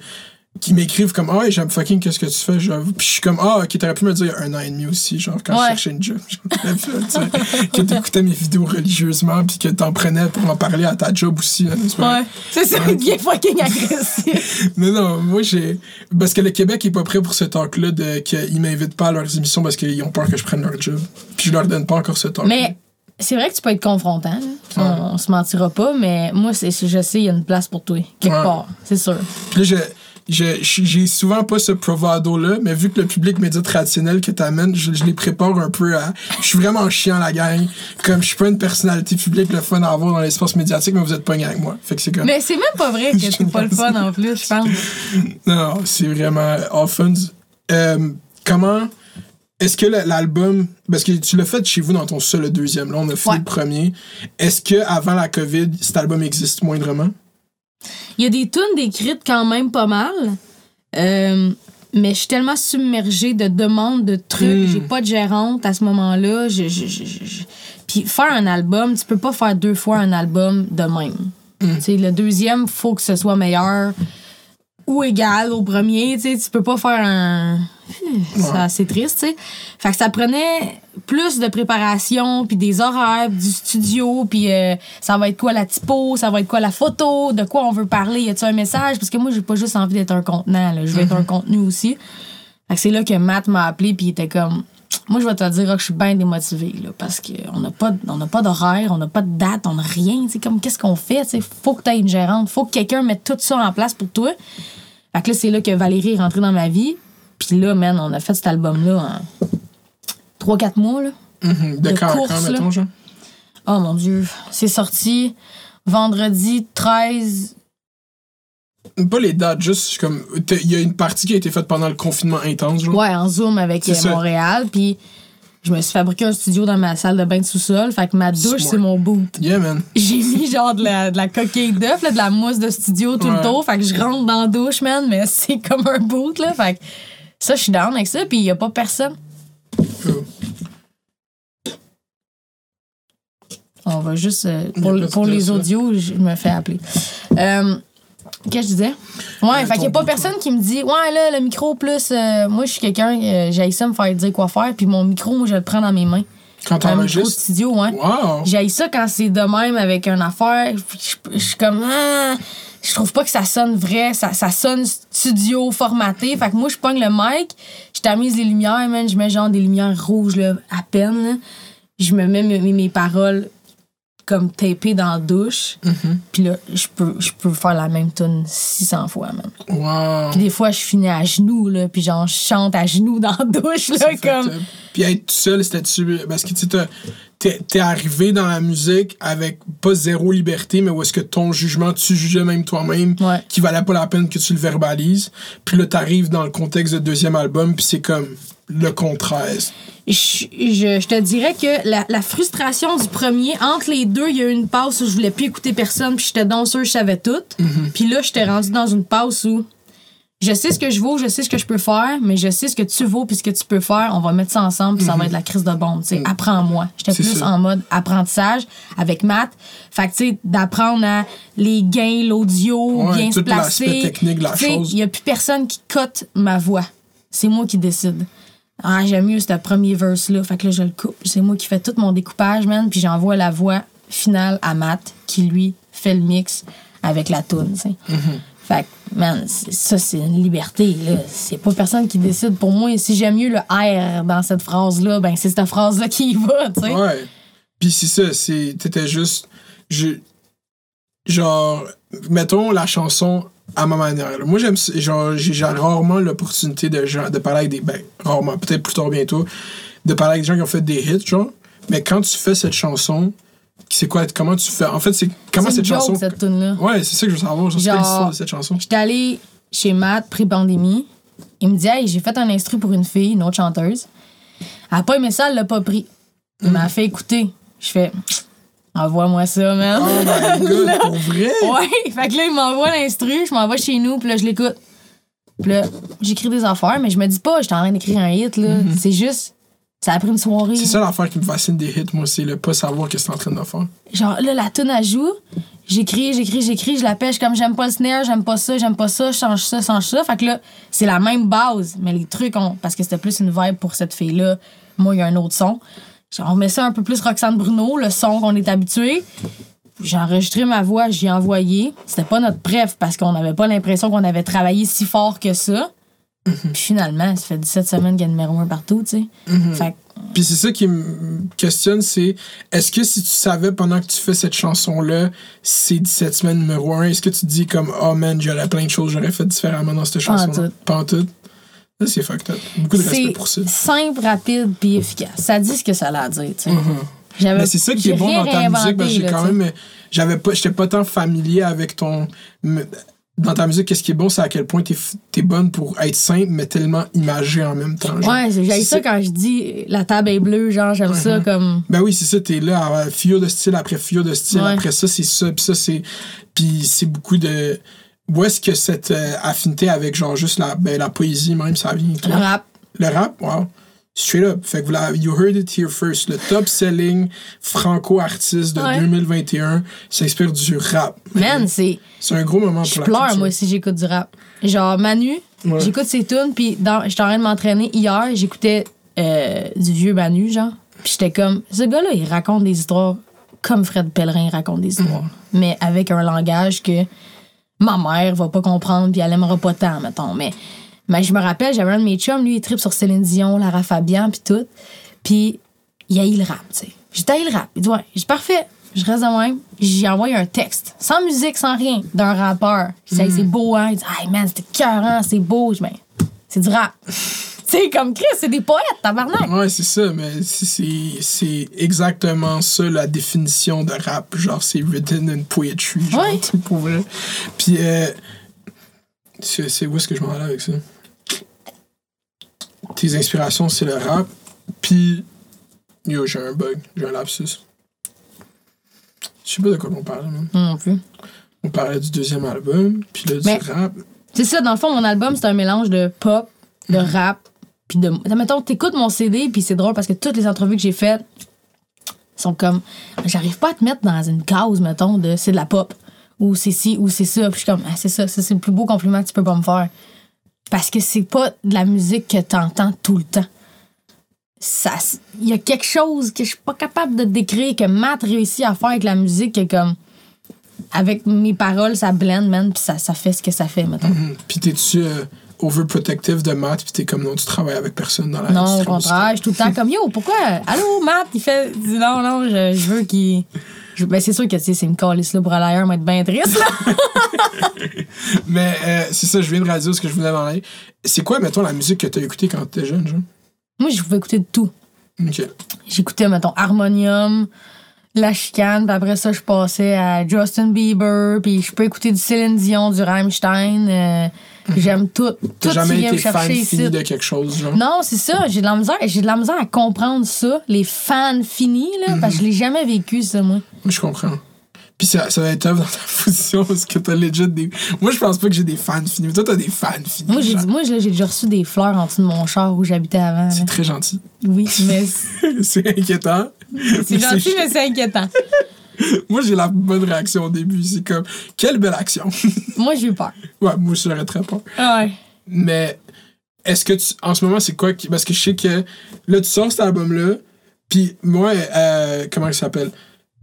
qui m'écrivent comme ah ouais, j'aime fucking qu'est-ce que tu fais puis je suis comme ah ok t'aurais pu me dire un an et demi aussi genre quand Ouais. je cherchais une job que t'écoutais mes vidéos religieusement puis que t'en prenais pour en parler à ta job aussi là? Ouais, c'est ça est fucking agressif. Mais non, moi j'ai. Parce que le Québec est pas prêt pour ce talk-là de qu'ils m'invitent pas à leurs émissions parce qu'ils ont peur que je prenne leur job. Puis je leur donne pas encore ce talk. Mais c'est vrai que tu peux être confrontant, là. On, on se mentira pas, mais moi, c'est, je sais, il y a une place pour toi, quelque Ouais. part, c'est sûr. Puis là, je- j'ai souvent pas ce bravado-là, mais vu que le public média traditionnel que t'amènes, je, je les prépare un peu à. Je suis vraiment chiant, la gang. Comme je suis pas une personnalité publique, le fun à avoir dans l'espace médiatique, mais vous êtes pas avec moi. Fait que c'est comme. Mais c'est même pas vrai que c'est pas le fun en plus, je pense. Non, c'est vraiment fun. Euh, comment. Est-ce que l'album. Parce que tu l'as fait chez vous dans ton seul, le deuxième. Là, on a Ouais. le premier. Est-ce que avant la COVID, cet album existe moindrement? Il y a des tunes décrites quand même pas mal. Euh, mais je suis tellement submergée de demandes, de trucs. Mm. J'ai pas de gérante à ce moment-là. Je, je- je- je- je- Puis faire un album, tu peux pas faire deux fois un album de même. Sais, Le deuxième, faut que ce soit meilleur ou égal au premier. Tu sais, tu peux pas faire un. Ça, C'est triste, tu sais. Fait que ça prenait plus de préparation, puis des horaires, du studio, puis euh, ça va être quoi la typo, ça va être quoi la photo, de quoi on veut parler, y a-tu un message? Parce que moi, j'ai pas juste envie d'être un contenant, là. je veux être un contenu aussi. Fait que c'est là que Matt m'a appelé, puis il était comme. Moi, je vais te dire que je suis bien démotivée, là, parce qu'on n'a pas, on pas d'horaire, on n'a pas de date, on n'a rien. C'est comme, qu'est-ce qu'on fait? Il faut que tu aies une gérante, faut que quelqu'un mette tout ça en place pour toi. Fait que là, c'est là que Valérie est rentrée dans ma vie. Puis là, man, on a fait cet album-là en 3-4 mois, là. Mhm. De De quand, course, quand, là. mettons? Oh mon Dieu. C'est sorti vendredi 13. Pas les dates, juste comme. Il y a une partie qui a été faite pendant le confinement intense, genre. Ouais, en Zoom avec euh. Montréal. Puis je me suis fabriqué un studio dans ma salle de bain de sous-sol. Fait que ma douche, c'est mon boot. Yeah, man. J'ai mis genre de la, de la coquille d'œuf, de la mousse de studio tout Ouais. le tour. Fait que je rentre dans la douche, man, mais c'est comme un boot, là. Fait que ça, je suis down avec ça. Puis il y a pas personne. Cool. On va juste. euh, pour les audios, je me fais appeler. Euh, Qu'est-ce que je disais? Ouais, fait qu'il y a pas personne qui me dit, ouais, là, le micro plus. euh, moi, je suis quelqu'un, euh, j'ai ça me faire dire quoi faire, puis mon micro, moi, je le prends dans mes mains. Quand Un micro studio, ouais. Wow! J'ai ça quand c'est de même avec une affaire. Je, je suis comme. Ah, je trouve pas que ça sonne vrai. Ça, ça sonne studio formaté. Fait que moi, je pogne le mic, je tamise les lumières, man. Je mets genre des lumières rouges, là, à peine. là. Je me mets mes, mes paroles comme tapées dans la douche. Puis là, je peux, je peux faire la même tune 600 fois, man. Wow! Puis des fois, je finis à genoux, là. Puis genre, je chante à genoux dans la douche, là, comme. Puis être tout seul, c'était-tu. Parce que tu sais, t'es arrivé dans la musique avec pas zéro liberté, mais où est-ce que ton jugement, tu jugeais même toi-même, Ouais. qui valait pas la peine que tu le verbalises. Puis là, t'arrives dans le contexte de deuxième album, puis c'est comme le contraire. je, je, je te dirais que la, la frustration du premier, entre les deux, il y a eu une passe où je voulais plus écouter personne, puis j'étais dans sûr, je savais tout. Puis là, j'étais rendu dans une passe où je sais ce que je vaux, je sais ce que je peux faire, mais je sais ce que tu vaux puis ce que tu peux faire. On va mettre ça ensemble, puis ça va être la crise de bombe. tu sais. Apprends-moi. J'étais plus ça. en mode apprentissage avec Matt. Fait que, tu sais, d'apprendre à les gains, l'audio, Ouais, bien se placer. technique de la Tu sais, chose. Il n'y a plus personne qui cote ma voix. C'est moi qui décide. Ah, j'aime mieux ce premier verse-là. Fait que là, je le coupe. C'est moi qui fais tout mon découpage, man. Puis j'envoie la voix finale à Matt, qui lui fait le mix avec la toune, tu sais. Mm-hmm. Fait que, man, ça, c'est une liberté. C'est pas personne qui décide pour moi. Si j'aime mieux le R dans cette phrase-là, ben, c'est cette phrase-là qui y va, tu. Ouais. Puis c'est ça, c'est juste je genre mettons la chanson à ma manière. Moi j'aime genre j'ai rarement l'opportunité de de parler avec des ben rarement peut-être plus tard bientôt de parler avec des gens qui ont fait des hits genre mais quand tu fais cette chanson c'est quoi comment tu fais? En fait c'est comment cette chanson cette tune-là. Ouais, c'est ça que je veux savoir, genre, c'est l'histoire de cette chanson? J'étais allée chez Matt pré-pandémie. Il me dit Hey, j'ai fait un instru pour une fille, une autre chanteuse. Elle a pas aimé ça, elle l'a pas pris. Il m'a fait écouter. Je fais Envoie-moi ça, man. Oh my god, pour vrai? Ouais, fait que là, il m'envoie l'instru, je m'envoie chez nous, puis là, je l'écoute. Puis là, j'écris des affaires, mais je me dis pas, j'étais en train d'écrire un hit, là. C'est juste, ça a pris une soirée. C'est ça l'affaire qui me fascine des hits moi, c'est le pas savoir qu'est-ce que t'es en train de faire. Genre, là, la tune à joue, j'écris, j'écris, j'écris, je la pêche comme j'aime pas le snare, j'aime pas ça, j'aime pas ça, je change ça, change ça. Fait que là, c'est la même base, mais les trucs, ont, parce que c'était plus une vibe pour cette fille-là, moi, il y a un autre son. Genre, on met ça un peu plus Roxane Bruno, le son qu'on est habitué. J'ai enregistré ma voix, j'y ai envoyé. C'était pas notre préf parce qu'on n'avait pas l'impression qu'on avait travaillé si fort que ça. Puis finalement, ça fait 17 semaines qu'il y a numéro un partout, tu sais. Fait que Puis c'est ça qui me questionne, c'est est-ce que si tu savais pendant que tu fais cette chanson-là, c'est 17 semaines numéro 1, est-ce que tu te dis comme oh man, j'aurais plein de choses, j'aurais fait différemment dans cette Pas en chanson tout. Pas en tout. Ça, c'est fucked up. Beaucoup de respect pour ça. simple, rapide, puis efficace. Ça dit ce que ça a à dire, tu sais. J'avais- Mais c'est ça qui est bon dans ta musique, parce que j'ai quand même. J'avais pas. J'étais pas tant familier avec ton. Dans ta musique, qu'est-ce qui est bon, c'est à quel point t'es t'es bonne pour être simple, mais tellement imagée en même temps. genre. Ouais, j'aime ça quand je dis la table est bleue, genre, j'aime ça comme. Ben oui, c'est ça, t'es là, à figure de style après figure de style, Ouais. après ça, c'est ça, puis ça, c'est. Puis c'est beaucoup de. Où est-ce que cette euh, affinité avec, genre, juste la, ben, la poésie, même, ça vient? Le toi? rap. Le rap, wow. Straight up. Fait que voilà, you heard it here first. Le top selling franco-artiste de Ouais. 2021 s'inspire du rap. Man, c'est. C'est un gros moment Je pour la pleure, culture. moi, si j'écoute du rap. Genre, Manu, Ouais. j'écoute ses tunes, puis dans- j'étais en train de m'entraîner hier, j'écoutais euh, du vieux Manu, genre. Puis j'étais comme, ce gars-là, il raconte des histoires comme Fred Pellerin raconte des histoires, mais avec un langage que ma mère va pas comprendre, puis elle aimera pas tant, mettons. Mais, mais je me rappelle, j'avais un de mes chums, lui, il tripe sur Céline Dion, Lara Fabian, puis tout. Puis il a eu le rap, tu sais. J'ai taillé le rap. Il dit, ouais, j'ai parfait. Je reste de même. J'ai envoyé un texte, sans musique, sans rien, d'un rappeur. Hey, c'est beau, hein. Il dit, hey, man, c'était cœurant, c'est beau. Je ben, c'est du rap. c'est comme Chris, c'est des poètes, tabarnak. Ouais, c'est ça, mais c'est- exactement ça la définition de rap. Genre, c'est written in poetry. Genre, Ouais. pour vrai. Puis, euh, c'est c'est où est-ce que je m'en allais avec ça? Tes inspirations, c'est le rap. Puis, yo, j'ai un bug, j'ai un lapsus. Je sais pas de quoi on parlait, même. Non plus. On parlait du deuxième album, puis là, du rap. C'est ça, dans le fond, mon album, c'est un mélange de pop, de rap, puis de. Mettons, t'écoutes mon CD, puis c'est drôle parce que toutes les entrevues que j'ai faites sont comme. J'arrive pas à te mettre dans une case, mettons, de c'est de la pop, ou c'est ci, ou c'est ça. Puis je suis comme, ah, c'est ça, ça, c'est le plus beau compliment que tu peux pas me faire. Parce que c'est pas de la musique que t'entends tout le temps. Ça, il y a quelque chose que je suis pas capable de décrire, que Matt réussit à faire avec la musique, que comme. Avec mes paroles, ça blend, man, puis ça, ça fait ce que ça fait, mettons. Mhm. Puis t'es-tu euh, overprotective de maths, puis t'es comme non, tu travailles avec personne dans la Non, au contraire, je suis tout le temps comme Yo, pourquoi? Allô, Matt, il fait. Non, non, je, je veux qu'il. Je- Ben, c'est sûr que tu sais, c'est une calice là pour aller ailleurs, être bien triste, là. Mais euh, c'est ça, je viens de réaliser ce que je voulais m'en aller. C'est quoi, mettons, la musique que t'as écoutée quand t'étais jeune, genre? Moi, je pouvais écouter de tout. J'écoutais, mettons, Harmonium, La Chicane, puis après ça, je passais à Justin Bieber, puis je peux écouter du Céline Dion, du Rammstein. euh, J'aime tout. Tout jamais qui vient été me fan ici. fini de quelque chose, genre? Non, c'est ça. J'ai de la misère. J'ai de la misère à comprendre ça, les fans finis, là, parce que je l'ai jamais vécu, ça, moi. Moi, je comprends. Puis ça, ça va être tough dans ta position parce que t'as legit des. Moi, je pense pas que j'ai des fans finis. Mais toi, t'as des fans finis. Moi, j'ai moi, j'ai déjà reçu des fleurs en dessous de mon char où j'habitais avant. C'est très gentil. Oui, mais c'est inquiétant. c'est gentil, mais c'est inquiétant. Moi, j'ai la bonne réaction au début. C'est comme, quelle belle action. Moi, j'ai eu peur. ouais, moi, je serais très pas. Ouais. Mais est-ce que tu. En ce moment, c'est quoi qui. Parce que je sais que là, tu sors cet album-là. Puis moi, euh, comment il s'appelle?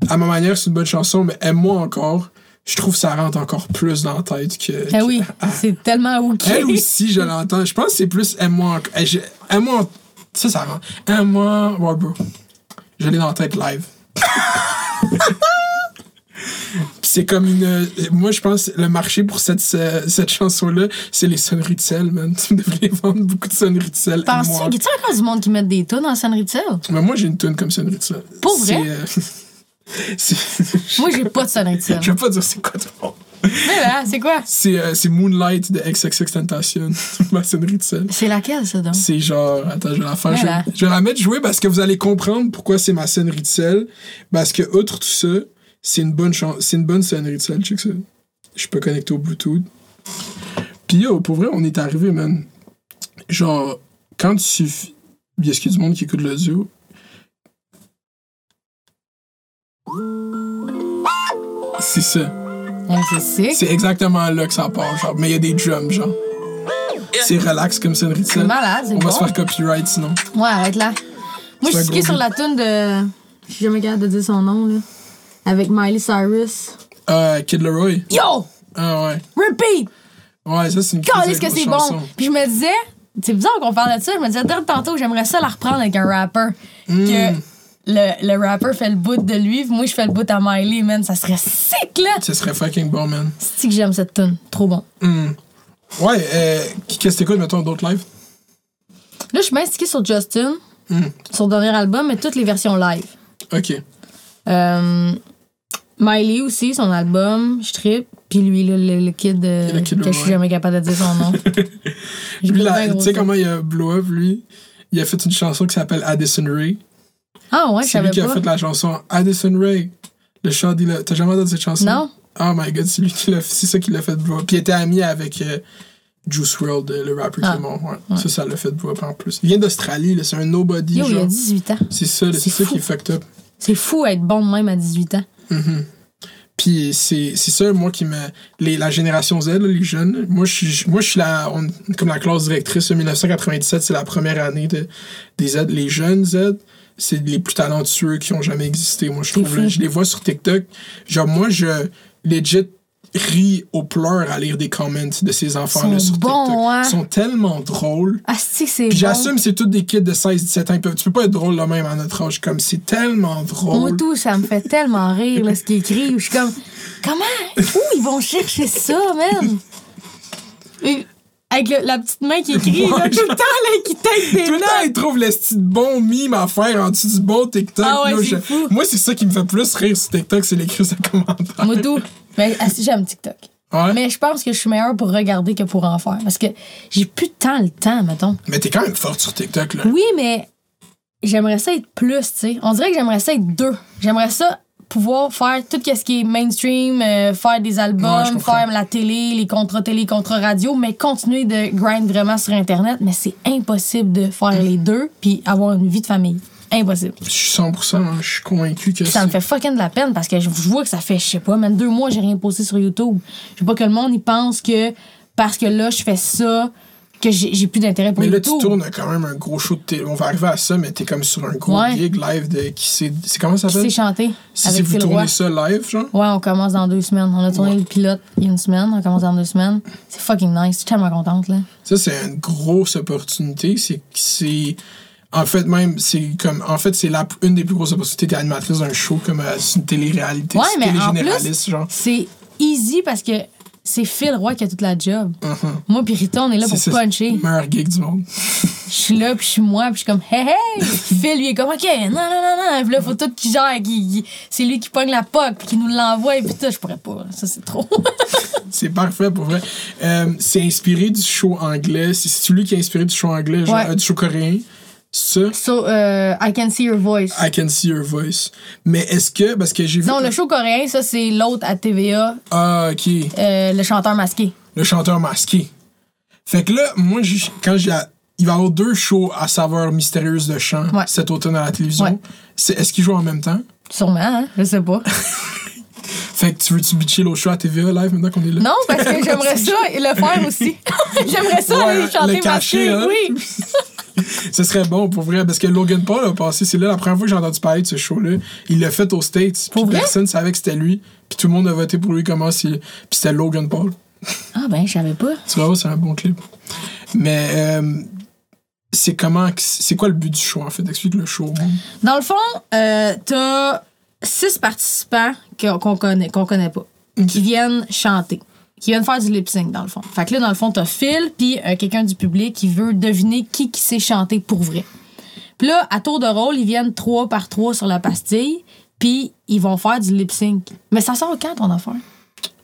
À ma manière, c'est une bonne chanson, mais Aime-moi encore. Je trouve que ça rentre encore plus dans la tête que. Ah que- oui, c'est tellement OK. Elle aussi, je l'entends. Je pense que c'est plus Aime-moi encore. Eh, Aime-moi. Ça, ça rentre. Aime-moi. Ouais, bro. Je l'ai dans la tête live. C'est comme une. euh, Moi, je pense le marché pour cette, ce- cette chanson-là, c'est les sonneries de sel, man. Tu devrais vendre beaucoup de sonneries de sel. Penses-tu Aime-moi. y a encore du monde qui met des tonnes en sonnerie de sel? Mais moi, j'ai une tune comme sonnerie de sel. Pour vrai? Moi, j'ai pas de sonnerie de sel. Je vais pas dire c'est quoi de bon. Mais là, c'est quoi? C'est euh, c'est Moonlight de XXX Tentation, ma sonnerie de sel. C'est laquelle, ça, donc? C'est genre, attends, je vais la faire. Je, Voilà. je vais la mettre jouer parce que vous allez comprendre pourquoi c'est ma sonnerie de sel. Parce que, outre tout ça, c'est une bonne c'est une bonne sonnerie de sel. Check ça. Je peux connecter au Bluetooth. Puis, yo, pour vrai, on est arrivé, man. Genre, quand tu. Est-ce qu'il y a du monde qui écoute l'audio? C'est ça. Ouais, c'est exactement là que ça part, genre. Mais il y a des drums, genre. C'est relax comme sonnerie de C'est sel. malade, c'est On va bon. se faire copyright sinon. Ouais, arrête là. Moi, je suis gros sur la tune de. Je suis jamais capable de dire son nom, là. Avec Miley Cyrus. Euh, Kid Leroy. Yo! Ah ouais. Repeat! Ouais, ça, c'est une Calisse que grosse c'est bon. Puis je me disais, c'est bizarre qu'on parle de ça, je me disais, tantôt, j'aimerais ça la reprendre avec un rapper. Hmm. Que le, le rapper fait le bout de lui, moi, je fais le bout à Miley, man. Ça serait sick, là! Ça serait fucking bon, man. C'est que j'aime cette tune? Trop bon. Hmm. Ouais, euh, qu'est-ce que t'écoutes, mettons, d'autres lives? Là, je suis bien stickée sur Justin, Hmm. son dernier album, mais toutes les versions live. Ok. Euh, Miley aussi, son album, je trippe. Puis lui, là, le, le kid, euh, Le kid que je suis jamais capable de dire son nom. Tu sais comment il a blow up, lui? Il a fait une chanson qui s'appelle Addison Ray. Ah ouais, je c'est lui savais qui a pas. fait la chanson Addison Ray. Le chant d'Ila. T'as jamais entendu cette chanson? Non? Oh my god, c'est lui qui l'a C'est ça qui l'a fait up. Puis il était ami avec euh, Juice WRLD, le rapper Ah. qui est mort. Ouais. Ça, ça l'a fait up en plus. Il vient d'Australie, là, c'est un nobody. Yo, il a genre. 18 ans. C'est ça, c'est ça qui est fucked up. C'est fou être bon de même à 18 ans. Puis c'est c'est ça, moi, qui me. Les, la génération Z, là, les jeunes, moi, je suis moi, je suis la, on- comme la classe directrice. 1997, c'est la première année de, des Z. Les jeunes Z, c'est les plus talentueux qui ont jamais existé, moi, je trouve. là. Je les vois sur TikTok. Genre, moi, je legit ris aux pleurs à lire des comments de ces enfants-là sur bons, TikTok. hein? Ils sont tellement drôles. Ah, que c'est Puis j'assume, c'est tous des kids de 16-17 ans. Ils peuvent- Tu peux pas être drôle là même à notre âge. Comme c'est tellement drôle. Moi, tout, ça me fait tellement rire, là, ce qu'il écrit. où Je suis comme, comment? Où ils vont chercher ça, man? Avec le- la petite main qui écrit, là, Ouais, tout le temps, là, qui tape des Tout le temps, notes. ils trouvent le style bon mime à faire en dessous du bon TikTok. Ah ouais, Là, je- fou. Moi, c'est ça qui me fait plus rire sur TikTok, c'est l'écrire de commentaires. Moi, tout. Mais ah, si, j'aime TikTok. Ouais. Mais, Mais je pense que je suis meilleure pour regarder que pour en faire. Parce que j'ai plus de temps le temps, mettons. t'es quand même forte sur TikTok, là. Oui, mais j'aimerais ça être plus, tu sais. On dirait que j'aimerais ça être deux. J'aimerais ça pouvoir faire tout ce qui est mainstream, euh, faire des albums, faire la télé, les contrats télé, contrats radio, mais continuer de grind vraiment sur Internet. Mais c'est impossible de faire les deux puis avoir une vie de famille. Impossible. Je suis 100%, hein, je suis convaincu que ça me fait fucking de la peine parce que je vois que ça fait, je sais pas, même deux mois, j'ai rien posté sur YouTube. Je veux pas que le monde y pense que parce que là, je fais ça, que j'ai plus d'intérêt pour Mais là, YouTube. tu tournes quand même un gros show de télé. On va arriver à ça, mais t'es comme sur un gros Ouais. gig live de. qui C'est c'est comment ça s'appelle? chanter Si c'est avec vous Phil Roy. tournez ça live, genre? Ouais, on commence dans deux semaines. On a tourné Ouais. le pilote il y a une semaine, on commence dans deux semaines. C'est fucking nice, je suis tellement contente, là. Ça, c'est une grosse opportunité. C'est. En fait, même, c'est comme. En fait, c'est la- une des plus grosses opportunités d'animatrice d'un show comme euh, une télé-réalité. Ouais, mais en plus, genre. c'est easy parce que c'est Phil Roy qui a toute la job. Moi puis Rita, on est là pour Uh-huh. C'est puncher. Meilleur gig du monde. Je suis là, puis je suis moi, puis je suis comme, hey, hey! Phil, lui, est comme, OK, non, non, non, non. Puis là, faut tout qui gère, qui, c'est lui qui pogne la POC, puis qui nous l'envoie, puis tout. Je pourrais pas. Ça, c'est trop. C'est parfait pour vrai. Euh, c'est inspiré du show anglais. C'est celui qui est inspiré du show anglais, genre, Ouais. euh, du show coréen? Ça? so, euh, I can see your voice. I can see your voice. Mais est-ce que, parce que j'ai vu. Non, le show coréen, ça, c'est l'autre à TVA, Ah, ok. euh, le chanteur masqué. Le chanteur masqué. Fait que là, moi, j'ai- quand j'ai. Il va y avoir deux shows à saveur mystérieuse de chant Ouais. cet automne à la télévision. Ouais. C'est, est-ce qu'ils jouent en même temps? Sûrement, hein? Je sais pas. Fait que tu veux-tu bitcher l'autre show à TVA live maintenant qu'on est là? Non, parce que j'aimerais ça et le faire aussi. j'aimerais ça Ouais, aller chanter le cacher, hein? Oui. Ce serait bon pour vrai, parce que Logan Paul a passé, c'est là la première fois que j'ai entendu parler de ce show-là. Il l'a fait aux States. Pour Puis personne savait que c'était lui. Puis tout le monde a voté pour lui comment c'est. Puis c'était Logan Paul. Ah, ben, je savais pas. Tu vois, c'est un bon clip. Mais euh, c'est comment. C'est quoi le but du show en fait? Explique le show. Dans le fond, euh, t'as six participants que- qu'on connaît, qu'on connaît pas, qui viennent chanter, qui viennent faire du lip sync dans le fond. Fait que là, dans le fond, t'as Phil, puis euh, quelqu'un du public qui veut deviner qui qui sait chanter pour vrai. Puis là, à tour de rôle, ils viennent trois par trois sur la pastille, puis ils vont faire du lip sync. Mais ça sort quand ton affaire?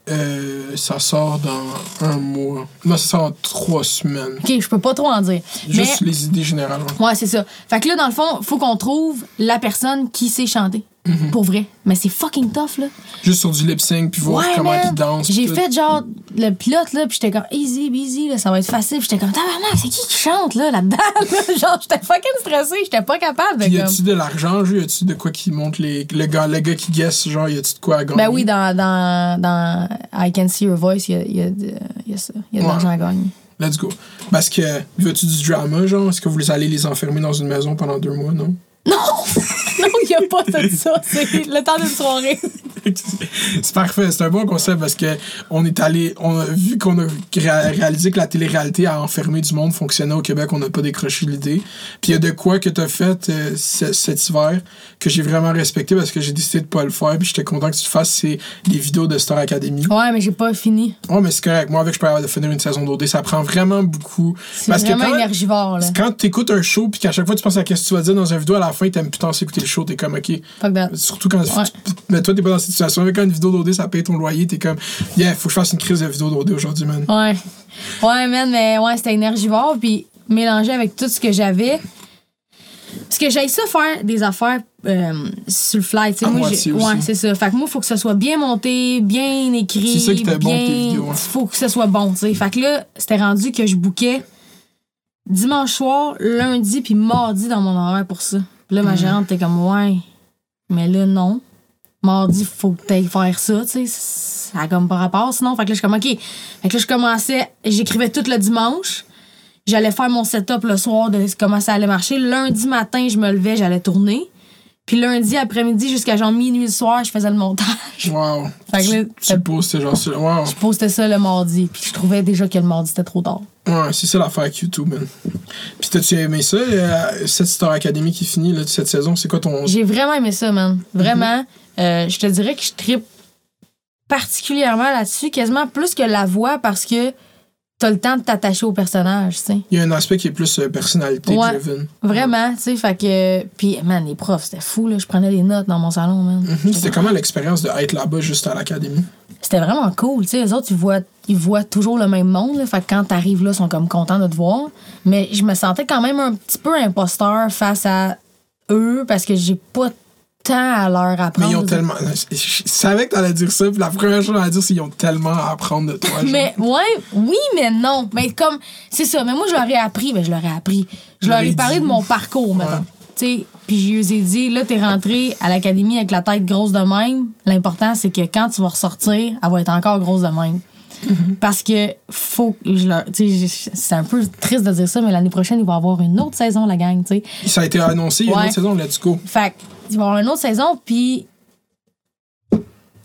Euh, ça sort dans un mois. Non, ça sort en trois semaines. Ok, je peux pas trop en dire. Juste Mais les idées générales. ouais. Ouais, c'est ça. Fait que là, dans le fond, faut qu'on trouve la personne qui sait chanter. Mhm. Pour vrai. Mais c'est fucking tough, là. Juste sur du lip sync, puis voir comment ils dansent. J'ai tout. fait genre le pilote, là, puis j'étais comme easy, easy, là, ça va être facile. Puis j'étais comme tabarnak, c'est qui qui chante, là, là-dedans? là? genre, j'étais fucking stressée, j'étais pas capable. de Puis y comme... a-tu de l'argent, jeu? Y a-tu de quoi qui montre les. Le gars, le gars qui guesse, genre, y a-tu de quoi à gagner? Ben oui, dans, dans, dans I Can See Your Voice, y a, y, a de- y a ça. Y a de Ouais. l'argent à gagner. Let's go. Parce que, veux-tu du drama, genre? Est-ce que vous allez les enfermer dans une maison pendant deux mois, non? Non! non, il n'y a pas de ça. C'est le temps d'une soirée. c'est parfait, c'est un bon concept parce que on est allé, on a vu qu'on a ré- réalisé que la télé-réalité à enfermer du monde fonctionnait au Québec, on n'a pas décroché l'idée. Puis il y a de quoi que tu as fait euh, ce- cet hiver que j'ai vraiment respecté parce que j'ai décidé de pas le faire, puis j'étais content que tu le fasses, c'est des vidéos de Star Academy. Ouais, mais j'ai pas fini. Ouais, mais c'est correct. Moi, avec, je peux avoir de finir une saison d'OD. Ça prend vraiment beaucoup. C'est Parce que vraiment quand, énergivore, là. quand t'écoutes un show, puis qu'à chaque fois tu penses à ce que tu vas dire dans une vidéo, à la fin, t'aimes putain écouter le show, t'es comme, ok. Surtout quand. Ouais. Mais toi, t'es pas dans cette situation. Mais quand une vidéo d'OD, ça paye ton loyer, t'es comme, yeah, faut que je fasse une crise de vidéo d'OD aujourd'hui, man. Ouais. Ouais, man, mais ouais, c'était énergivore, puis mélangé avec tout ce que j'avais. Parce que j'ai ça faire des affaires euh, sur le fly, tu sais. Moi, ouais, c'est ça. Fait que moi, faut que ça soit bien monté, bien écrit. C'est ça qui était bon, bien... tes vidéos, hein. faut que ça soit bon, tu sais. Fait que là, c'était rendu que je bouquais dimanche soir, lundi, puis mardi dans mon horaire pour ça. Là, ma gérante était comme, ouais, mais là, non. Mardi, faut que t'ailles faire ça, tu sais. Ça a comme pas rapport, sinon. Fait que là, je suis comme, OK. Fait que là, je commençais, j'écrivais tout le dimanche. J'allais faire mon setup le soir de comment ça allait marcher. Lundi matin, je me levais, j'allais tourner. Puis lundi après-midi jusqu'à genre minuit le soir, je faisais le montage. Wow. Fait que là, tu tu genre, ça. wow. Je postais ça le mardi. Puis je trouvais déjà que le mardi, c'était trop tard. Ouais, c'est ça l'affaire avec YouTube, man. Puis t'as-tu aimé ça, euh, cette Star Academy qui finit, là, cette saison? C'est quoi ton. J'ai vraiment aimé ça, man. Vraiment. Euh, je te dirais que je tripe particulièrement là-dessus, quasiment plus que la voix parce que t'as le temps de t'attacher au personnage, tu sais. Il y a un aspect qui est plus euh, personnalité Ouais. driven. Vraiment, tu sais. Fait que. Puis, man, les profs, c'était fou, là. Je prenais des notes dans mon salon, man. Mhm. C'était comment l'expérience de être là-bas juste à l'académie? C'était vraiment cool, tu sais. Les autres, ils voient, ils voient toujours le même monde, là. Fait que quand t'arrives là, ils sont comme contents de te voir. Mais je me sentais quand même un petit peu imposteur face à eux parce que j'ai pas tant à leur apprendre. Mais ils ont tellement. Je je savais que t'allais dire ça, puis la première chose à dire, c'est qu'ils ont tellement à apprendre de toi. Mais ouais, oui, mais non. Mais comme, c'est ça. Mais moi, je leur ai appris. Ben, je leur ai appris. Je leur ai parlé dit. de mon parcours, maintenant. Ouais. Tu sais, puis je lui ai dit, là, t'es rentré à l'académie avec la tête grosse de même. L'important, c'est que quand tu vas ressortir, elle va être encore grosse de même. Mm-hmm. Parce que faut que je leur. C'est un peu triste de dire ça, mais l'année prochaine, il va y avoir une autre saison, la gang. Ça a été annoncé, il y a une autre saison, let's go. Fait il va y avoir une autre saison, puis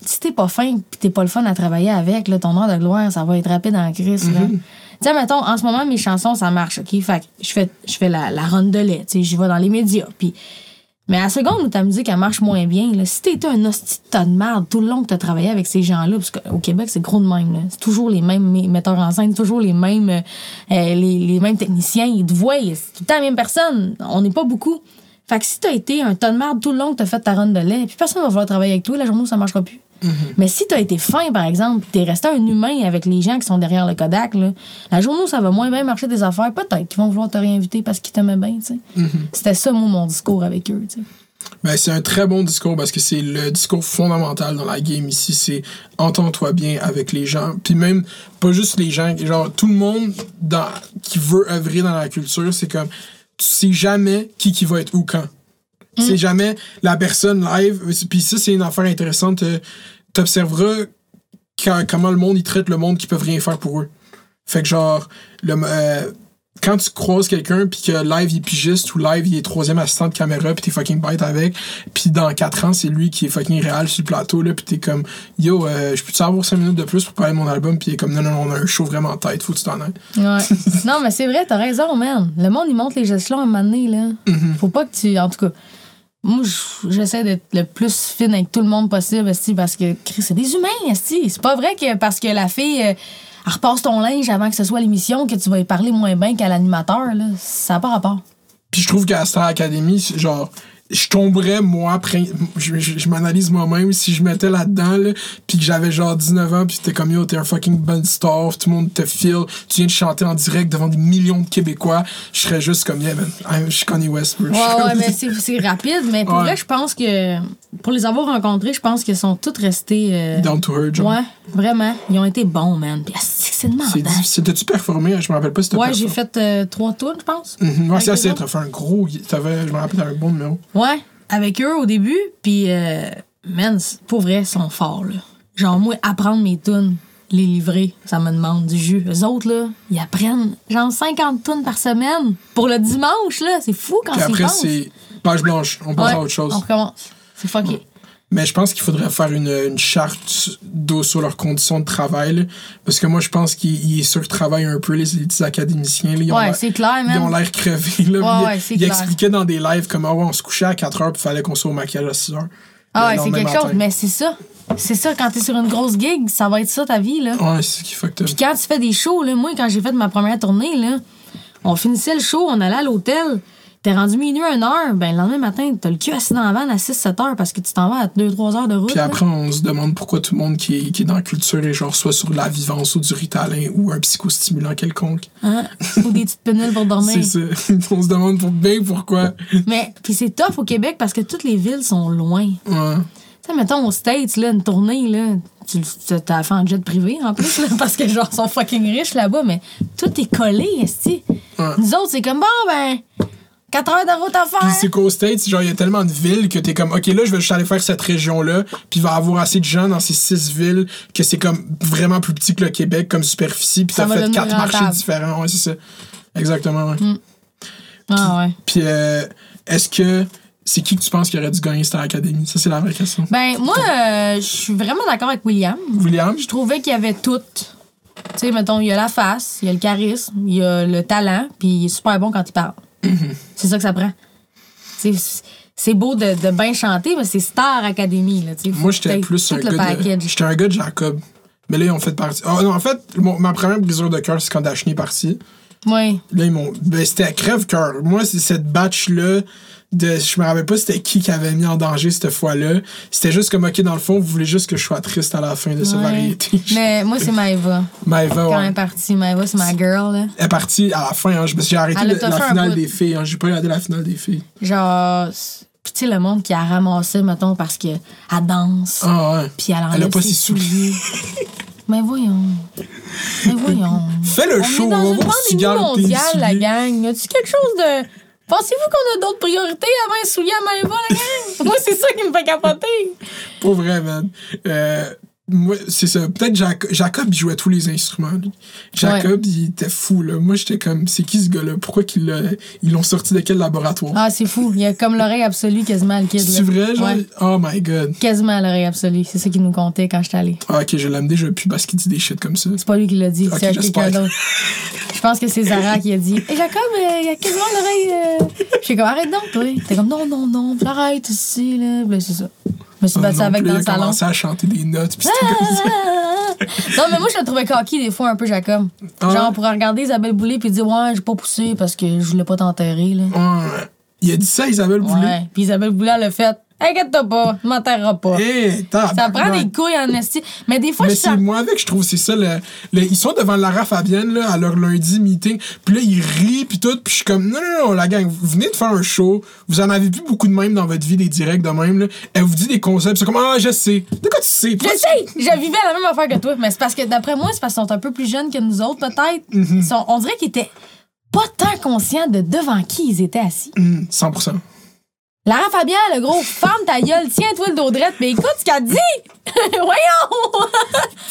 si t'es pas fin, puis t'es pas le fun à travailler avec, là, ton heure de gloire, ça va être rapide en crise. là. Tu sais, mettons, en ce moment, mes chansons, ça marche, OK? Fait que je fais, je fais la, la ronde de lait, tu sais, j'y vais dans les médias, puis Mais à la seconde où ta musique, elle marche moins bien, là, si t'étais un hostie de tas de tout le long que t'as travaillé avec ces gens-là, parce qu'au Québec, c'est gros de même. C'est toujours les mêmes metteurs en scène, toujours les mêmes, euh, euh, les, mêmes techniciens, ils te voient, c'est tout le temps la même personne. On n'est pas beaucoup. Fait que si t'as été un tas de tout le long que t'as fait ta run de lait, puis personne va vouloir travailler avec toi, la journée ça marchera plus. Mais si t'as été fin, par exemple, puis t'es resté un humain avec les gens qui sont derrière le Kodak, là, la journée où ça va moins bien marcher des affaires, peut-être qu'ils vont vouloir te réinviter parce qu'ils t'aimaient bien, tu sais. C'était ça, moi, mon discours avec eux, tu sais. Ben, c'est un très bon discours parce que c'est le discours fondamental dans la game ici. C'est entends-toi bien avec les gens. Puis même, pas juste les gens, genre tout le monde dans, qui veut œuvrer dans la culture, c'est comme, tu sais jamais qui qui va être où quand. Tu sais jamais la personne live. Puis ça, c'est une affaire intéressante. euh, T'observeras quand- comment le monde, il traite le monde qui peuvent rien faire pour eux. Fait que genre, le, euh, quand tu croises quelqu'un puis que live il est pigiste ou live il est troisième assistant de caméra puis t'es fucking bête avec puis dans 4 ans c'est lui qui est fucking réel sur le plateau là puis t'es comme yo euh, je peux te avoir 5 minutes de plus pour parler de mon album puis il est comme non non non on a un show vraiment tête faut que tu t'en ailles Ouais. non, mais c'est vrai, t'as raison, man. Le monde, il monte les échelons à un moment donné, là. Faut pas que tu. En tout cas, moi, j'essaie d'être le plus fine avec tout le monde possible, parce que c'est des humains. C'est pas vrai que parce que la fille. euh, elle repasse ton linge avant que ce soit l'émission que tu vas y parler moins bien qu'à l'animateur, là. Ça n'a pas rapport. puis je trouve qu'à Star Academy genre je tomberais moi je, je, je m'analyse moi-même si je mettais là-dedans là, puis que j'avais genre 19 ans puis t'es comme yo t'es un fucking bon star tout le monde te feel tu viens de chanter en direct devant des millions de Québécois je serais juste comme yeah man je suis Kanye West Ouais, ouais, mais c'est rapide. Mais pour Ouais. vrai, je pense que. Pour les avoir rencontrés, je pense qu'ils sont tous restés. euh, down to earth genre Ouais, vraiment. Ils ont été bons, man. Que c'est demandant. Difficile. T'as-tu performé? Je me rappelle pas si t'as Ouais, j'ai fait euh, trois tours, je pense. Mhm. Ouais, c'est assez. T'as fait un gros. T'avais, je me rappelle, un bon numéro. Ouais, avec eux au début. Puis, euh, man, pour vrai, ils sont forts, là. Genre, moi, apprendre mes tunes, les livrer, ça me demande du jus. Eux autres, là, ils apprennent genre 50 tunes par semaine pour le dimanche, là. C'est fou quand Puis c'est après, c'est page blanche. On passe Ouais, à autre chose. On recommence. C'est fucké. Mais je pense qu'il faudrait faire une, une charte d'eau sur leurs conditions de travail. là. parce que moi, je pense qu'ils ils surtravaillent un peu, les, les petits académiciens. là. Ils ont Ouais, c'est clair, Ils ont l'air crevés. Là. Ouais, ouais, ils- ils expliquaient dans des lives comme ah ouais, on se couchait à 4 heures puis fallait qu'on soit au maquillage à 6 heures. Ah ouais, c'est quelque matin. chose. Mais c'est ça. C'est ça, quand t'es sur une grosse gig, ça va être ça ta vie, là. Ouais, c'est ce qui fucked up. Puis quand tu fais des shows, là, moi, quand j'ai fait ma première tournée, là, on finissait le show, on allait à l'hôtel. T'es rendu minuit, une heure, ben le lendemain matin, t'as le cul assis dans la vanne à 6-7 heures parce que tu t'en vas à 2-3 heures de route. Puis là. après, on se demande pourquoi tout le monde qui est, qui est dans la culture est genre soit sur la vivance ou du ritalin ou un psychostimulant quelconque. Hein? Ou des petites péniles pour dormir. C'est ça. on se demande pour bien pourquoi. Mais puis c'est tough au Québec parce que toutes les villes sont loin. Ouais. Tu sais, mettons aux States, là, une tournée, là, tu t'as fait en jet privé en plus, là, parce que genre, sont fucking riches là-bas, mais tout est collé, esti. Ouais. Nous autres, c'est comme, bon, ben, 4 heures de route à Puis faire. c'est qu'aux States, genre, il y a tellement de villes que t'es comme, OK, là, je vais juste aller faire cette région-là, puis il va y avoir assez de gens dans ces six villes que c'est comme vraiment plus petit que le Québec comme superficie, puis Ça t'as fait quatre marchés différents. Ouais, c'est ça. Exactement, ouais. Ah ouais. Puis euh, est-ce que c'est qui que tu penses qui aurait dû gagner Star Academy? Ça, c'est la vraie question. Ben, moi, euh, je suis vraiment d'accord avec William. William? Je trouvais qu'il y avait tout. Tu sais, mettons, il y a la face, il y a le charisme, il y a le talent, puis il est super bon quand il parle. C'est ça que ça prend. C'est beau de, de bien chanter, mais c'est Star Academy. Là. Moi, j'étais plus un le gars de... package. J'étais un gars de Jacob. Mais là, ils ont fait partie... Oh, non, en fait, mon- ma première brisure de cœur, c'est quand Dashni est parti. Oui. Là, ils m'ont. Ben, c'était crève-cœur. Moi, c'est cette batch-là. De, je me rappelle pas c'était qui qui avait mis en danger cette fois-là. C'était juste comme, OK, dans le fond, vous voulez juste que je sois triste à la fin de ce Ouais. variété. Mais moi, c'est Maëva. Maëva, Quand elle ouais. est partie, Maëva, c'est ma girl. Là. Elle est partie à la fin. Hein. Je me suis arrêté Elle toffé la finale des filles. Hein. J'ai pas regardé la finale des filles. Genre, puis tu sais, le monde qui a ramassé, mettons, parce qu'elle danse, Ah ouais. puis elle enlève Elle a pas ses ses souliers. Mais voyons. Mais voyons. Fais le On show, est on va voir si tu gardes mondiale, la gang. Y a-tu quelque chose de. Pensez-vous qu'on a d'autres priorités avant un soulier à Maëva, la gang? Moi, c'est ça qui me fait capoter. Pour vrai, man. Euh, moi, c'est ça. Peut-être Jacob, Jacob, il jouait tous les instruments. lui. Jacob, il était fou, là. Moi, j'étais comme, c'est qui ce gars-là? Pourquoi qu'ils l'a- ils l'ont sorti de quel laboratoire? Ah, c'est fou. Il y a comme l'oreille absolue quasiment, le kid. c'est vrai, genre? Ouais. Oh my god. Quasiment l'oreille absolue. C'est ça qu'il nous comptait quand j'étais allée. Ah, ok, je l'aime déjà plus parce qu'il dit des shit comme ça. C'est pas lui qui l'a dit, c'est quelqu'un d'autre. Je pense que c'est Zara qui a dit Hé Jacob, euh, il a quasiment l'oreille. Euh... Je suis comme Arrête donc, toi. T'es comme Non, non, non, j'arrête ici, là. Là, c'est ça. Je me suis battue avec dans le salon. commencé à chanter des notes, puis c'était comme ça. non, mais moi, je le trouvais coquille des fois, un peu Jacob. Ah. Genre, pour regarder Isabelle Boulay puis dire Ouais, j'ai pas poussé parce que je voulais pas t'enterrer, là. Il a dit ça Isabelle Boulay. Ouais. Puis Isabelle Boulay, elle a fait Inquiète-toi pas, tu m'enterreras pas. Eh, Ça prend des couilles en esti. Mais des fois, Mais je c'est moi avec, je trouve, c'est ça. Le, le- ils sont devant Lara Fabienne là, à leur lundi meeting. Puis là, ils rient, puis tout. Puis je suis comme, non, non, non, la gang, vous venez de faire un show. Vous en avez plus beaucoup de même dans votre vie, des directs de même. Là. Elle vous dit des concepts. C'est comme, ah, je sais. De quoi tu sais? Je tu- sais, je vivais la même affaire que toi, mais c'est parce que d'après moi, c'est parce qu'ils sont un peu plus jeunes que nous autres, peut-être. Mhm. On dirait qu'ils étaient pas tant conscients de devant qui ils étaient assis. Hum, 100%. Lara Fabien, le gros, ferme ta gueule, tiens-toi le dos droit, mais écoute ce qu'elle dit! Voyons!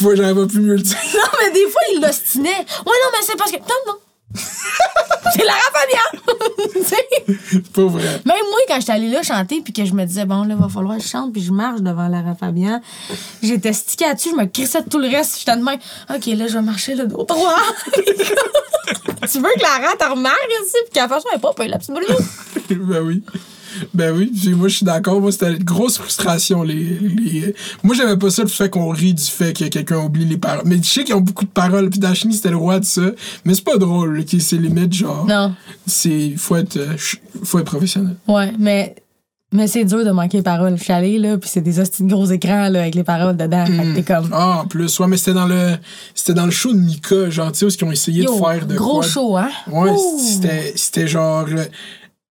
Moi, j'avais pas pu mieux le dire. non, mais des fois, il l'ostinait. Ouais, non, mais c'est parce que. Non, non. c'est Lara sais? Pas vrai. Même moi, quand j'étais allée là chanter, puis que je me disais, bon, là, va falloir que je chante, puis je marche devant Lara Fabian, j'étais stickée là-dessus, je me crissais de tout le reste. J'étais de même, OK, là, je vais marcher le dos droit. tu veux que Lara te remarque ici, puis qu'elle fasse un pas, puis la petite boule. ben oui. Ben oui, puis moi je suis d'accord. Moi, c'était une grosse frustration. Les, les... Moi, j'aimais pas ça le fait qu'on rit du fait que quelqu'un oublie les paroles. Mais je sais qu'ils ont beaucoup de paroles, puis Dashni, c'était le roi de ça. Mais c'est pas drôle, c'est limite genre. Non. C'est. Faut être, euh, faut être professionnel. Ouais, mais. Mais c'est dur de manquer les paroles. Je suis allée, là, puis c'est des hosties de gros écrans, là, avec les paroles dedans. Fait que t'es comme. Ah, en plus, ouais, mais c'était dans le. C'était dans le show de Mika, genre, tu sais, où ils ont essayé Yo, de faire de. gros quoi? show, hein? Ouais, c'était c'était genre.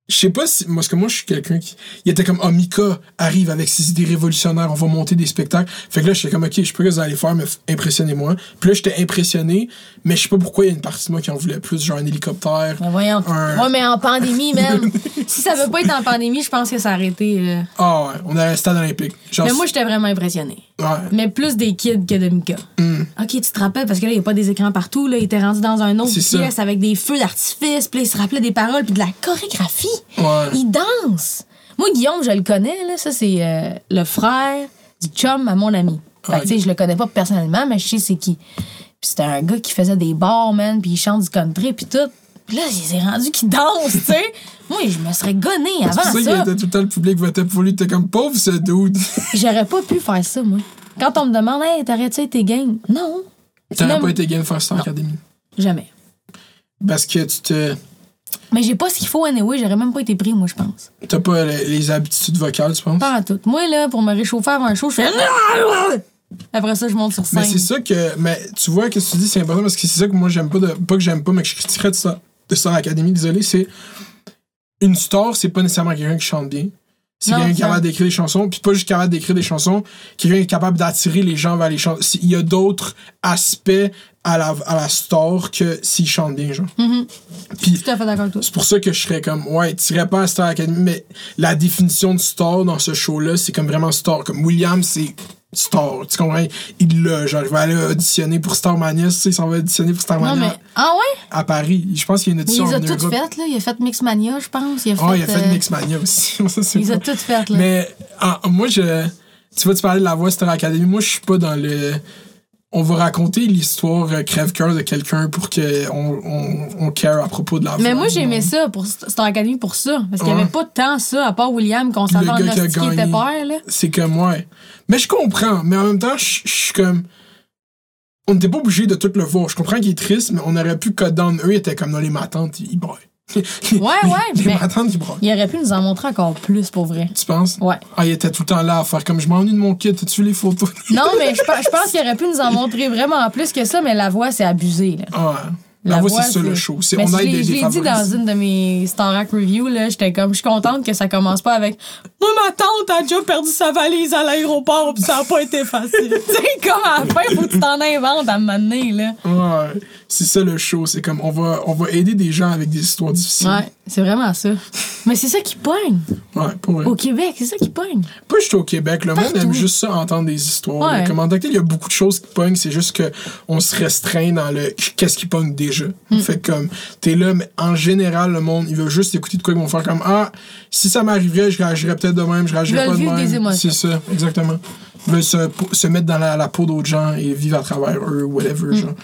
Je sais pas si. Moi, parce que moi, je suis quelqu'un qui. Il était comme, ah, Mika arrive avec ses idées révolutionnaires, on va monter des spectacles. Fait que là, j'étais comme, ok, je sais pas que vous allez faire, mais impressionnez-moi. Puis là, j'étais impressionné, mais je sais pas pourquoi il y a une partie de moi qui en voulait plus, genre un hélicoptère. Mais voyons. Un- Ouais, mais en pandémie, même. si ça veut pas être en pandémie, je pense que ça aurait été. euh, Ah, ouais, on est à un stade olympique. Genre, Mais moi, j'étais vraiment impressionnée. ouais. Mais plus des kids que de Mika. Hmm. OK, tu te rappelles, parce que là, il n'y a pas des écrans partout. Là, il était rendu dans un autre ça. pièce avec des feux d'artifice. Puis là, il se rappelait des paroles, puis de la chorégraphie. Ouais. Il danse. Moi, Guillaume, je le connais. Là, ça, c'est euh, le frère du chum à mon ami. Fait que, je le connais pas personnellement, mais je sais c'est qui. Puis c'était un gars qui faisait des bars, man, puis il chante du country, puis tout. Puis là, il s'est rendu qu'il danse, tu sais. Moi, je me serais gonné C'est avant ça qu'il ça. était tout le temps le public votait pour lui. T'es comme pauvre ce dude. J'aurais pas pu faire ça, moi. Quand on me demande, hey, t'arrêtes-tu avec tes games? Non, T'aurais pas été game faire Star Academy. jamais. Parce que tu te. Mais j'ai pas ce qu'il faut anyway, j'aurais même pas été pris, moi, je pense. T'as pas les, les habitudes vocales, tu penses? Pas à tout. Moi, là, pour me réchauffer avant un show, je fais. Après ça, je monte sur scène. Mais c'est ça que. Mais tu vois, que tu dis, c'est important parce que c'est ça que moi, j'aime pas. De, pas que j'aime pas, mais que je critiquerais de Star, de Star Academy, désolé, c'est. Une star, c'est pas nécessairement quelqu'un qui chante bien. Quelqu'un qui est capable d'écrire des chansons, puis pas juste capable d'écrire des chansons, quelqu'un est capable d'attirer les gens vers les chansons. Il y a d'autres aspects à la, à la star que s'il chante bien, genre. Mhm. Puis Tout à fait d'accord avec toi. c'est pour ça que je serais comme, ouais, tirais pas à Star Academy, mais la définition de star dans ce show-là, c'est comme vraiment star. Comme William, c'est star. Tu comprends? Il l'a. Genre, il va aller auditionner pour Starmania, tu sais, il s'en va auditionner pour Non, Starmania mais. Ah ouais? à Paris. Je pense qu'il y a une Il audition les a toutes faites, là. Il a fait Mixmania, je pense. Il a fait. Ah, il a fait euh, Mixmania aussi. Ça, Il les a toutes faites, là. Mais ah, moi, je. Tu vois, tu parlais de la voix Star Academy. Moi, je suis pas dans le. On va raconter l'histoire euh, crève-cœur de quelqu'un pour qu'on on, on care à propos de la. Mais moi, j'aimais ça pour Star Academy pour ça. Parce qu'il n'y Ouais. avait pas tant ça, à part William, qu'on savait en gars qui était père, là. C'est comme, ouais. Mais je comprends. Mais en même temps, je suis comme. On n'était pas obligé de tout le voir. Je comprends qu'il est triste, mais on aurait pu cut down. Eux, ils étaient comme dans les matantes, ils braillent. Ouais, ouais, Les mais-. Il aurait pu nous en montrer encore plus, pour vrai. Tu penses? Ouais. Ah, il était tout le temps là à faire comme je m'ennuie de mon kit. As-tu les photos? Non, mais je pense, je pense qu'il aurait pu nous en montrer vraiment plus que ça, mais la voix, c'est abusé, là. Ah, ouais. La, voix, c'est ça le show. C'est, on aide des je l'ai dit dans une de mes Starac Review, là, j'étais comme, je suis contente que ça commence pas avec Moi, ma tante a déjà perdu sa valise à l'aéroport, pis ça a pas été facile. tu sais, comme à la fin, faut que tu t'en inventes à me mener, là. Ouais. C'est ça le show. C'est comme, on va, on va aider des gens avec des histoires difficiles. Ouais, c'est vraiment ça. Mais c'est ça qui pogne. Ouais, pour vrai. Au Québec, c'est ça qui pogne. Pas juste au Québec. Le monde aime juste ça, entendre des histoires. Ouais. Comme en tant que tel, il y a beaucoup de choses qui pognent. C'est juste que on se restreint dans le qu'est-ce qui pogne déjà. Hmm. Fait que comme, t'es là, mais en général, le monde, il veut juste écouter de quoi ils vont faire comme Ah, si ça m'arriverait, je réagirais peut-être de même, je réagirais pas de même. C'est ça, exactement. Veulent se, se mettre dans la, la peau d'autres gens et vivre à travers eux, whatever. Hmm. Genre.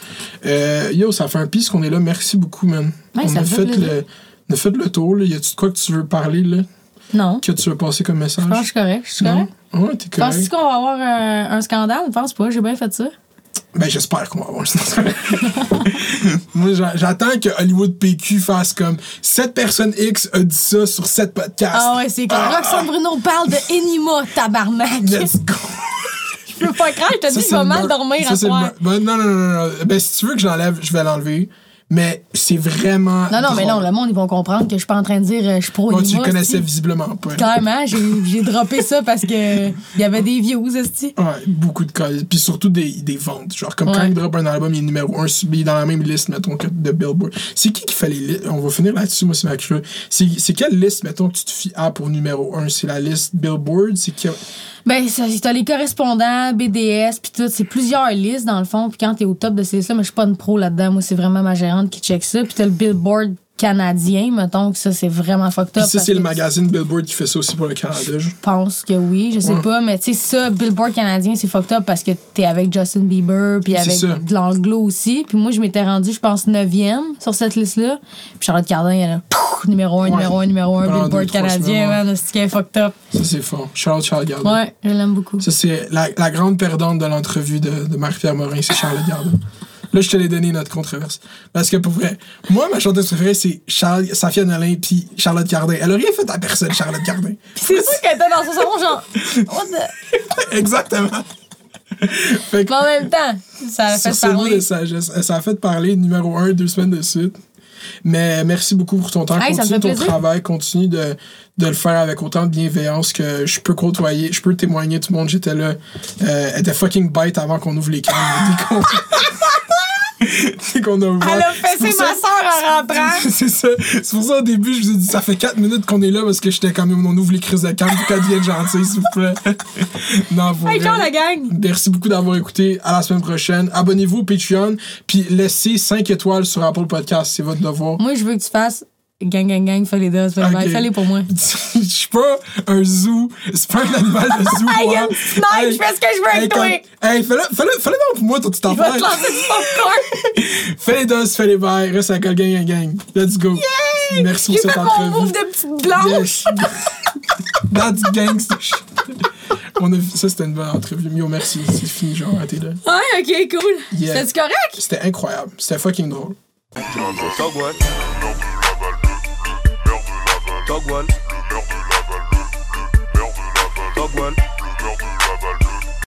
Euh, yo, ça fait un piste qu'on est là. Merci beaucoup, man. Ouais, on, a fait le, on a fait le tour. Là. Y a-tu de quoi que tu veux parler, là? Non. Que tu veux passer comme message? Je pense que je suis correct. Je suis Non? correct. Ouais, t'es correct. Penses-tu qu'on va avoir un, un scandale? Je pense pas. J'ai bien fait ça. Ben, j'espère qu'on va avoir Moi, j'a- j'attends que Hollywood PQ fasse comme cette personne X a dit ça sur cette podcast. Ah ouais, c'est comme Ah! Roxane Bruno parle de Enima, tabarnak. Let's go. Je peux pas croire, je te dis, je vais mal dormir ça, à soir. Ben, non, non, non, non. Ben, si tu veux que je l'enlève, je vais l'enlever. Mais c'est vraiment. Non, non, mais non, le monde, ils vont comprendre que je suis pas en train de dire euh, je suis pro Moi, tu le connaissais visiblement pas. Clairement, j'ai j'ai droppé ça parce que il y avait des views, esti. Ouais, beaucoup de cas. Puis surtout des, des ventes. Genre, comme quand il drop un album, il est numéro 1, il est dans la même liste, mettons, que de Billboard. C'est qui qui fait les listes? On va finir là-dessus, moi, c'est ma curieux. C'est quelle liste, mettons, que tu te fies à pour numéro 1 C'est la liste Billboard? C'est qui Ben, t'as les correspondants, BDS, puis tout. C'est plusieurs listes, dans le fond. Puis quand t'es au top de ces listes mais je suis pas une pro là-dedans. Moi, c'est vraiment ma gérante qui check ça. Puis t'as le Billboard canadien, mettons, que ça, c'est vraiment fucked Puis up. ça, parce c'est le magazine Billboard qui fait ça aussi pour le Canada. je- pense que oui, je sais Ouais. pas. Mais tu sais, ça, Billboard canadien, c'est fucked up parce que t'es avec Justin Bieber, puis avec ça. de l'anglo aussi. Puis moi, je m'étais rendue, je pense, 9e sur cette liste-là. Puis Charlotte Cardin, elle a numéro 1, Ouais. numéro 1, numéro 1, Pendant deux, Billboard canadien, man. C'est qu'elle est fucked up. Ça, c'est fort. Charles Gardin. Ouais, je l'aime beaucoup. Ça, c'est la, la grande perdante de l'entrevue de, de Marie-Pierre Morin, c'est Charlotte Gardin. Là, je te l'ai donné notre controverse. Parce que pour vrai, moi, ma chanteuse préférée, c'est Charles, Safia Nolin puis Charlotte Gardin. Elle a rien fait à personne, Charlotte Gardin. C'est sûr qu'elle était dans son salon, genre. The- Exactement. fait que, Mais en même temps, ça a fait parler. de sagesse, ça a fait parler numéro un, deux semaines de suite. Mais merci beaucoup pour ton temps. Hey, continue ton plaisir. travail, continue de, de le faire avec autant de bienveillance que je peux côtoyer, je peux témoigner tout le monde. J'étais là. Euh, elle était fucking bête avant qu'on ouvre les. Dès qu'on- a ouvert. Elle a C'est fessé ça- ma soeur en rentrant. C'est ça. C'est pour ça au début, je vous ai dit, ça fait 4 minutes qu'on est là parce que j'étais quand même, on ouvre les crises de canne pour qu'elle devienne gentille, s'il vous plaît. non, pour Hey, la gang! Merci beaucoup d'avoir écouté. À la semaine prochaine. Abonnez-vous au Patreon. Puis laissez 5 étoiles sur Apple Podcast. C'est votre devoir. Moi, je veux que tu fasses gang, gang, gang, fais les deux. Fais Ok. fais-les pour moi. Je suis pas un zoo. C'est pas un animal de zoo. Hey, moi. une je fais ce que je veux avec hey, toi. Hey, fais-le fais -le, fais -le donc pour moi, ton petit Je vais te lancer du popcorn. Fais les doses, fais les bails. Reste avec le gang, gang, gang. Let's go. Merci J'ai pour cette mon entrevue. move de petite blanche. Yes. That's gangster shit. On a, ça, c'était une bonne entrevue. Yo, merci. C'est fini, genre, t'es là. Ouais, ok, cool. Yeah. C'est-tu correct? C'était incroyable. C'était fucking drôle. Dogwall. Le maire de le maire de